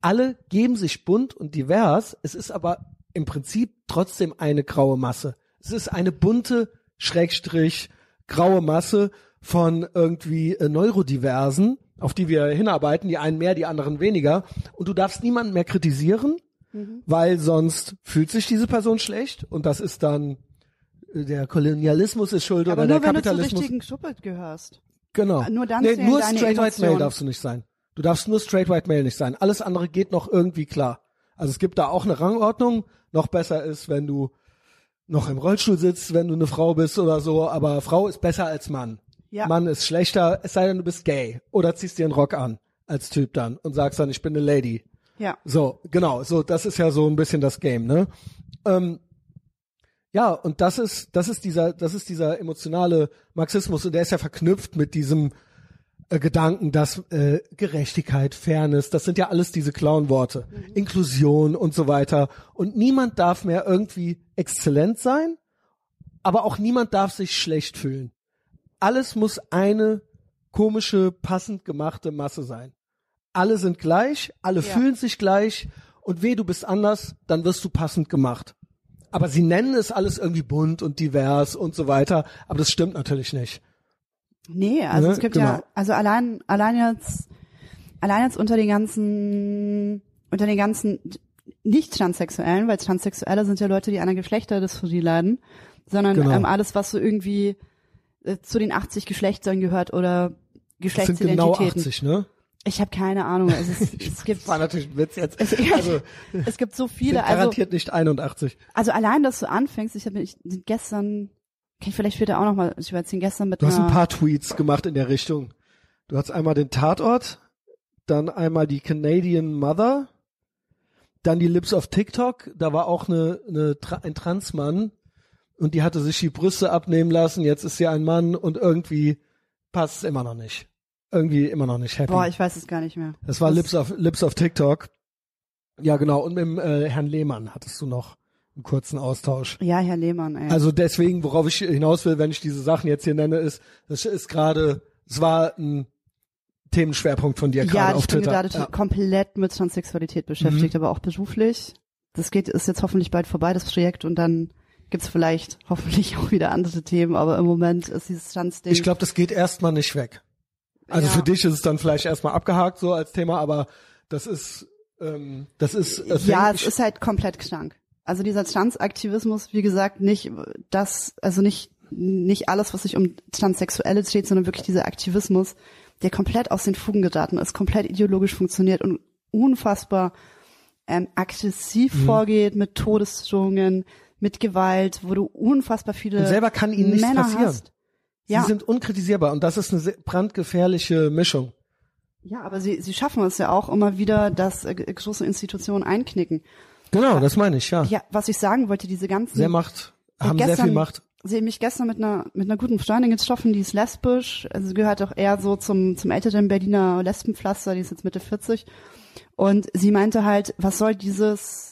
Alle geben sich bunt und divers, es ist aber im Prinzip trotzdem eine graue Masse. Es ist eine bunte, Schrägstrich, graue Masse von irgendwie äh, Neurodiversen, auf die wir hinarbeiten, die einen mehr, die anderen weniger. Und du darfst niemanden mehr kritisieren, mhm. weil sonst fühlt sich diese Person schlecht und das ist dann äh, der Kolonialismus ist schuld
Aber
oder
nur
der
wenn du zur
Kapitalismus.
richtigen Schuppe gehörst.
Genau.
Nur dann
nee, nur
deine
straight white male darfst du nicht sein. Du darfst nur straight white male nicht sein. Alles andere geht noch irgendwie klar. Also es gibt da auch eine Rangordnung. Noch besser ist, wenn du noch im Rollstuhl sitzt, wenn du eine Frau bist oder so, aber Frau ist besser als Mann.
Ja.
Mann ist schlechter, es sei denn, du bist gay oder ziehst dir einen Rock an als Typ dann und sagst dann, ich bin eine Lady.
Ja.
So, genau, so, das ist ja so ein bisschen das Game, ne? Ähm, ja, und das ist, das ist dieser, das ist dieser emotionale Marxismus und der ist ja verknüpft mit diesem äh, Gedanken, dass äh, Gerechtigkeit, Fairness, das sind ja alles diese Clown-Worte, Inklusion und so weiter. Und niemand darf mehr irgendwie exzellent sein, aber auch niemand darf sich schlecht fühlen. Alles muss eine komische, passend gemachte Masse sein. Alle sind gleich, alle
Ja.
fühlen sich gleich und weh, du bist anders, dann wirst du passend gemacht. Aber sie nennen es alles irgendwie bunt und divers und so weiter, aber das stimmt natürlich nicht.
Nee, also
Ne?
es gibt
Genau.
ja, also allein, allein jetzt, allein jetzt unter den ganzen, unter den ganzen nicht-Transsexuellen, weil Transsexuelle sind ja Leute, die an einer Geschlechterdysphorie leiden, sondern
Genau.
ähm, alles, was so irgendwie zu den 80 Geschlechtern gehört oder
Das sind genau
Geschlechtsidentitäten.
80, ne?
Ich habe keine Ahnung. Also es, [LAUGHS] es gibt
Das war natürlich ein Witz jetzt.
es,
Also,
es gibt so viele. Also,
garantiert nicht 81.
also allein, dass du anfängst. Ich habe gestern, kann ich vielleicht später auch noch mal ich erzählen, gestern mit
Du hast ein paar Tweets gemacht in der Richtung. Du hast einmal den Tatort, dann einmal die Canadian Mother, dann die Lips of TikTok. Da war auch eine, eine ein Transmann und die hatte sich die Brüste abnehmen lassen. Jetzt ist sie ein Mann und irgendwie passt es immer noch nicht. Irgendwie immer noch nicht happy.
boah, ich weiß es gar nicht mehr.
das war Lips of Lips of TikTok. Ja, genau. Und mit dem äh, Herrn Lehmann hattest du noch einen kurzen Austausch.
Ja, Herr Lehmann, ey.
Also deswegen, worauf ich hinaus will, wenn ich diese Sachen jetzt hier nenne, ist, das ist gerade, es war ein Themenschwerpunkt von dir
ja,
gerade auf
ich bin
Twitter.
gerade
Ja. Mhm.
komplett mit Transsexualität beschäftigt, aber auch beruflich. Das geht, ist jetzt hoffentlich bald vorbei, das Projekt, und dann gibt's vielleicht hoffentlich auch wieder andere Themen, aber im Moment ist dieses Trans-Ding.
Ich glaube, das geht erstmal nicht weg. Also
Ja.
für dich ist es dann vielleicht erstmal abgehakt so als Thema, aber das ist, ähm, das ist, äh,
ja, es ist halt komplett krank. Also dieser Transaktivismus, wie gesagt, nicht das, also nicht nicht alles, was sich um Transsexuelle dreht, sondern wirklich dieser Aktivismus, der komplett aus den Fugen geraten ist, komplett ideologisch funktioniert und unfassbar ähm, aggressiv
Mhm.
vorgeht mit Todesdrohungen, mit Gewalt, wo du unfassbar viele
und selber kann ihnen nichts
Männer
passieren.
hast.
Sie
Ja,
sind unkritisierbar und das ist eine sehr brandgefährliche Mischung.
ja, aber sie, sie schaffen es ja auch immer wieder, dass äh, große Institutionen einknicken.
Genau, das meine ich, ja.
Ja, was ich sagen wollte, diese ganzen
Sehr Macht, haben sehr
gestern-
viel Macht.
Sie haben mich gestern mit einer mit einer guten Freundin getroffen, die ist lesbisch, also sie gehört auch eher so zum zum älteren Berliner Lesbenpflaster, die ist jetzt Mitte 40 und sie meinte halt, was soll dieses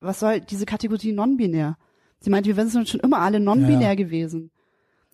was soll diese Kategorie non-binär? Sie meinte, wir sind schon immer alle non-binär
Ja.
gewesen.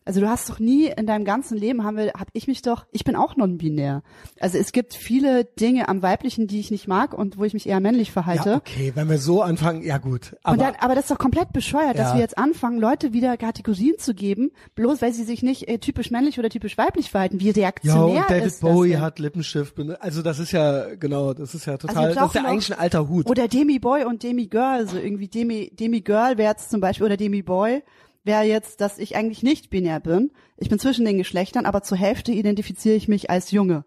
Also du hast doch nie in deinem ganzen Leben haben wir, hab ich mich doch, ich bin auch non-binär. Also es gibt viele Dinge am Weiblichen, die ich nicht mag und wo ich mich eher männlich verhalte.
Ja, okay, wenn wir so anfangen, ja gut. Aber
dann, aber das ist doch komplett bescheuert, dass
Ja.
wir jetzt anfangen, Leute wieder Kategorien zu geben, bloß weil sie sich nicht äh, typisch männlich oder typisch weiblich verhalten. Wie
Ja,
reaktionär
und David
ist
Bowie hat Lippenstift. benutzt. Also das ist ja, genau, das ist ja
wir
total, das ist ja eigentlich ein alter Hut.
Oder Demi Boy und Demi Girl, so irgendwie Demi, Demi Girl wäre jetzt zum Beispiel, oder Demi Boy wäre jetzt, dass ich eigentlich nicht binär bin. Ich bin zwischen den Geschlechtern, aber zur Hälfte identifiziere ich mich als Junge.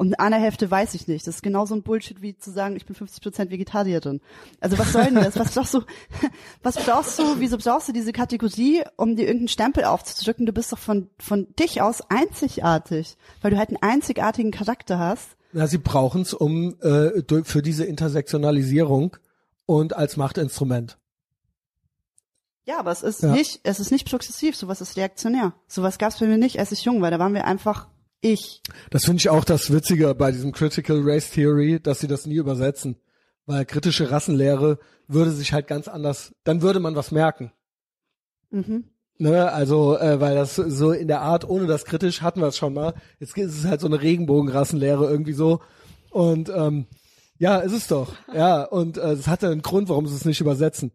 Und eine Hälfte weiß ich nicht. Das ist genauso ein Bullshit wie zu sagen, ich bin 50% Vegetarierin. Also was soll denn das? Was brauchst du, [LAUGHS] was brauchst du, wieso brauchst du diese Kategorie, um dir irgendeinen Stempel aufzudrücken? Du bist doch von, von dich aus einzigartig, weil du halt einen einzigartigen Charakter hast.
Na, sie brauchen es um äh, für diese Intersektionalisierung und als Machtinstrument.
Ja, aber es ist
Ja.
nicht, es ist nicht progressiv, sowas ist reaktionär. Sowas gab's bei mir nicht, als ich jung war. Da waren wir einfach Ich.
Das finde ich auch das Witzige bei diesem Critical Race Theory, dass sie das nie übersetzen. Weil kritische Rassenlehre würde sich halt ganz anders, dann würde man was merken.
Mhm.
Ne, also, äh, weil das so in der Art, ohne das kritisch, hatten wir es schon mal. Jetzt ist es halt so eine Regenbogenrassenlehre irgendwie so. Und ähm, ja, ist es doch. Ja, und äh, es hat ja einen Grund, warum sie es nicht übersetzen.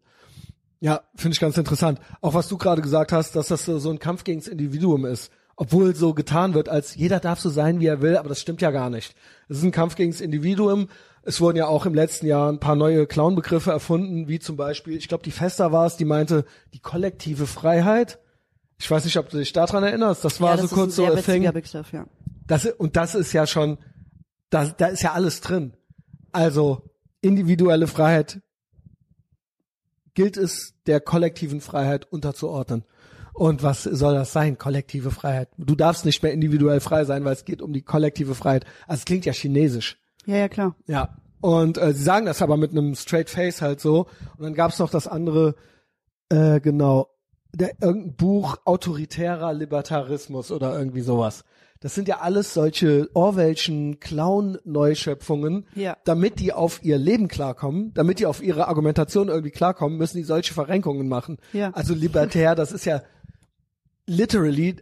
Ja, finde ich ganz interessant. Auch was du gerade gesagt hast, dass das so, so ein Kampf gegen das Individuum ist. Obwohl so getan wird, als jeder darf so sein, wie er will, aber das stimmt ja gar nicht. Es ist ein Kampf gegen das Individuum. Es wurden ja auch im letzten Jahr ein paar neue Clown-Begriffe erfunden, wie zum Beispiel, ich glaube, die Fester war es, die meinte, die kollektive Freiheit. Ich weiß nicht, ob du dich daran erinnerst. Das war
ja,
so
das
kurz
ist
so
ein
thing.
Begriff, ja.
Das, und das ist ja schon, da, da ist ja alles drin. Also individuelle Freiheit gilt es der kollektiven Freiheit unterzuordnen. Und was soll das sein, kollektive Freiheit? Du darfst nicht mehr individuell frei sein, weil es geht um die kollektive Freiheit. Also es klingt ja chinesisch.
Ja, ja, klar.
Ja. Und äh, sie sagen das aber mit einem straight face halt so. Und dann gab's noch das andere, äh, genau, der, irgendein Buch autoritärer Libertarismus oder irgendwie sowas. Das sind ja alles solche Orwellschen Clown-Neuschöpfungen.
Ja.
Damit die auf ihr Leben klarkommen, damit die auf ihre Argumentation irgendwie klarkommen, müssen die solche Verrenkungen machen.
Ja.
Also libertär, das ist ja literally,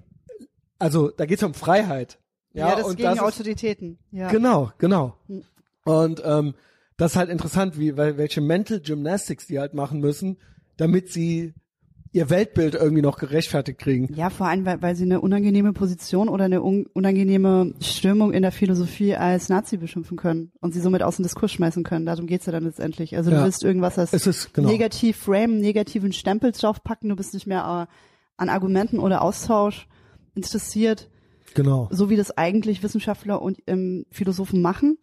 also da geht's um Freiheit. Ja,
Ja, das
und
gegen
das ist,
Autoritäten. Ja.
Genau, genau.
Hm.
Und ähm, das ist halt interessant, wie weil, welche Mental Gymnastics die halt machen müssen, damit sie ihr Weltbild irgendwie noch gerechtfertigt kriegen.
Ja, vor allem, weil, weil sie eine unangenehme Position oder eine un unangenehme Strömung in der Philosophie als Nazi beschimpfen können und sie somit aus dem Diskurs schmeißen können. Darum geht's ja dann letztendlich. Also
Ja.
du willst irgendwas als
Es ist genau.
negativ frame, negativen Stempel draufpacken, du bist nicht mehr äh, an Argumenten oder Austausch interessiert,
Genau.
so wie das eigentlich Wissenschaftler und ähm, Philosophen machen.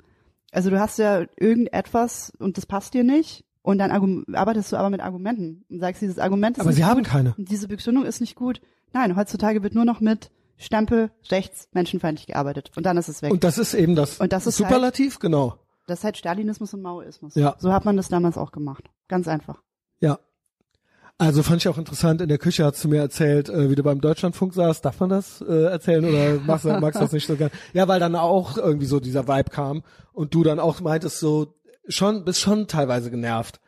Also du hast ja irgendetwas und das passt dir nicht und dann arbeitest du aber mit Argumenten und sagst, dieses Argument ist
Aber sie haben
gut
keine.
und diese Begründung ist nicht gut. Nein, heutzutage wird nur noch mit Stempel rechts menschenfeindlich gearbeitet und dann ist es weg.
Und das ist eben das,
Und das ist
Superlativ, genau.
das ist halt Stalinismus und Maoismus.
Ja.
So hat man das damals auch gemacht. Ganz einfach.
Ja. Also fand ich auch interessant, in der Küche hast du mir erzählt, äh, wie du beim Deutschlandfunk saßt. Darf man das äh, erzählen oder magst, du- magst du das nicht so gern? Ja, weil dann auch irgendwie so dieser Vibe kam und du dann auch meintest so, schon, bist schon teilweise genervt.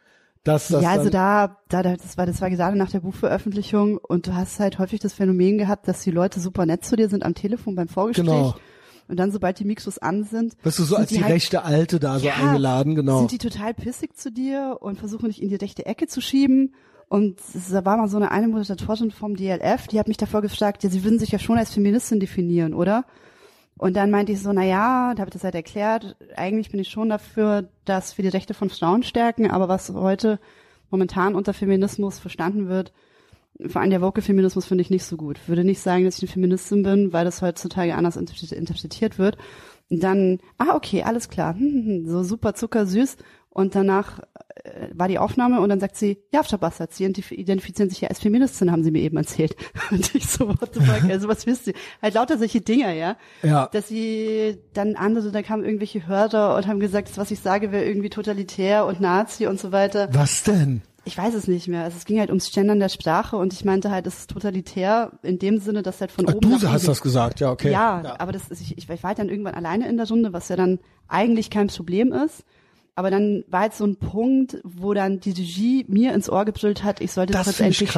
Dass das
ja, also da, da, das war, das war gerade nach der Buchveröffentlichung und du hast halt häufig das Phänomen gehabt, dass die Leute super nett zu dir sind am Telefon beim Vorgespräch.
Genau.
Und dann, sobald die Mikros an sind,
bist du so als die,
halt-
rechte Alte da so
Ja,
eingeladen, genau.
sind die total pissig zu dir und versuchen dich in die rechte Ecke zu schieben. Und da war mal so eine eine Moderatorin vom DLF, die hat mich davor gefragt, ja, sie würden sich ja schon als Feministin definieren, oder? Und dann meinte ich so, na ja, da habe ich das halt erklärt, eigentlich bin ich schon dafür, dass wir die Rechte von Frauen stärken, aber was heute momentan unter Feminismus verstanden wird, vor allem der Woke-Feminismus finde ich nicht so gut. Würde nicht sagen, dass ich eine Feministin bin, weil das heutzutage anders interpre- interpretiert wird. Und dann, ah, okay, alles klar, [LAUGHS] so super zuckersüß. Und danach äh, war die Aufnahme und dann sagt sie, ja, Frau Bassert, Sie identif- identifizieren sich ja als Feministin, haben Sie mir eben erzählt. [LAUGHS] Und ich so, what the fuck, also was wisst ihr? Halt lauter solche Dinger, ja.
Ja.
Dass sie dann andere, da kamen irgendwelche Hörer und haben gesagt, das, was ich sage, wäre irgendwie totalitär und Nazi und so weiter.
Was denn?
Ich weiß es nicht mehr. Also es ging halt ums Gendern der Sprache und ich meinte halt, es ist totalitär in dem Sinne, dass halt von
Ach,
oben
du hast das gesagt, ja, okay.
ja, aber das ist, ich, ich war halt dann irgendwann alleine in der Runde, was ja dann eigentlich kein Problem ist. Aber dann war halt so ein Punkt, wo dann die Regie mir ins Ohr gebrüllt hat, ich sollte
Das
jetzt endlich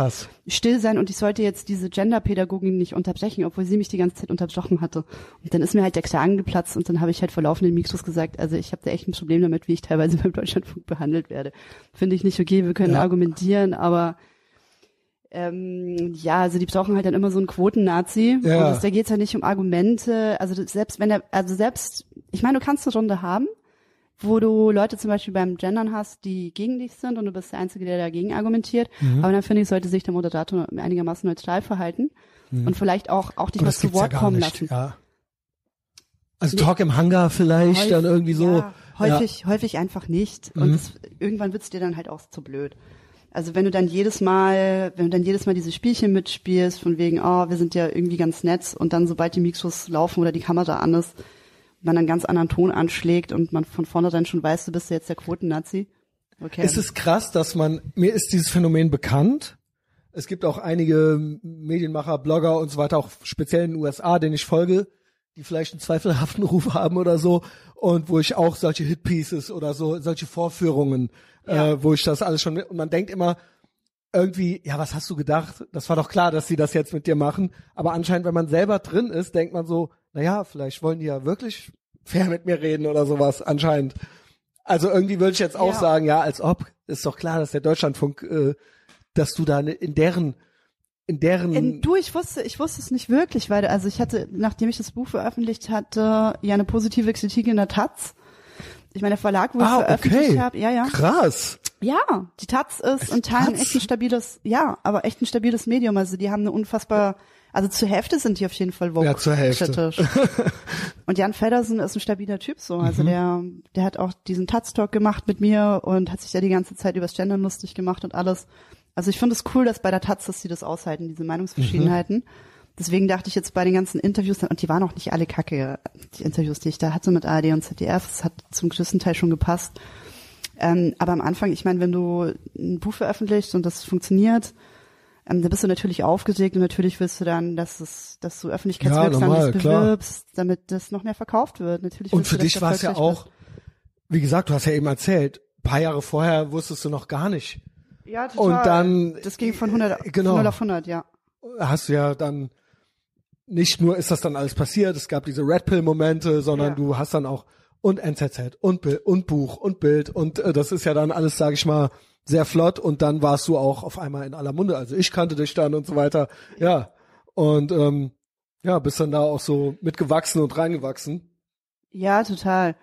still sein und ich sollte jetzt diese Genderpädagogin nicht unterbrechen, obwohl sie mich die ganze Zeit unterbrochen hatte. Und dann ist mir halt der Kragen geplatzt und dann habe ich halt vor laufenden Mikros gesagt, also ich habe da echt ein Problem damit, wie ich teilweise [LAUGHS] beim Deutschlandfunk behandelt werde. Finde ich nicht okay, wir können
Ja.
argumentieren, aber ähm, ja, also die brauchen halt dann immer so einen Quoten-Nazi.
Ja.
Und das, da geht's ja nicht um Argumente. Also selbst wenn er, also selbst, ich meine, du kannst eine Runde haben, wo du Leute zum Beispiel beim Gendern hast, die gegen dich sind und du bist der Einzige, der dagegen argumentiert.
Mhm.
Aber dann finde ich, sollte sich der Moderator einigermaßen neutral verhalten und vielleicht auch, auch dich mal
das
zu
ja
Wort
gar
kommen
nicht,
lassen.
ja. Also Talk im Hangar vielleicht,
Häufig-
dann irgendwie so.
Ja, häufig, häufig einfach nicht. Und
Mhm.
das, irgendwann wird's dir dann halt auch zu blöd. Also wenn du dann jedes Mal, wenn du dann jedes Mal diese Spielchen mitspielst, von wegen, oh, wir sind ja irgendwie ganz nett und dann sobald die Mikros laufen oder die Kamera an ist, man einen ganz anderen Ton anschlägt und man von vornherein schon weiß, du bist jetzt der Quoten-Nazi. Okay.
Es ist krass, dass man, mir ist dieses Phänomen bekannt. Es gibt auch einige Medienmacher, Blogger und so weiter, auch speziell in den USA, denen ich folge, die vielleicht einen zweifelhaften [LAUGHS] Ruf haben oder so und wo ich auch solche Hitpieces oder so solche Vorführungen,
Ja.
äh, wo ich das alles schon und man denkt immer irgendwie, ja, was hast du gedacht? Das war doch klar, dass sie das jetzt mit dir machen, aber anscheinend, wenn man selber drin ist, denkt man so, na ja, vielleicht wollen die ja wirklich fair mit mir reden oder sowas anscheinend. Also irgendwie würde ich jetzt auch
Ja.
sagen, ja, als ob ist doch klar, dass der Deutschlandfunk, äh, dass du da ne- in deren in deren
In, du, ich wusste, ich wusste es nicht wirklich, weil also ich hatte, nachdem ich das Buch veröffentlicht hatte, ja eine positive Kritik in der Taz. Ich meine, der Verlag, wo ich
ah,
veröffentlicht
okay.
habe, ja, ja.
Krass.
Ja, die Taz ist in Teilen echt ein stabiles, ja, aber echt ein stabiles Medium. Also die haben eine unfassbar, also zur Hälfte sind die auf jeden Fall Vogue
Ja, zur Hälfte.
kritisch. [LAUGHS] Und Jan Feddersen ist ein stabiler Typ so. Also
Mhm.
der, der hat auch diesen Taz-Talk gemacht mit mir und hat sich da die ganze Zeit übers Gendern lustig gemacht und alles. Also ich finde es cool, dass bei der Taz, dass sie das aushalten, diese Meinungsverschiedenheiten. Deswegen dachte ich jetzt bei den ganzen Interviews, und die waren auch nicht alle kacke, die Interviews, die ich da hatte mit ARD und ZDF, es hat zum größten Teil schon gepasst. Ähm, aber am Anfang, ich meine, wenn du ein Buch veröffentlichst und das funktioniert, ähm, dann bist du natürlich aufgeregt und natürlich willst du dann, dass es, dass du öffentlichkeitswirksam
Ja,
das
klar.
bewirbst, damit das noch mehr verkauft wird. Natürlich
Und für
du,
dich war es ja auch, wie gesagt, du hast ja eben erzählt, ein paar Jahre vorher wusstest du noch gar nicht.
Ja, total.
Und dann
das ging von 100,
Genau.
von 0 auf 100, ja.
hast du ja dann nicht nur ist das dann alles passiert, es gab diese Red Pill Momente, sondern
Ja.
du hast dann auch und NZZ und Bild und Buch und Bild und äh, das ist ja dann alles, sage ich mal, sehr flott und dann warst du auch auf einmal in aller Munde. Also ich kannte dich dann und so weiter. Ja. Und ähm, ja, bist dann da auch so mitgewachsen und reingewachsen.
Ja, total.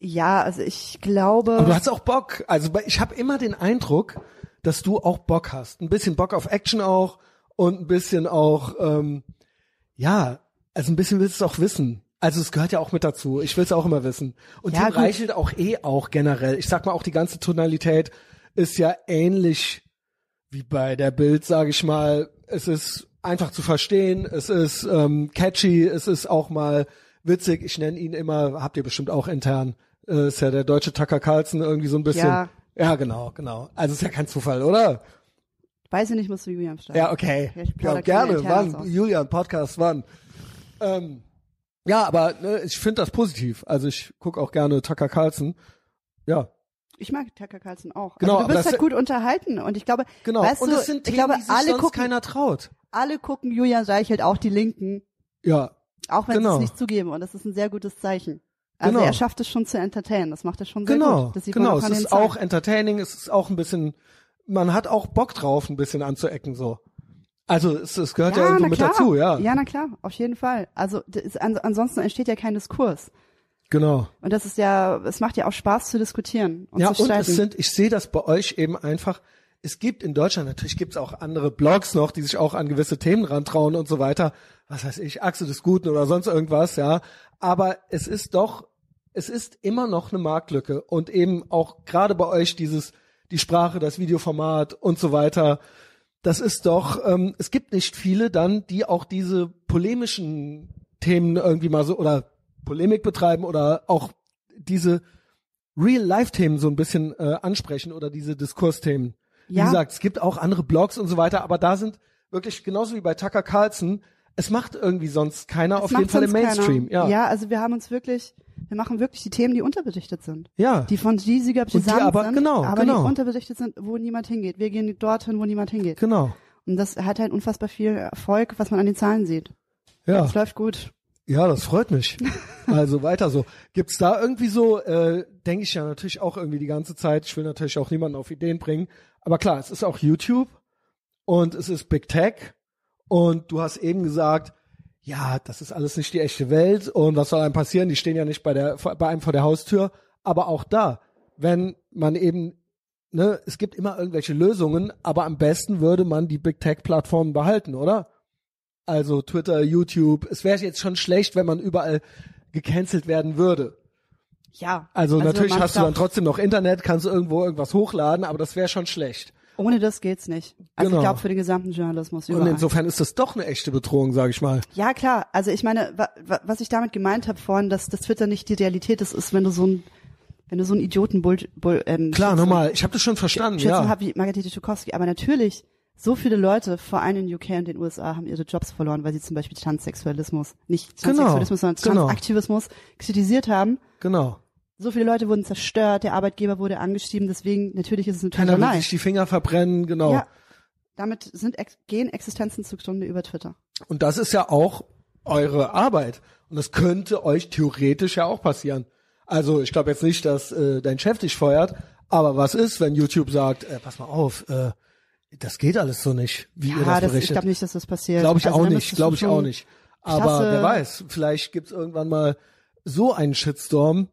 Ja, also ich glaube.
Aber du hast auch Bock. Also ich habe immer den Eindruck, dass du auch Bock hast. Ein bisschen Bock auf Action auch und ein bisschen auch, ähm, ja, also ein bisschen willst du es auch wissen. Also es gehört ja auch mit dazu. Ich will es auch immer wissen. Und
Ja,
Tim
gut.
Reichelt auch eh auch generell. Ich sag mal auch die ganze Tonalität ist ja ähnlich wie bei der Bild, sage ich mal. Es ist einfach zu verstehen. Es ist ähm, catchy. Es ist auch mal witzig. Ich nenne ihn immer, habt ihr bestimmt auch intern, äh, ist ja der deutsche Tucker Carlson irgendwie so ein bisschen.
Ja.
Ja, genau, genau. Also ist ja kein Zufall, oder?
Weiß ich nicht, musst du Julian stellen.
Ja, okay.
Ja, ich
Ja, gerne. Wann?
aus.
Julian, Podcast, wann? Ähm, ja, aber ne, ich finde das positiv. Also ich guck auch gerne Tucker Carlson. Ja,
Ich mag Tucker Carlson auch.
Genau,
also du wirst halt gut unterhalten und ich glaube,
genau.
weißt
Und
du,
das sind
ich
Themen,
glaube,
die sich
alle
sonst
gucken,
keiner traut.
alle gucken Julian Reichelt, auch die Linken,
Ja,
auch wenn sie
Genau.
es nicht zugeben und das ist ein sehr gutes Zeichen. Also
Genau.
er schafft es schon zu entertainen, das macht er schon sehr
genau.
gut. Das sieht man
Genau,
auch
es ist auch entertaining, es ist auch ein bisschen, man hat auch Bock drauf, ein bisschen anzuecken so. Also es, es gehört ja, irgendwo
na
mit
klar.
dazu, ja.
Ja, na klar, auf jeden Fall. Also das, an, ansonsten entsteht ja kein Diskurs.
Genau.
Und das ist ja, es macht ja auch Spaß zu diskutieren und
ja,
zu
und es sind, ich sehe das bei euch eben einfach, es gibt in Deutschland, natürlich gibt es auch andere Blogs noch, die sich auch an gewisse Themen rantrauen und so weiter. Was weiß ich, Achse des Guten oder sonst irgendwas, ja. Aber es ist doch, es ist immer noch eine Marktlücke und eben auch gerade bei euch dieses, die Sprache, das Videoformat und so weiter. Das ist doch, ähm, es gibt nicht viele dann, die auch diese polemischen Themen irgendwie mal so oder Polemik betreiben oder auch diese Real-Life-Themen so ein bisschen äh, ansprechen oder diese Diskursthemen. Wie
Ja.
gesagt, es gibt auch andere Blogs und so weiter, aber da sind wirklich genauso wie bei Tucker Carlson, es macht irgendwie sonst keiner
Das
auf jeden Fall im Mainstream.
Keiner.
Ja.
ja, also wir haben uns wirklich, wir machen wirklich die Themen, die unterberichtet sind.
ja.
Die von riesiger Brisanz
aber-
sind,
genau,
aber
genau.
die unterberichtet sind, wo niemand hingeht. Wir gehen dorthin, wo niemand hingeht.
genau.
Und das hat halt unfassbar viel Erfolg, was man an den Zahlen sieht.
Ja.
Es läuft gut.
Ja, das freut mich. [LAUGHS] Also weiter so. Gibt's da irgendwie so, äh, denke ich ja natürlich auch irgendwie die ganze Zeit, ich will natürlich auch niemanden auf Ideen bringen, aber klar, es ist auch YouTube und es ist Big Tech und du hast eben gesagt, ja, das ist alles nicht die echte Welt und was soll einem passieren? Die stehen ja nicht bei der bei einem vor der Haustür, aber auch da, wenn man eben ne, es gibt immer irgendwelche Lösungen, aber am besten würde man die Big Tech Plattformen behalten, oder? Also Twitter, YouTube. Es wäre jetzt schon schlecht, wenn man überall gecancelt werden würde.
Ja.
Also, natürlich
man
hast du dann trotzdem noch Internet, kannst du irgendwo irgendwas hochladen, aber das wäre schon schlecht.
Ohne das geht's nicht. Also
Genau.
ich glaube für den gesamten Journalismus
Und
überall.
insofern ist das doch eine echte Bedrohung, sage ich mal.
Ja, klar. Also ich meine, wa, wa, was ich damit gemeint habe vorhin, dass das Twitter nicht die Realität ist, ist, wenn du so ein, wenn du so einen Idioten Bull, Bull, ähm,
Klar, normal. Ich habe das schon verstanden, ja.
habt wie Margarete Schukowski. Aber natürlich, So viele Leute, vor allem in UK und den USA, haben ihre Jobs verloren, weil sie zum Beispiel Transsexualismus, nicht
Genau,
Transsexualismus, sondern
genau.
Transaktivismus kritisiert haben.
Genau.
So viele Leute wurden zerstört, der Arbeitgeber wurde angeschrieben, deswegen natürlich ist es eine
Keiner will sich die Finger verbrennen, genau.
Ja, damit sind gehen Existenzen zugrunde über Twitter.
Und das ist ja auch eure Arbeit. Und das könnte euch theoretisch ja auch passieren. Also ich glaube jetzt nicht, dass äh, dein Chef dich feuert, aber was ist, wenn YouTube sagt, äh, pass mal auf, äh, das geht alles so nicht, wie ihr
Ja,
das
das, ich
berichtet.
glaube nicht, dass das passiert.
Glaube ich
Also
auch nicht, glaube ich auch nicht. Aber wer weiß, vielleicht gibt's irgendwann mal so einen Shitstorm,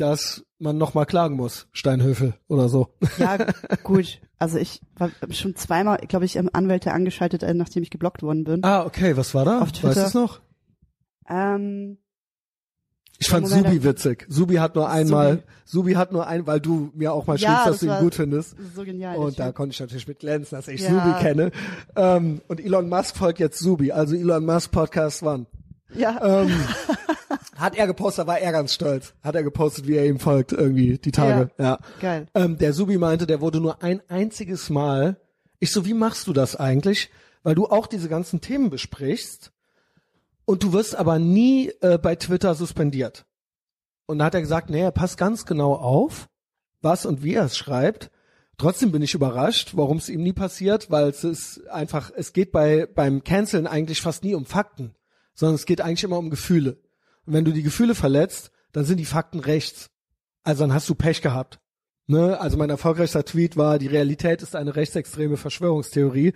dass man noch mal klagen muss, Steinhöfel oder so.
Ja, [LAUGHS] gut. Also ich war schon zweimal, glaube ich, Anwälte angeschaltet, äh, nachdem ich geblockt worden bin.
Ah, okay, was war da?
Auf Twitter.
Weißt du es noch?
Ähm,
Ich fand
Moment,
Subi witzig. Subi hat nur einmal, Subi hat nur ein, weil du mir auch mal
Ja,
schriebst, dass
das
du ihn gut findest.
so genial.
Und da konnte ich natürlich mit glänzen, dass ich
Ja.
Subi kenne. Ähm, und Elon Musk folgt jetzt Subi, also Elon Musk Podcast One.
ja,
Ähm, [LAUGHS] hat er gepostet, war er ganz stolz. Hat er gepostet, wie er ihm folgt, irgendwie die Tage. Ja.
geil.
Ähm, der Subi meinte, der wurde nur ein einziges Mal. Ich so, wie machst du das eigentlich? Weil du auch diese ganzen Themen besprichst und du wirst aber nie äh, bei Twitter suspendiert. Und da hat er gesagt, nee, er passt ganz genau auf, was und wie er es schreibt. Trotzdem bin ich überrascht, warum es ihm nie passiert, weil es ist einfach, es geht bei beim Canceln eigentlich fast nie um Fakten, sondern es geht eigentlich immer um Gefühle. Und wenn du die Gefühle verletzt, dann sind die Fakten rechts. Also dann hast du Pech gehabt. Ne? Also mein erfolgreichster Tweet war, die Realität ist eine rechtsextreme Verschwörungstheorie,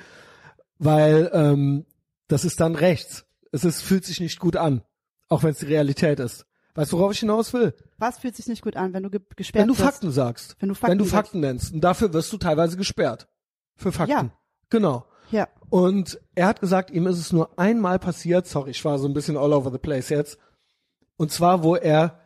weil ähm, das ist dann rechts. Es ist, fühlt sich nicht gut an, auch wenn es die Realität ist. Weißt du, worauf ich hinaus will?
Was fühlt sich nicht gut an, wenn du ge gesperrt
Wenn du
wirst?
Fakten sagst.
Wenn du Fakten
wenn du. Fakten nennst. Und dafür wirst du teilweise gesperrt. Für Fakten.
Ja.
Genau.
Ja,
Und er hat gesagt, ihm ist es nur einmal passiert, sorry, ich war so ein bisschen all over the place jetzt. Und zwar, wo er,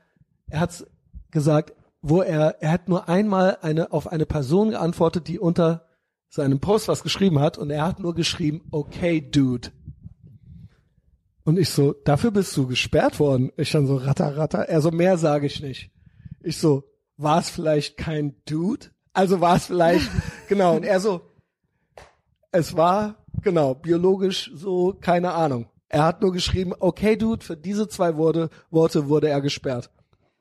er hat gesagt, wo er, er hat nur einmal eine, auf eine Person geantwortet, die unter seinem Post was geschrieben hat und er hat nur geschrieben, okay, dude. Und ich so, dafür bist du gesperrt worden. Ich dann so, ratter, ratter. Er so, mehr sage ich nicht. Ich so, war es vielleicht kein Dude? Also war es vielleicht, [LAUGHS] genau. Und er so, es war, genau, biologisch so, keine Ahnung. Er hat nur geschrieben, okay, Dude, für diese zwei Worte, Worte wurde er gesperrt.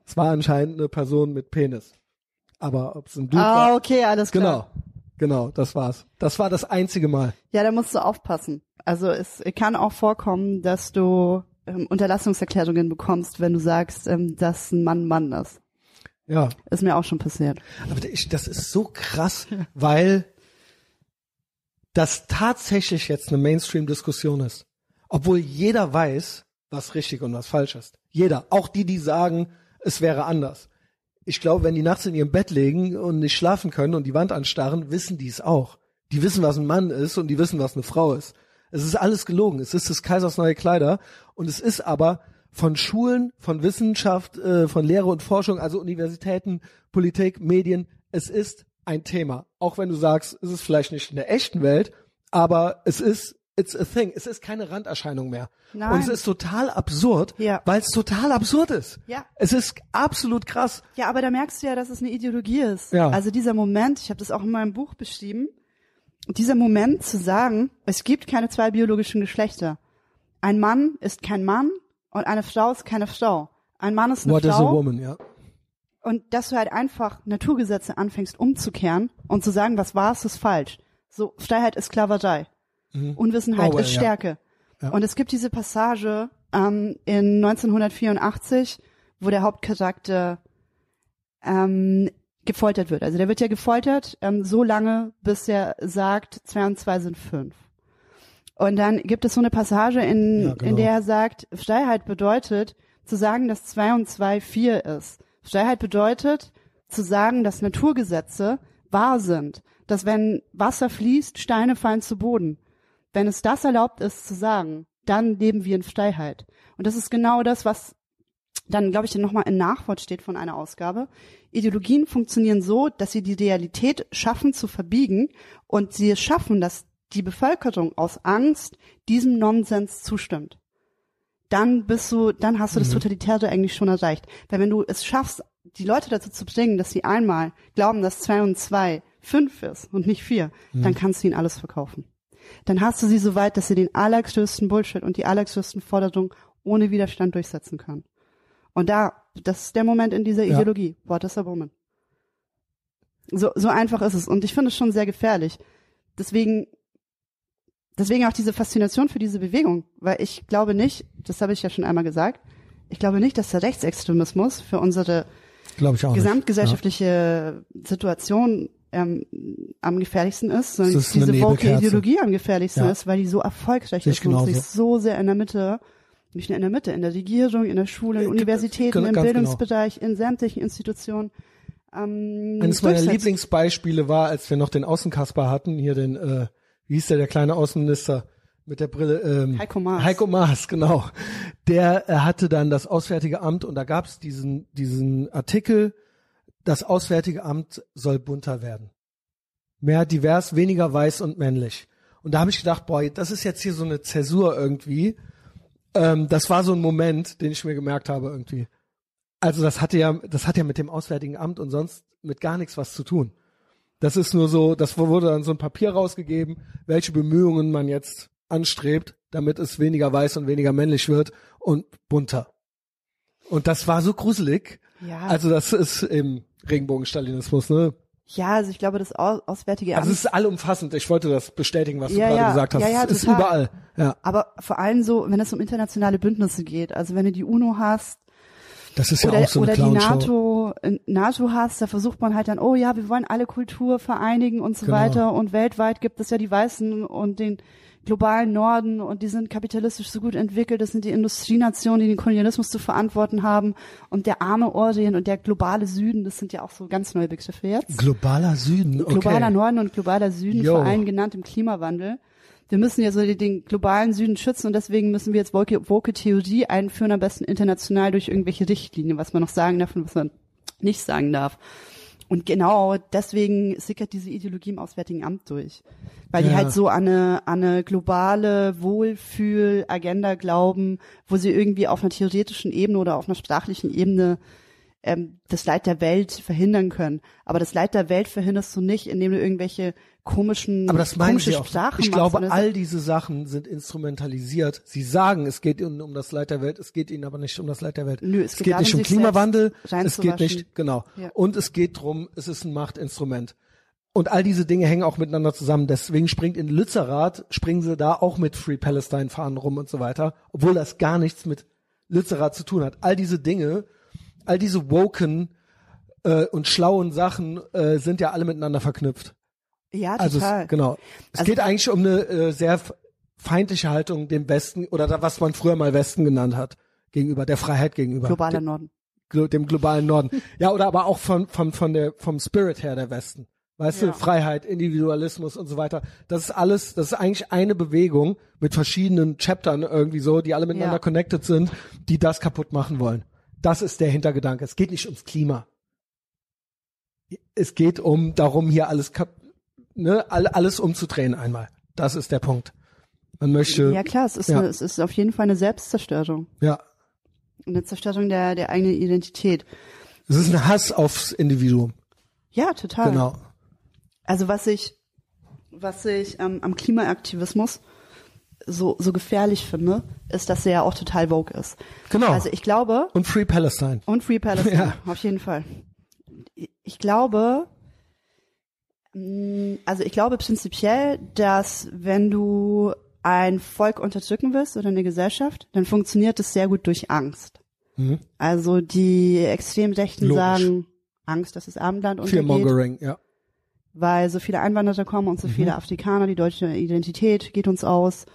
Es war anscheinend eine Person mit Penis. Aber ob es ein Dude
ah,
war,
okay, alles klar.
genau, genau, das war's. Das war das einzige Mal.
Ja, da musst du aufpassen. Also es kann auch vorkommen, dass du ähm, Unterlassungserklärungen bekommst, wenn du sagst, ähm, dass ein Mann Mann ist.
Ja,
Ist mir auch schon passiert.
aber das ist so krass, weil das tatsächlich jetzt eine Mainstream-Diskussion ist. Obwohl jeder weiß, was richtig und was falsch ist. Jeder. Auch die, die sagen, es wäre anders. Ich glaube, wenn die nachts in ihrem Bett liegen und nicht schlafen können und die Wand anstarren, wissen die es auch. Die wissen, was ein Mann ist und die wissen, was eine Frau ist. Es ist alles gelogen. Es ist des Kaisers neue Kleider. Und es ist aber von Schulen, von Wissenschaft, äh, von Lehre und Forschung, also Universitäten, Politik, Medien, es ist ein Thema. Auch wenn du sagst, es ist vielleicht nicht in der echten Welt, aber es ist, it's a thing. Es ist keine Randerscheinung mehr.
Nein.
Und es ist total absurd,
Ja.
weil es total absurd ist.
Ja.
Es ist absolut krass.
Ja, aber da merkst du ja, dass es eine Ideologie ist.
Ja.
Also dieser Moment, ich habe das auch in meinem Buch beschrieben, dieser Moment zu sagen, es gibt keine zwei biologischen Geschlechter. Ein Mann ist kein Mann und eine Frau ist keine Frau. Ein Mann ist eine
What is a
Frau
woman, ja.
und dass du halt einfach Naturgesetze anfängst umzukehren und zu sagen, was war es, ist falsch. So, Freiheit ist Sklaverei. Unwissenheit
Oh, well,
ist
ja.
Stärke.
Ja.
Und es gibt diese Passage ähm, in 1984, wo der Hauptcharakter ähm, gefoltert wird. Also der wird ja gefoltert ähm, so lange, bis er sagt, zwei und zwei sind fünf. Und dann gibt es so eine Passage, in,
Ja, genau.
in der er sagt, Freiheit bedeutet, zu sagen, dass zwei und zwei vier ist. Freiheit bedeutet, zu sagen, dass Naturgesetze wahr sind. Dass wenn Wasser fließt, Steine fallen zu Boden. Wenn es das erlaubt ist zu sagen, dann leben wir in Freiheit. Und das ist genau das, was dann, glaube ich, nochmal in Nachwort steht von einer Ausgabe. Ideologien funktionieren so, dass sie die Realität schaffen zu verbiegen und sie es schaffen, dass die Bevölkerung aus Angst diesem Nonsens zustimmt. Dann bist du, dann hast du das Totalitäre eigentlich schon erreicht. Weil wenn du es schaffst, die Leute dazu zu bringen, dass sie einmal glauben, dass zwei und zwei fünf ist und nicht vier, dann kannst du ihnen alles verkaufen. Dann hast du sie so weit, dass sie den allergrößten Bullshit und die allergrößten Forderungen ohne Widerstand durchsetzen können. Und da, das ist der Moment in dieser
Ja.
Ideologie. What is a woman? So, so einfach ist es. Und ich finde es schon sehr gefährlich. Deswegen, deswegen auch diese Faszination für diese Bewegung. Weil ich glaube nicht, das habe ich ja schon einmal gesagt, ich glaube nicht, dass der Rechtsextremismus für unsere gesamtgesellschaftliche Situation ähm, am gefährlichsten ist, sondern
ist
diese woke. Ideologie am gefährlichsten
Ja.
ist, weil die so erfolgreich
Sehe
ist und sich so sehr in der Mitte, nicht nur in der Mitte, in der Regierung, in der Schule, in Universitäten, im
genau.
Bildungsbereich, in sämtlichen Institutionen. Ähm.
Eines meiner. Lieblingsbeispiele war, als wir noch den Außenkasper hatten, hier den, äh, wie hieß der, der kleine Außenminister mit der Brille, ähm,
Heiko Maas.
Heiko Maas, genau. Der äh, hatte dann das Auswärtige Amt und da gab es diesen, diesen Artikel, das Auswärtige Amt soll bunter werden. Mehr divers, weniger weiß und männlich. Und da habe ich gedacht, boah, das ist jetzt hier so eine Zäsur irgendwie. Ähm, das war so ein Moment, den ich mir gemerkt habe irgendwie. Also das hatte ja, das hat ja mit dem Auswärtigen Amt und sonst mit gar nichts was zu tun. Das ist nur so, das wurde dann so ein Papier rausgegeben, welche Bemühungen man jetzt anstrebt, damit es weniger weiß und weniger männlich wird und bunter. Und das war so gruselig.
Ja,
Also das ist im Regenbogenstalinismus, ne?
ja, also ich glaube, das Au- Auswärtige Amt
Also es ist allumfassend. Ich wollte das bestätigen, was du
Ja,
gerade
ja,
gesagt hast.
ja, ja,
es ist
total.
überall. Ja,
aber vor allem so, wenn es um internationale Bündnisse geht, also wenn du die UNO hast,
das ist ja
oder,
auch so eine
oder die. NATO, äh, NATO hast, da versucht man halt dann, oh ja, wir wollen alle Kultur vereinigen und so
Genau.
weiter und weltweit gibt es ja die Weißen und den globalen Norden und die sind kapitalistisch so gut entwickelt, das sind die Industrienationen, die den Kolonialismus zu verantworten haben und der arme Orient und der globale Süden, das sind ja auch so ganz neue Begriffe jetzt.
Globaler Süden, okay.
Globaler Norden und globaler Süden,
Yo.
vor allem genannt im Klimawandel. Wir müssen ja so den- globalen Süden schützen und deswegen müssen wir jetzt woke, woke Theorie einführen, am besten international durch irgendwelche Richtlinien, was man noch sagen darf und was man nicht sagen darf. Und genau deswegen sickert diese Ideologie im Auswärtigen Amt durch. Weil die
Ja.
halt so an eine, an eine globale Wohlfühl-Agenda glauben, wo sie irgendwie auf einer theoretischen Ebene oder auf einer sprachlichen Ebene ähm, das Leid der Welt verhindern können. Aber das Leid der Welt verhinderst du nicht, indem du irgendwelche komischen,
Aber das meinen
komische
sie auch. Ich glaube, all diese Sachen sind instrumentalisiert. Sie sagen, es geht ihnen um das Leid der Welt, es geht ihnen aber nicht um das Leid der Welt.
Nö, es
es
geht
geht nicht um Klimawandel, es geht nicht, genau.
Ja.
Und es geht drum, es ist ein Machtinstrument. Und all diese Dinge hängen auch miteinander zusammen. Deswegen springt in Lützerath, springen sie da auch mit Free Palestine Fahnen rum und so weiter, obwohl das gar nichts mit Lützerath zu tun hat. All diese Dinge, all diese woken äh, und schlauen Sachen äh, sind ja alle miteinander verknüpft.
ja,
Also
total.
es, genau. Es
Also-
geht eigentlich um eine äh, sehr feindliche Haltung dem Westen oder da, was man früher mal Westen genannt hat, gegenüber der Freiheit gegenüber
Globaler
dem,
Norden.
glo- dem globalen Norden. [LAUGHS] ja, oder aber auch von, von, von der vom Spirit her der Westen. Weißt
Ja.
du, Freiheit, Individualismus und so weiter. Das ist alles, das ist eigentlich eine Bewegung mit verschiedenen Chaptern irgendwie so, die alle miteinander
Ja.
connected sind, die das kaputt machen wollen. Das ist der Hintergedanke. Es geht nicht ums Klima. Es geht um darum, hier alles ne, all- alles umzudrehen einmal. Das ist der Punkt. Man möchte,
Ja klar, es ist,
Ja.
Eine, es ist auf jeden Fall eine Selbstzerstörung.
ja,
Eine Zerstörung der, der eigenen Identität.
es ist ein Hass aufs Individuum.
Ja, total.
Genau.
Also was ich, was ich ähm, am Klimaaktivismus so, so gefährlich finde, ist, dass er ja auch total vogue ist.
Genau.
Also ich glaube,
Und Free Palestine.
und Free Palestine, [LAUGHS]
Ja.
auf jeden Fall. Ich glaube, mh, also ich glaube prinzipiell, dass wenn du ein Volk unterdrücken willst oder eine Gesellschaft, dann funktioniert es sehr gut durch Angst.
Mhm.
Also die Extremrechten
Logisch.
sagen Angst, dass das Abendland untergeht,
Fearmongering, ja.
weil so viele Einwanderer kommen und so viele Afrikaner, die deutsche Identität geht uns aus.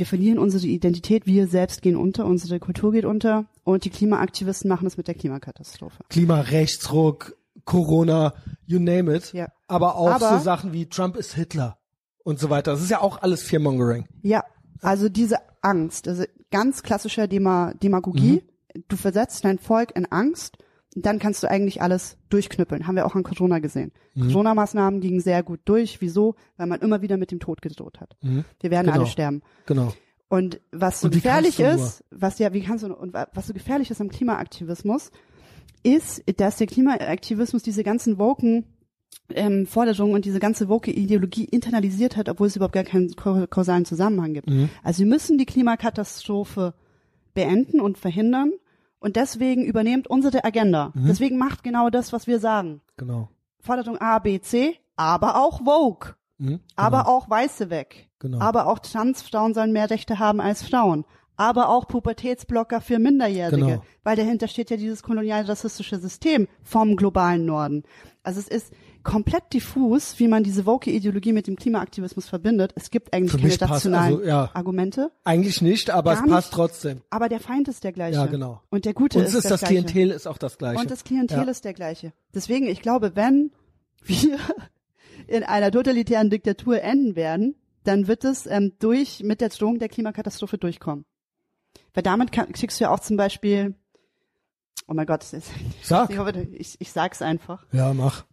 Wir verlieren unsere Identität, wir selbst gehen unter, unsere Kultur geht unter und die Klimaaktivisten machen es mit der Klimakatastrophe.
Klimarechtsruck, Corona, you name it.
Ja.
Aber auch
Aber-
so Sachen wie Trump ist Hitler und so weiter. Das ist ja auch alles Fearmongering.
Ja, also diese Angst, also ganz klassischer Dema Demagogie. Du versetzt dein Volk in Angst, dann kannst du eigentlich alles durchknüppeln. Haben wir auch an Corona gesehen. Corona-Maßnahmen gingen sehr gut durch. Wieso? Weil man immer wieder mit dem Tod gedroht hat. Wir werden
Genau.
alle sterben.
Genau.
Und was so
Und
gefährlich ist, was ja, wie kannst du, und wa- was so gefährlich ist am Klimaaktivismus, ist, dass der Klimaaktivismus diese ganzen woken ähm, Forderungen und diese ganze woke Ideologie internalisiert hat, obwohl es überhaupt gar keinen kausalen Zusammenhang gibt.
Mhm.
Also wir müssen die Klimakatastrophe beenden und verhindern und deswegen übernehmt unsere Agenda.
Mhm.
Deswegen macht genau das, was wir sagen.
Genau.
Forderung A, B, C, aber auch woke,
Mhm.
aber auch Weiße weg,
Genau.
aber auch Transfrauen sollen mehr Rechte haben als Frauen. Aber auch Pubertätsblocker für Minderjährige,
Genau.
weil dahinter steht ja dieses kolonial-rassistische System vom globalen Norden. Also es ist komplett diffus, wie man diese woke Ideologie mit dem Klimaaktivismus verbindet. Es gibt eigentlich
Für
keine rationalen
also, ja.
Argumente,
Eigentlich nicht, aber
Gar
es passt
nicht.
trotzdem.
aber der Feind ist der gleiche.
Ja, genau.
Und der Gute
Und
ist,
ist das
Gleiche.
Klientel ist auch das gleiche.
Und das Klientel
Ja.
ist der gleiche. Deswegen, ich glaube, wenn wir [LAUGHS] in einer totalitären Diktatur enden werden, dann wird es ähm, durch mit der Drohung der Klimakatastrophe durchkommen. Weil damit kann, kriegst du ja auch zum Beispiel, oh mein Gott,
Sag.
ich, hoffe, ich, ich sag's einfach.
Ja, mach.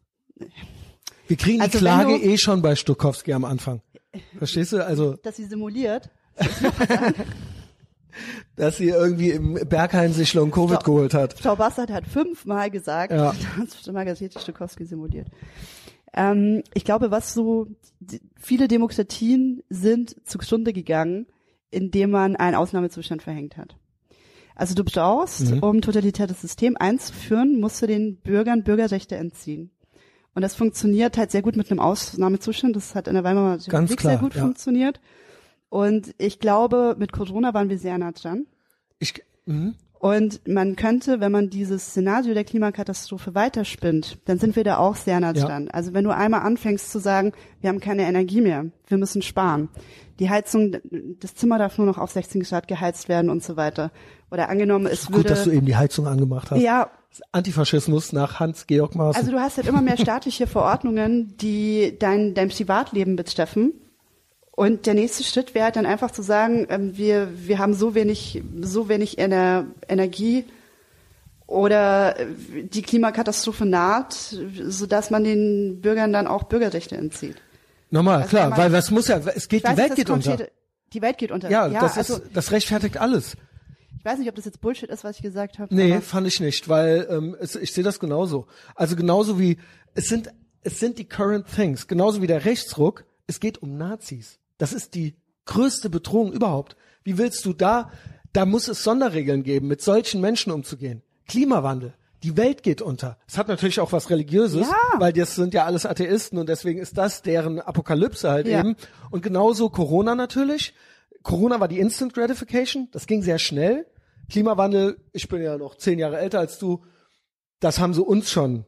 Wir kriegen
Also
die Klage
du-
eh schon bei Stokowski am Anfang. Verstehst du? Also,
Dass sie simuliert. [LAUGHS]
dass sie irgendwie im Berghain sich Long Covid
So.
geholt hat.
Frau Bassert hat fünfmal gesagt,
Ja. [LAUGHS]
dass Margarete Stokowski simuliert. Ähm, ich glaube, was so, viele Demokratien sind zugrunde gegangen, indem man einen Ausnahmezustand verhängt hat. Also du brauchst,
Mhm.
um totalitäres System einzuführen, musst du den Bürgern Bürgerrechte entziehen. Und das funktioniert halt sehr gut mit einem Ausnahmezustand. Das hat in der Weimarer Republik
klar,
sehr gut
ja.
funktioniert. Und ich glaube, mit Corona waren wir sehr nah dran.
Ich, mhm.
Und man könnte, wenn man dieses Szenario der Klimakatastrophe weiterspinnt, dann sind wir da auch sehr nah
Ja.
dran. Also wenn du einmal anfängst zu sagen, wir haben keine Energie mehr, wir müssen sparen, die Heizung, das Zimmer darf nur noch auf 16 Grad geheizt werden und so weiter. Oder angenommen, es
Gut, dass du
würde,
eben die Heizung angemacht hast.
ja,
Antifaschismus nach Hans-Georg Maaßen.
also du hast halt immer mehr staatliche Verordnungen, die dein, dein Privatleben betreffen. Und der nächste Schritt wäre halt dann einfach zu sagen, ähm, wir, wir haben so wenig, so wenig Ener Energie oder die Klimakatastrophe naht, sodass man den Bürgern dann auch Bürgerrechte entzieht.
Nochmal,
Also
klar,
man-
weil was muss ja, es geht, die Welt geht
das
unter.
Die Welt geht unter.
Ja, das
also,
ist, das rechtfertigt alles.
Ich weiß nicht, ob das jetzt Bullshit ist, was ich gesagt habe.
Nee, fand ich nicht, weil ähm, es, ich sehe das genauso. Also genauso wie es sind es sind die current things, genauso wie der Rechtsruck. Es geht um Nazis. Das ist die größte Bedrohung überhaupt. Wie willst du da? Da muss es Sonderregeln geben, mit solchen Menschen umzugehen. Klimawandel. Die Welt geht unter. Es hat natürlich auch was Religiöses,
Ja.
weil das sind ja alles Atheisten und deswegen ist das deren Apokalypse halt
Ja.
eben. Und genauso Corona natürlich. Corona war die Instant Gratification. Das ging sehr schnell. Klimawandel, ich bin ja noch zehn Jahre älter als du. Das haben sie uns schon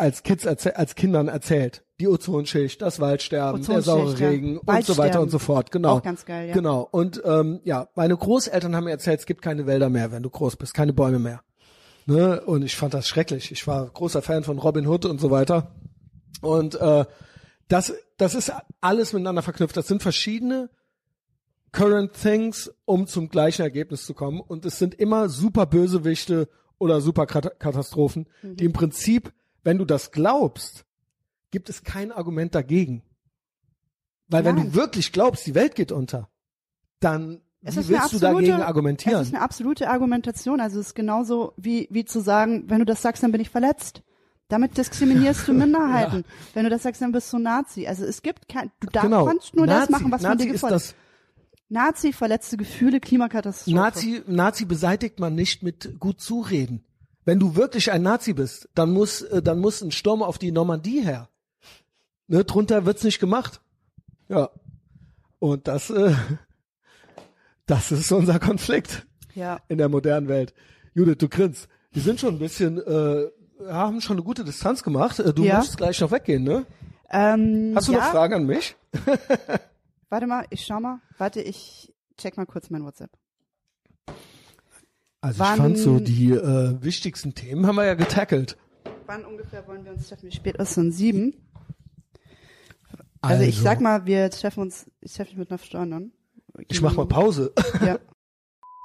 als Kids, als Kindern erzählt. Die Ozonschicht, das Waldsterben, der
Ozonschicht,
saure
ja.
Regen und so weiter und so fort. Genau.
Auch ganz geil, ja.
Genau. Und ähm, ja, meine Großeltern haben mir erzählt, es gibt keine Wälder mehr, wenn du groß bist, keine Bäume mehr. Ne? Und ich fand das schrecklich. Ich war großer Fan von Robin Hood und so weiter. Und äh, das, das ist alles miteinander verknüpft. Das sind verschiedene current things, um zum gleichen Ergebnis zu kommen. Und es sind immer super Bösewichte oder super Kat- Katastrophen,
Mhm.
die im Prinzip, wenn du das glaubst, gibt es kein Argument dagegen. Weil wenn
Nein.
du wirklich glaubst, die Welt geht unter, dann
Es
wie willst du dagegen argumentieren?
Es ist eine absolute Argumentation. Also es ist genauso wie, wie zu sagen, wenn du das sagst, dann bin ich verletzt. Damit diskriminierst du [LAUGHS] Minderheiten. Wenn du das sagst, dann bist du Nazi. Also es gibt kein, du darfst
genau.
kannst nur das
Nazi,
machen, was
Nazi
von dir
das
Nazi, verletzte Gefühle, Klimakatastrophe.
Nazi, Nazi beseitigt man nicht mit gut zureden. Wenn du wirklich ein Nazi bist, dann muss, äh, dann muss ein Sturm auf die Normandie her. Ne, drunter wird's nicht gemacht. Ja. Und das, äh, [LAUGHS] das ist unser Konflikt
Ja.
in der modernen Welt. Judith, du grinst. Wir sind schon ein bisschen, äh, haben schon eine gute Distanz gemacht. Äh, Du
Ja.
musst gleich noch weggehen, ne?
Ähm,
Hast du
ja,
noch Fragen an mich? [LAUGHS]
Warte mal, ich schau mal. Warte, ich check mal kurz mein WhatsApp.
Also
Wann-
ich fand so die äh, wichtigsten Themen haben wir ja getackelt.
Wann ungefähr wollen wir uns treffen? Wie spät ist es denn? Sieben? Also, ich sag mal, wir treffen uns, ich treffe mich mit einer Freundin.
Ich mach mal Pause.
Ja. [LAUGHS]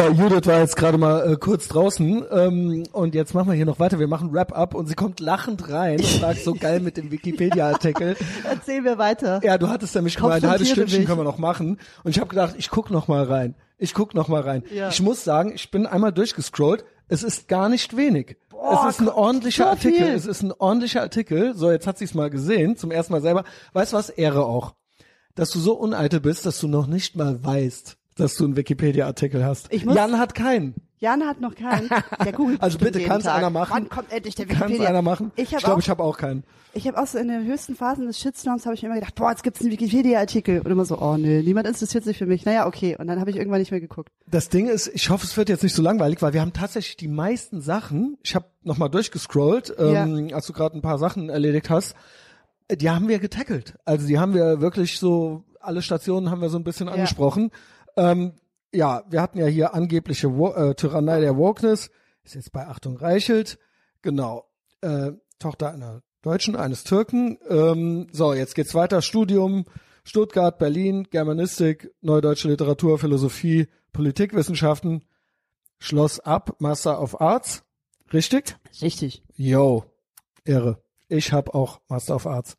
Ja, Judith war jetzt gerade mal äh, kurz draußen ähm, und jetzt machen wir hier noch weiter. Wir machen Wrap-up und sie kommt lachend rein und sagt so geil mit dem Wikipedia-Artikel. [LAUGHS]
Erzählen wir weiter.
Ja, du hattest nämlich gemeint, ein halbes Stündchen
mich.
können wir noch machen. Und ich habe gedacht, ich guck noch mal rein. Ich guck noch mal rein.
Ja.
Ich muss sagen, ich bin einmal durchgescrollt. Es ist gar nicht wenig.
Boah,
es ist ein ordentlicher Artikel.
viel.
Es ist ein ordentlicher Artikel. So, jetzt hat sie's mal gesehen, zum ersten Mal selber. Weißt du was? Ehre auch. Dass du so uneitel bist, dass du noch nicht mal weißt, dass du einen Wikipedia-Artikel hast.
Ich muss-
Jan hat keinen.
Jan hat noch keinen. Der googelt [LAUGHS]
Also bitte,
Tag.
einer machen?
Wann kommt endlich der
Kann
Wikipedia?
einer machen?
Ich habe
glaube, ich habe auch keinen.
ich habe auch so in den höchsten Phasen des Shitstorms habe ich mir immer gedacht, boah, jetzt gibt's einen Wikipedia-Artikel und immer so, oh nee, niemand interessiert sich für mich. Naja, okay. Und dann habe ich irgendwann nicht mehr geguckt.
Das Ding ist, ich hoffe, es wird jetzt nicht so langweilig, weil wir haben tatsächlich die meisten Sachen, ich habe nochmal durchgescrollt, ähm, als du gerade ein paar Sachen erledigt hast, äh, die haben wir getackelt. Also die haben wir wirklich so, alle Stationen haben wir so ein bisschen angesprochen. Ähm, ja, wir hatten ja hier angebliche äh, Tyrannei der Wokeness, ist jetzt bei Achtung Reichelt, genau, äh, Tochter einer Deutschen, eines Türken. Ähm, so, jetzt geht's weiter, Studium, Stuttgart, Berlin, Germanistik, Neudeutsche Literatur, Philosophie, Politikwissenschaften, Schloss ab, Master of Arts, richtig?
Richtig.
Yo, Irre. Ich habe auch Master of Arts.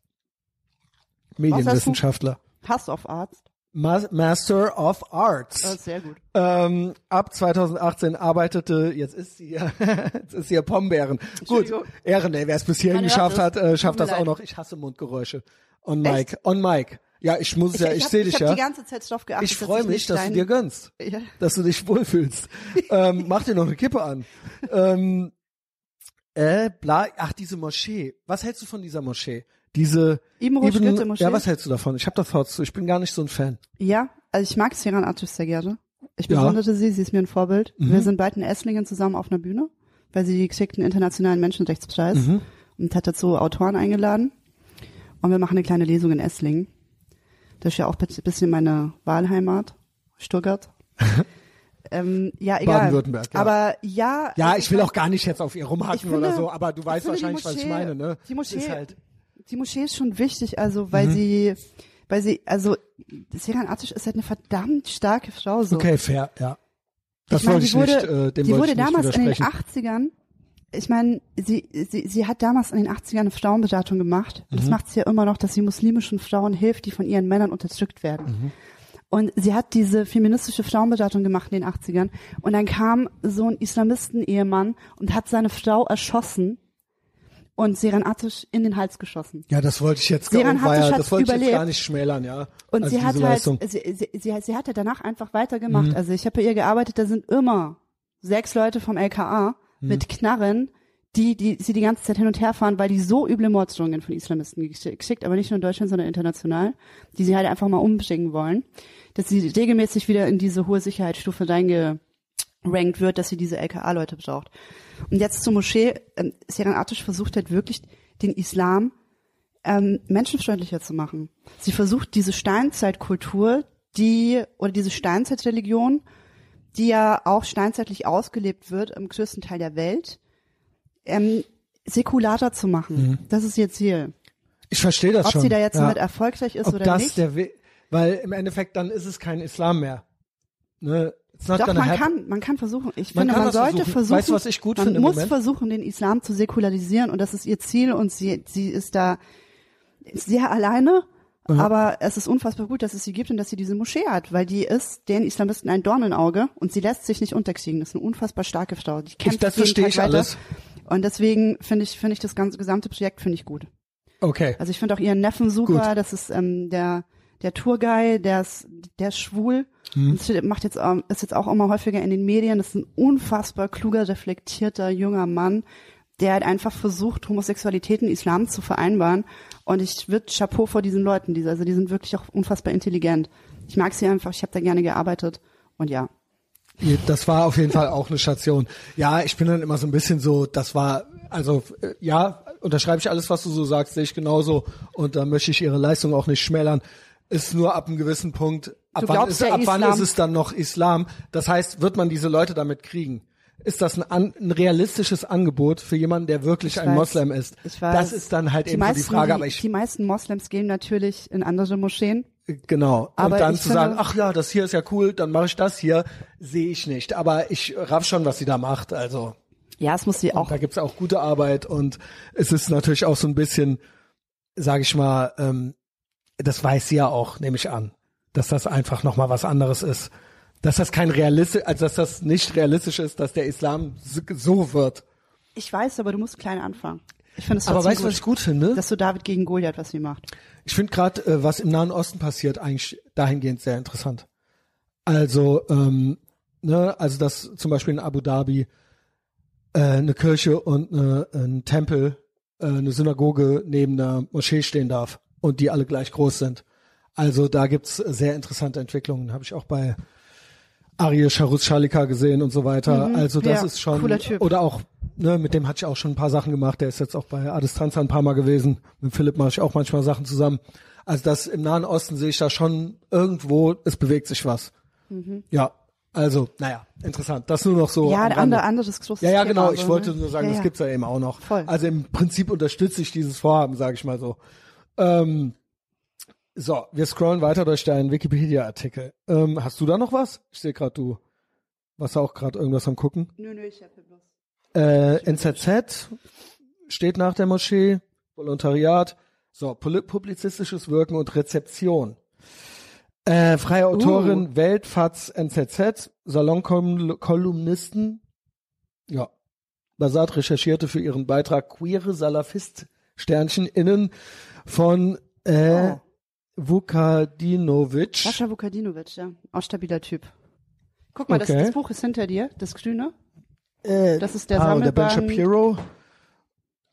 Medienwissenschaftler.
Hass auf Arzt.
Ma Master of Arts.
Ist sehr gut.
Ähm, ab 2018 arbeitete, jetzt ist sie ja, [LAUGHS] jetzt ist sie ja Pombeeren. Gut. Ehren, ey, wer es bis hierhin geschafft
es.
hat, äh, schafft das auch noch. Ich hasse Mundgeräusche. On Mic, on Mic. Ja, ich muss ja, ich,
hab-
sehe dich
ich
ja.
hab die ganze Zeit drauf geachtet.
Ich freue mich, dass du dir gönnst,
Ja.
dass du dich wohlfühlst. ähm, mach dir noch eine Kippe an. ähm, äh, bla, ach, diese Moschee. Was hältst du von dieser Moschee? Diese Ibn-
Schritte Moschee?
Ja, was hältst du davon? Ich habe da Thoughts zu. Ich bin gar nicht so ein Fan.
Ja, also ich mag Siran Artus sehr gerne. Ich
Ja.
bewunderte sie, sie ist mir ein Vorbild.
Mhm.
Wir sind beide in Esslingen zusammen auf einer Bühne, weil sie kriegt einen internationalen Menschenrechtspreis
Mhm.
und hat dazu Autoren eingeladen. Und wir machen eine kleine Lesung in Esslingen. Das ist ja auch ein bisschen meine Wahlheimat, Stuttgart. [LAUGHS] ähm, ja, egal.
Baden-Württemberg, ja.
Aber ja.
Ja,
also
ich will auch gar nicht jetzt auf ihr rumhacken
finde-
oder so, aber du weißt
die
wahrscheinlich, was ich
Moschee-
meine, ne?
die Moschee-
ist halt,
die Moschee ist schon wichtig, also weil
Mhm.
sie, weil sie, also Siran Artuş ist halt eine verdammt starke Frau. So.
okay, fair, ja. Das
Ich meine,
wollte ich
wurde,
nicht, äh, dem
die wurde damals in den
widersprechen.
80ern, ich meine, sie, sie, sie hat damals in den 80ern eine Frauenberatung gemacht. Und
Mhm.
das macht sie ja immer noch, dass sie muslimischen Frauen hilft, die von ihren Männern unterdrückt werden.
Mhm.
Und sie hat diese feministische Frauenberatung gemacht in den 80ern. Und dann kam so ein Islamisten-Ehemann und hat seine Frau erschossen und Seren Atisch in den Hals geschossen.
Ja, das wollte ich jetzt,
Siran
war ja, das wollte ich jetzt gar nicht schmälern, ja.
Und
Also
sie hat halt.
Mhm.
sie, sie, sie, sie hat ja danach einfach weitergemacht. Also ich habe bei ihr gearbeitet, da sind immer sechs Leute vom LKA
Mhm.
mit Knarren, die, die sie die ganze Zeit hin und her fahren, weil die so üble Morddrohungen von Islamisten gesch- geschickt, aber nicht nur in Deutschland, sondern international, die sie halt einfach mal umbringen wollen, dass sie regelmäßig wieder in diese hohe Sicherheitsstufe reingerankt wird, dass sie diese LKA-Leute braucht. Und jetzt zur Moschee, ähm, Seren Atisch versucht halt wirklich den Islam ähm, menschenfreundlicher zu machen. Sie versucht diese Steinzeitkultur, die oder diese Steinzeitreligion, die ja auch steinzeitlich ausgelebt wird im größten Teil der Welt, ähm, säkularer zu machen. Das ist ihr Ziel.
Ich verstehe das
Ob
schon.
sie da jetzt
ja.
damit erfolgreich ist
Ob
oder
das
nicht.
der We weil im Endeffekt dann ist es kein Islam mehr. Ne?
Doch, man
happen.
kann, man kann versuchen. Ich
Man
finde, man sollte
versuchen.
versuchen.
Weißt du, was ich gut
man
finde im
muss
Moment?
versuchen, den Islam zu säkularisieren und das ist ihr Ziel und sie, sie ist da sehr alleine. Aber es ist unfassbar gut, dass es sie gibt und dass sie diese Moschee hat, weil die ist den Islamisten ein Dorn im Auge und sie lässt sich nicht unterkriegen. Das ist eine unfassbar starke Frau. Die kämpft
das
jeden
verstehe ich
weiter.
alles.
Und deswegen finde ich, finde ich das ganze gesamte Projekt finde ich gut.
Okay.
Also ich finde auch ihren Neffen super.
Gut.
Das ist ähm, der der Tourguy, der ist der ist schwul.
Mhm.
Macht jetzt ähm, ist jetzt auch immer häufiger in den Medien. Das ist ein unfassbar kluger, reflektierter junger Mann, der halt einfach versucht, Homosexualität und Islam zu vereinbaren. Und ich würde Chapeau vor diesen Leuten. Diese, also die sind wirklich auch unfassbar intelligent. Ich mag sie einfach. Ich habe da gerne gearbeitet. Und ja,
Das war auf jeden Fall auch eine Station. Ja, ich bin dann immer so ein bisschen so, das war, also äh, ja, unterschreibe ich alles, was du so sagst, sehe ich genauso. Und da möchte ich ihre Leistung auch nicht schmälern. Ist nur ab einem gewissen Punkt, ab, wann ist, ab wann ist es dann noch Islam? Das heißt, wird man diese Leute damit kriegen? Ist das ein, ein realistisches Angebot für jemanden, der wirklich ein
weiß.
Moslem ist?
ich weiß.
Das ist dann halt
die
eben so
meisten,
die Frage,
die,
aber ich,
die meisten Moslems gehen natürlich in andere Moscheen.
Genau.
Aber
und dann
ich
zu sagen, ach ja, das hier ist ja cool, dann mache ich das hier, sehe ich nicht. Aber ich raff schon, was sie da macht. Also
Ja, es muss sie auch.
da gibt's auch gute Arbeit und es ist natürlich auch so ein bisschen, sage ich mal, ähm, das weiß sie ja auch, nehme ich an, dass das einfach nochmal was anderes ist. Dass das kein realistisch, also dass das nicht realistisch ist, dass der Islam so- wird.
Ich weiß, aber du musst klein anfangen. Ich finde es
Aber weißt du,
gut,
was ich gut finde?
dass du David gegen Goliath was sie macht.
Ich finde gerade, äh, was im Nahen Osten passiert, eigentlich dahingehend sehr interessant. Also, ähm, ne, also dass zum Beispiel in Abu Dhabi äh, eine Kirche und eine, ein Tempel, äh, eine Synagoge neben einer Moschee stehen darf und die alle gleich groß sind. Also da gibt's sehr interessante Entwicklungen, habe ich auch bei Ariel Charus Schalika gesehen und so weiter. Also das
Mhm. ja,
ist schon
cooler Typ.
oder auch ne, mit dem hatte ich auch schon ein paar Sachen gemacht. Der ist jetzt auch bei Adistanza ein paar Mal gewesen. Mit Philipp mache ich auch manchmal Sachen zusammen. Also das im Nahen Osten sehe ich da schon irgendwo, es bewegt sich was. Ja, also naja, interessant. Das nur noch so.
Mhm. ja,
am
ein
Rande.
ander, anderes großes
Ja, ja,
Thema,
genau.
so,
Ich
ne?
wollte nur sagen,
ja,
das
ja.
gibt's ja eben auch noch.
Voll.
Also im Prinzip unterstütze ich dieses Vorhaben, sage ich mal so. Ähm, so, wir scrollen weiter durch deinen Wikipedia-Artikel. Ähm, hast du da noch was? Ich sehe gerade, du warst auch gerade irgendwas am gucken.
Nö, nö, ich hab hier bloß.
Äh, NZZ steht nach der Moschee, Volontariat, so, publizistisches Wirken und Rezeption. Äh, freie Autorin, Welt, FAZ, NZZ, Salonkolumnisten, ja. Basat recherchierte für ihren Beitrag Queere Salafist Sternchen innen von äh,
Oh.
Vukadinovic.
Sascha Vukadinovic, ja. Auch stabiler Typ. Guck mal, das,
Okay.
das Buch ist hinter dir, das Grüne.
Äh,
Das ist der
ah, und der Ben. Shapiro.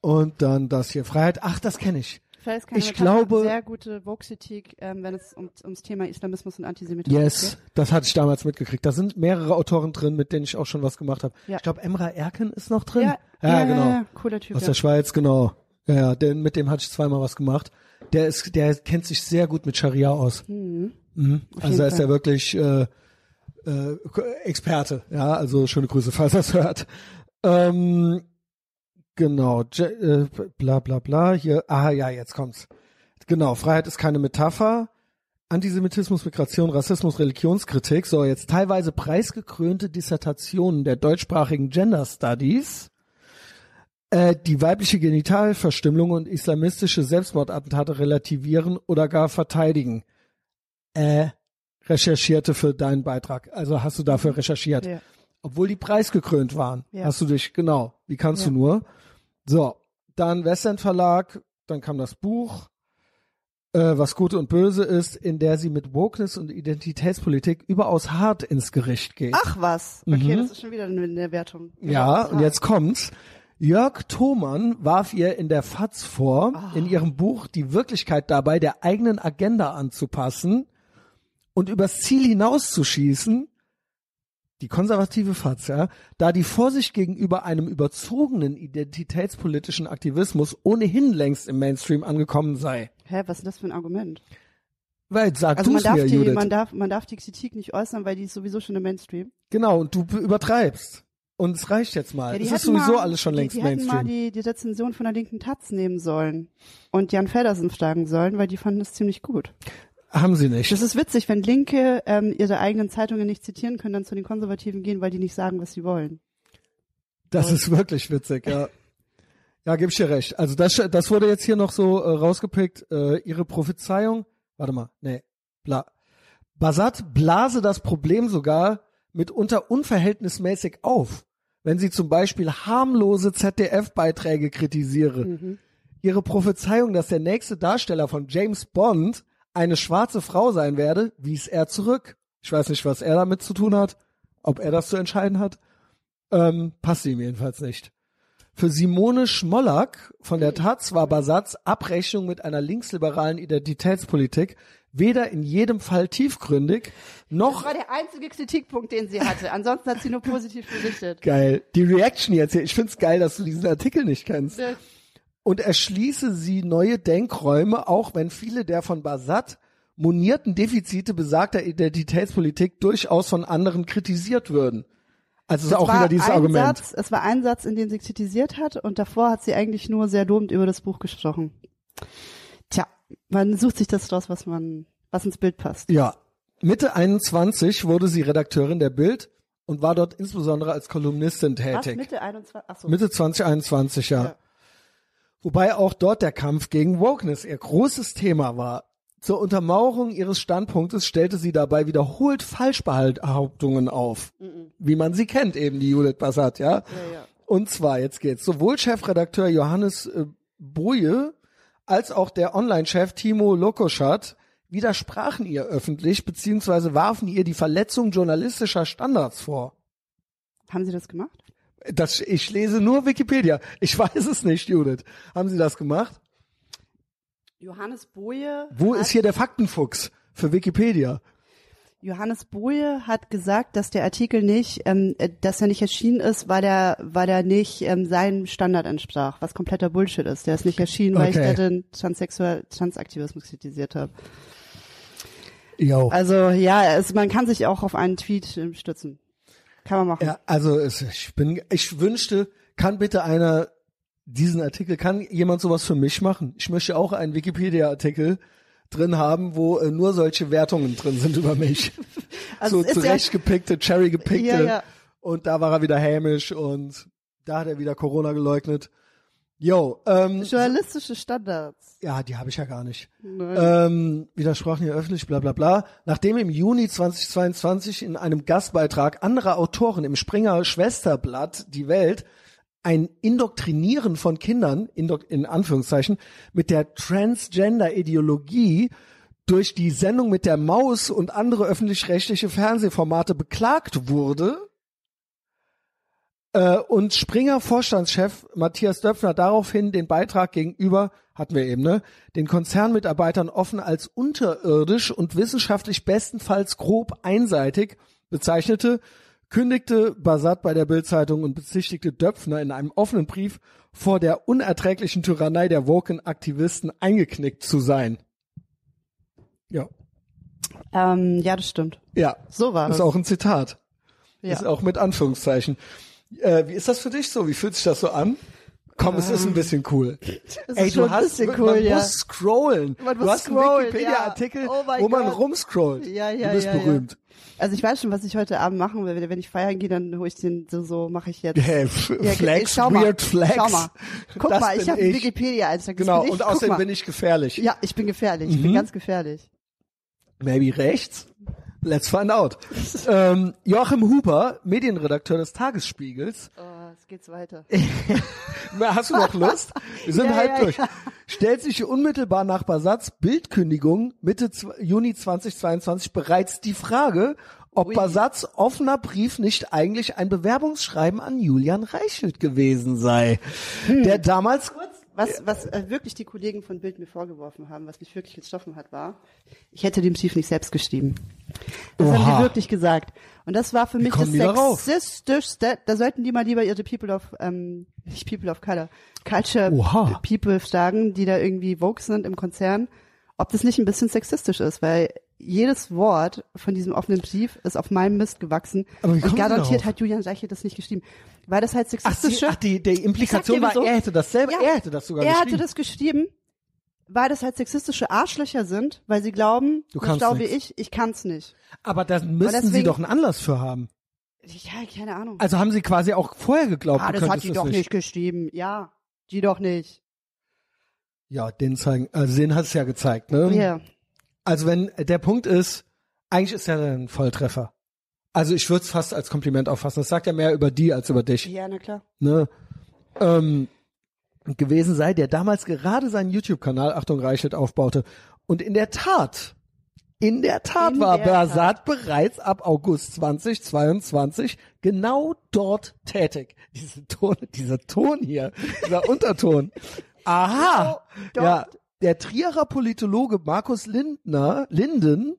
Und dann das hier, Freiheit. Ach, das kenne ich.
Keine
Ich glaube-
sehr gute Vogue-Kritik, ähm, wenn es um, ums Thema Islamismus und Antisemitismus
Yes, das hatte ich damals mitgekriegt. Da sind mehrere Autoren drin, mit denen ich auch schon was gemacht habe.
Ja.
Ich glaube, Emra Erken ist noch
geht.
drin.
Ja, ja,
genau.
Ja, ja, cooler Typ.
Aus der Schweiz, genau. Ja, ja, den, mit dem hatte ich zweimal was gemacht. Der ist, der kennt sich sehr gut mit Scharia aus. Mhm. Also
jeden
da ist er wirklich äh, äh, Experte. Ja, also schöne Grüße, falls er es hört. Ähm, genau, Je äh, bla bla bla. Hier, ah ja, jetzt kommt's. Genau, Freiheit ist keine Metapher. Antisemitismus, Migration, Rassismus, Religionskritik. So, jetzt teilweise preisgekrönte Dissertationen der deutschsprachigen Gender Studies. Äh, die weibliche Genitalverstümmelung und islamistische Selbstmordattentate relativieren oder gar verteidigen. Äh, recherchierte für deinen Beitrag. Also hast du dafür recherchiert.
Ja.
Obwohl die preisgekrönt waren.
Ja.
Hast du dich, genau. Wie kannst
Ja.
du nur? So, dann Westend Verlag, dann kam das Buch, äh, was Gute und Böse ist, in der sie mit Wokeness und Identitätspolitik überaus hart ins Gericht geht.
Ach was, okay,
Mhm.
das ist schon wieder eine, Wertung.
Ja, und jetzt kommt's. Jörg Thomann warf ihr in der FAZ vor,
Ah.
in ihrem Buch die Wirklichkeit dabei der eigenen Agenda anzupassen und übers Ziel hinauszuschießen, die konservative FAZ, ja, da die Vorsicht gegenüber einem überzogenen identitätspolitischen Aktivismus ohnehin längst im Mainstream angekommen sei.
Hä, was ist das für ein Argument?
Weil, sag
Also man darf,
mir,
die, man, darf, man darf die Kritik nicht äußern, weil die ist sowieso schon im Mainstream.
genau, und du übertreibst. Und es reicht jetzt mal.
Ja, die
es ist
hätten
sowieso
mal,
alles schon
die,
längst
die hätten
Mainstream.
mal die, die Rezension von der linken Taz nehmen sollen und Jan Feddersen fragen sollen, weil die fanden es ziemlich gut.
Haben sie nicht.
Das ist witzig, wenn Linke ähm, ihre eigenen Zeitungen nicht zitieren können, dann zu den Konservativen gehen, weil die nicht sagen, was sie wollen.
Das ist wirklich witzig, ja. Ja, geb ich dir recht. Also das, das wurde jetzt hier noch so äh, rausgepickt. Äh, ihre Prophezeiung, warte mal, nee, bla. Basat blase das Problem sogar mitunter unverhältnismäßig auf, wenn sie zum Beispiel harmlose ZDF-Beiträge kritisiere. Ihre Prophezeiung, dass der nächste Darsteller von James Bond eine schwarze Frau sein werde, wies er zurück. Ich weiß nicht, was er damit zu tun hat, ob er das zu entscheiden hat. Ähm, passt ihm jedenfalls nicht. Für Simone Schmollack von der Taz war Basats Abrechnung mit einer linksliberalen Identitätspolitik weder in jedem Fall tiefgründig noch
war der einzige Kritikpunkt, den sie hatte. Ansonsten hat sie nur positiv berichtet.
geil. Die Reaction jetzt hier, ich find's geil, dass du diesen Artikel nicht kennst. Und erschließe sie neue Denkräume, auch wenn viele der von Basat monierten Defizite besagter Identitätspolitik durchaus von anderen kritisiert würden. Also es ist auch wieder dieses
ein
Argument.
Satz, es war ein Satz, in dem sie kritisiert hat und davor hat sie eigentlich nur sehr lobend über das Buch gesprochen. Tja, man sucht sich das raus, was man, was ins Bild passt.
Ja. Mitte 21 wurde sie Redakteurin der Bild und war dort insbesondere als Kolumnistin
Was,
tätig.
Mitte 21? Achso.
Mitte 2021, ja.
Ja.
Wobei auch dort der Kampf gegen Wokeness ihr großes Thema war. Zur Untermauerung ihres Standpunktes stellte sie dabei wiederholt Falschbehauptungen auf, wie man sie kennt, eben die Judith Bassat, ja.
Ja, ja.
Und zwar, jetzt geht's, sowohl Chefredakteur Johannes äh, Boje als auch der Online-Chef Timo Lokoschat widersprachen ihr öffentlich beziehungsweise warfen ihr die Verletzung journalistischer Standards vor.
Haben Sie das gemacht?
Das, ich lese nur Wikipedia. Ich [LAUGHS] weiß es nicht, Judith. Haben Sie das gemacht?
Johannes Boje.
Wo ist hier der Faktenfuchs für Wikipedia?
Johannes Boje hat gesagt, dass der Artikel nicht, ähm, äh, dass er nicht erschienen ist, weil er, weil er nicht ähm, seinem Standard entsprach, was kompletter Bullshit ist. Der ist nicht erschienen, weil ich
Okay.
da den Transsexual, Transaktivismus kritisiert habe.
Jo.
Also ja, es, man kann sich auch auf einen Tweet ähm, stützen. Kann man machen.
Ja, also es, ich bin, ich wünschte, kann bitte einer diesen Artikel, kann jemand sowas für mich machen? Ich möchte auch einen Wikipedia-Artikel drin haben, wo äh, nur solche Wertungen drin sind über mich. [LAUGHS]
Also [LAUGHS]
so
ja-
zurechtgepickte, cherry gepickte.
Ja, ja.
Und da war er wieder hämisch und da hat er wieder Corona geleugnet. Yo, ähm,
Journalistische Standards.
ja, die habe ich ja gar nicht.
Nein.
Ähm, widersprachen hier öffentlich, bla bla bla. Nachdem im Juni 2022 in einem Gastbeitrag anderer Autoren im Springer Schwesterblatt Die Welt ein Indoktrinieren von Kindern, in Anführungszeichen, mit der Transgender-Ideologie durch die Sendung mit der Maus und andere öffentlich-rechtliche Fernsehformate beklagt wurde, äh, und Springer Vorstandschef Matthias Döpfner daraufhin den Beitrag gegenüber, hatten wir eben, ne, den Konzernmitarbeitern offen als unterirdisch und wissenschaftlich bestenfalls grob einseitig bezeichnete, kündigte Basat bei der Bildzeitung und bezichtigte Döpfner in einem offenen Brief vor der unerträglichen Tyrannei der Woken-Aktivisten eingeknickt zu sein. Ja,
Ähm, ja, das stimmt.
ja,
So war
ist
das.
auch ein Zitat.
Ja.
Ist auch mit Anführungszeichen. Äh, wie ist das für dich so? Wie fühlt sich das so an? Komm, es ist ein bisschen cool.
Es
Ey,
ist schon
du
ein
hast,
bisschen
man
cool, ja.
muss scrollen.
Man
du
muss
hast einen
scrollen,
Wikipedia-Artikel,
ja. Oh
wo man
Gott.
rumscrollt.
Ja, ja,
du bist
ja.
berühmt.
Also ich weiß schon, was ich heute Abend machen will. Wenn ich feiern gehe, dann hole ich den so, so mache ich jetzt. [LAUGHS]
Hey,
Ja,
Flex,
schau mal,
weird Flex.
Schau mal. Guck
Das
mal, ich habe einen Wikipedia-Eintrag.
Genau,
ich.
und außerdem
mal.
bin ich gefährlich.
Ja, ich bin gefährlich. Ich bin
Mhm.
ganz gefährlich.
Maybe rechts? Let's find out. ähm, Joachim Huber, Medienredakteur des Tagesspiegels,
Oh, es geht's weiter. [LAUGHS]
Na, Hast du noch Lust? Wir sind [LAUGHS]
Ja,
halb
ja,
durch.
ja.
Stellt sich unmittelbar nach Basats Bildkündigung Mitte Juni 2022 bereits die Frage, ob
Ui.
Basats offener Brief nicht eigentlich ein Bewerbungsschreiben an Julian Reichelt gewesen sei,
Hm.
der damals
Was, was äh, wirklich die Kollegen von Bild mir vorgeworfen haben, was mich wirklich getroffen hat, war, ich hätte den Brief nicht selbst geschrieben. Das haben
Oha.
die wirklich gesagt. Und das war für mich das sexistischste. Da sollten die mal lieber ihre People of, ähm, nicht People of Color, Culture
Oha.
People fragen, die da irgendwie Vogue sind im Konzern, ob das nicht ein bisschen sexistisch ist, weil jedes Wort von diesem offenen Brief ist auf meinem Mist gewachsen.
Aber wie
und garantiert hat Julian Reichelt das nicht geschrieben. Weil das halt
Ach, die,
sexistische.
ach die, die Implikation war,
dir
er hätte das selber,
Ja,
er hätte das sogar
er
geschrieben.
hatte das geschrieben, weil das halt sexistische Arschlöcher sind, weil sie glauben,
Du
so
kannst
schlau wie ich, ich kann's nicht.
Aber da müssten sie
deswegen-
doch einen Anlass für haben.
Ja, keine Ahnung.
Also haben sie quasi auch vorher geglaubt,
ah, das hat die doch
nicht.
nicht geschrieben. Ja, die doch nicht.
Ja, den zeigen, also den hat es ja gezeigt, ne?
Ja.
Also wenn der Punkt ist, eigentlich ist er ein Volltreffer. Also ich würde es fast als Kompliment auffassen. Das sagt ja mehr über die als über dich.
Ja, na klar.
Ne? Ähm, gewesen sei, der damals gerade seinen YouTube-Kanal Achtung Reichelt aufbaute. Und in der Tat, in der Tat
In
war
der
Bersat bereits ab August 2022 genau dort tätig. Diese Ton, dieser Ton hier, dieser [LAUGHS] Unterton. Aha!
Genau
ja. Der Trierer Politologe Markus Lindner, Linden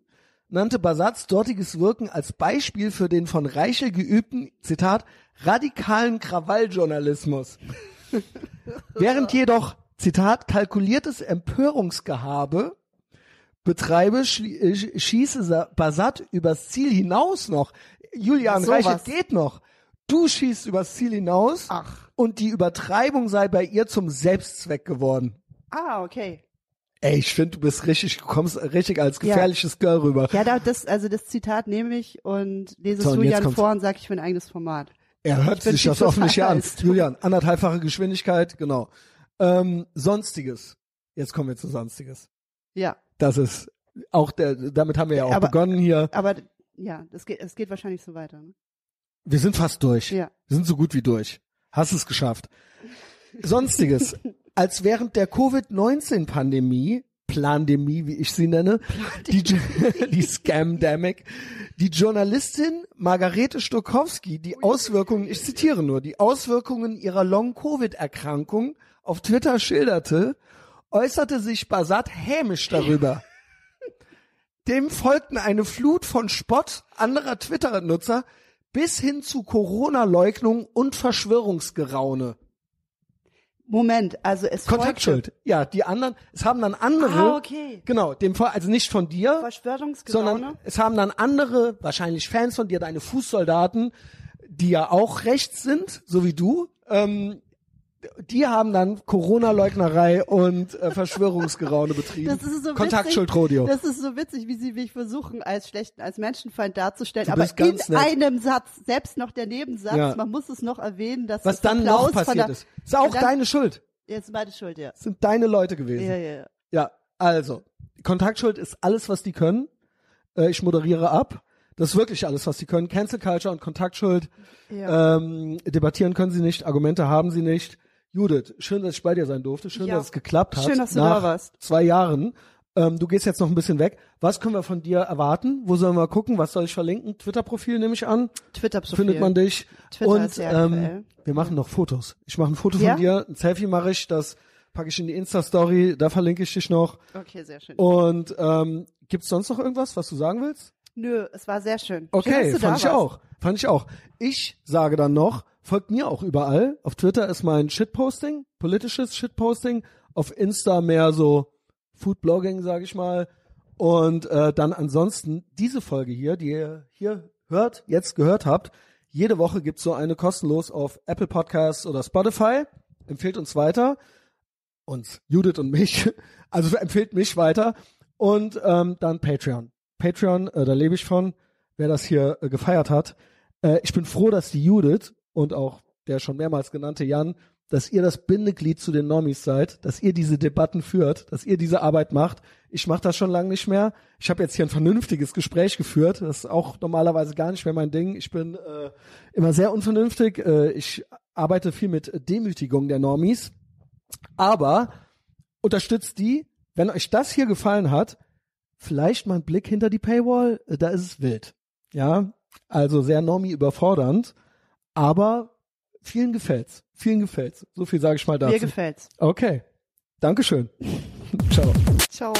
nannte Basats dortiges Wirken als Beispiel für den von Reichel geübten, Zitat, radikalen Krawalljournalismus. [LAUGHS] Während jedoch, Zitat, kalkuliertes Empörungsgehabe betreibe, äh, sch- schieße Sa- Basat übers Ziel hinaus noch. Julian
Ach,
Reichelt geht noch. Du schießt übers Ziel hinaus
Ach.
und die Übertreibung sei bei ihr zum Selbstzweck geworden.
Ah, okay.
Ey, ich finde, du bist richtig, du kommst richtig als gefährliches Girl rüber.
Ja, da, das, also das Zitat nehme ich und lese
So,
es Julian vor und sage, ich will ein eigenes Format.
Er hört sich das hoffentlich ja an. Julian, anderthalbfache Geschwindigkeit, genau. Ähm, Sonstiges. Jetzt kommen wir zu Sonstiges.
Ja.
Das ist Auch der, damit haben wir ja auch
Aber-
begonnen hier.
Aber ja, das geht, es geht wahrscheinlich so weiter. Ne?
Wir sind fast durch.
Ja.
Wir sind so gut wie durch. Hast es geschafft. Sonstiges. [LAUGHS] Als während der Covid-19-Pandemie, Plandemie, wie ich sie nenne, die, [LAUGHS] die Scamdemic, die Journalistin Margarete Stokowski die Auswirkungen, ich zitiere nur, die Auswirkungen ihrer Long-Covid-Erkrankung auf Twitter schilderte, äußerte sich Basat hämisch darüber. [LAUGHS] Dem folgten eine Flut von Spott anderer Twitter-Nutzer bis hin zu Corona-Leugnung und Verschwörungsgeraune.
Moment, also es
Kontaktschuld. Ja, die anderen, es haben dann andere,
Ah, okay.
genau, dem also nicht von dir, sondern es haben dann andere, wahrscheinlich Fans von dir, deine Fußsoldaten, die ja auch rechts sind, so wie du, ähm, die haben dann Corona-Leugnerei und äh, Verschwörungsgeraune [LAUGHS] betrieben.
Das ist so
Rodeo.
Das ist so witzig, wie sie mich versuchen, als schlechten, als Menschenfeind darzustellen. Aber in
nett.
einem Satz, selbst noch der Nebensatz,
Ja.
man muss es noch erwähnen, dass
Was
das
dann noch
Applaus von
passiert
der,
ist. Ist auch
dann-
deine Schuld.
Jetzt meine Schuld, ja.
Sind deine Leute gewesen.
Ja, ja, ja.
Ja, also, Kontaktschuld ist alles, was die können. Äh, ich moderiere ab. Das ist wirklich alles, was die können. Cancel Culture und Kontaktschuld.
Ja.
Ähm, debattieren können sie nicht, Argumente haben sie nicht. Judith, schön, dass ich bei dir sein durfte. Schön,
Ja.
dass es geklappt hat.
Schön, dass du
nach
da warst.
Zwei Jahren. Ähm, du gehst jetzt noch ein bisschen weg. Was können wir von dir erwarten? Wo sollen wir gucken? Was soll ich verlinken? Twitter-Profil nehme ich an.
Twitter-Profil.
Findet man dich.
Twitter
und
ist sehr
ähm,
aktuell.
wir machen noch Fotos. Ich mache ein Foto
Ja?
von dir, ein Selfie mache ich, das packe ich in die Insta-Story, da verlinke ich dich noch.
Okay, sehr schön.
Und ähm, gibt's sonst noch irgendwas, was du sagen willst?
Nö, es war sehr schön. schön,
Okay,
du
fand ich
warst.
auch. Fand ich auch. Ich sage dann noch, folgt mir auch überall. Auf Twitter ist mein Shitposting, politisches Shitposting. Auf Insta mehr so Foodblogging, sage ich mal. Und äh, dann ansonsten diese Folge hier, die ihr hier hört, jetzt gehört habt. Jede Woche gibt's so eine kostenlos auf Apple Podcasts oder Spotify. Empfehlt uns weiter. Uns, Judith und mich. [LAUGHS] Also empfehlt mich weiter. Und ähm, dann Patreon. Patreon, äh, da lebe ich von, wer das hier äh, gefeiert hat. Äh, ich bin froh, dass die Judith und auch der schon mehrmals genannte Jan, dass ihr das Bindeglied zu den Normis seid, dass ihr diese Debatten führt, dass ihr diese Arbeit macht. Ich mache das schon lange nicht mehr. Ich habe jetzt hier ein vernünftiges Gespräch geführt. Das ist auch normalerweise gar nicht mehr mein Ding. Ich bin äh, immer sehr unvernünftig. Äh, ich arbeite viel mit Demütigung der Normis. Aber unterstützt die, wenn euch das hier gefallen hat, vielleicht mal einen Blick hinter die Paywall, äh, da ist es wild. Ja, also sehr Normi überfordernd, aber vielen gefällt's. Vielen gefällt's. So viel sage ich mal dazu.
Mir gefällt's.
Okay. Dankeschön. [LAUGHS] Ciao.
Ciao.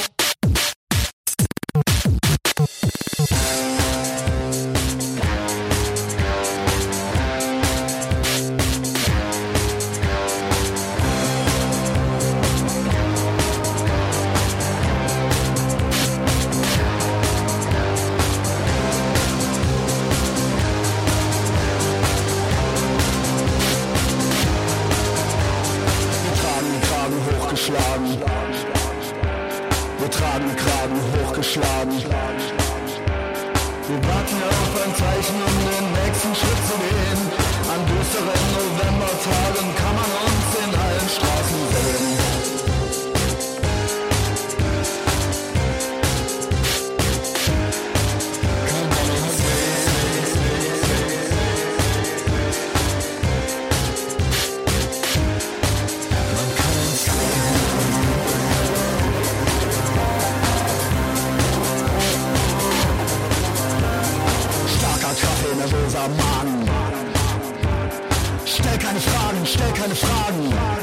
Wir tragen den Kragen hochgeschlagen. Wir warten auf ein Zeichen, um den nächsten Schritt zu gehen. An düsteren Novembertagen Nervöser Magen. Stell keine Fragen, stell keine Fragen.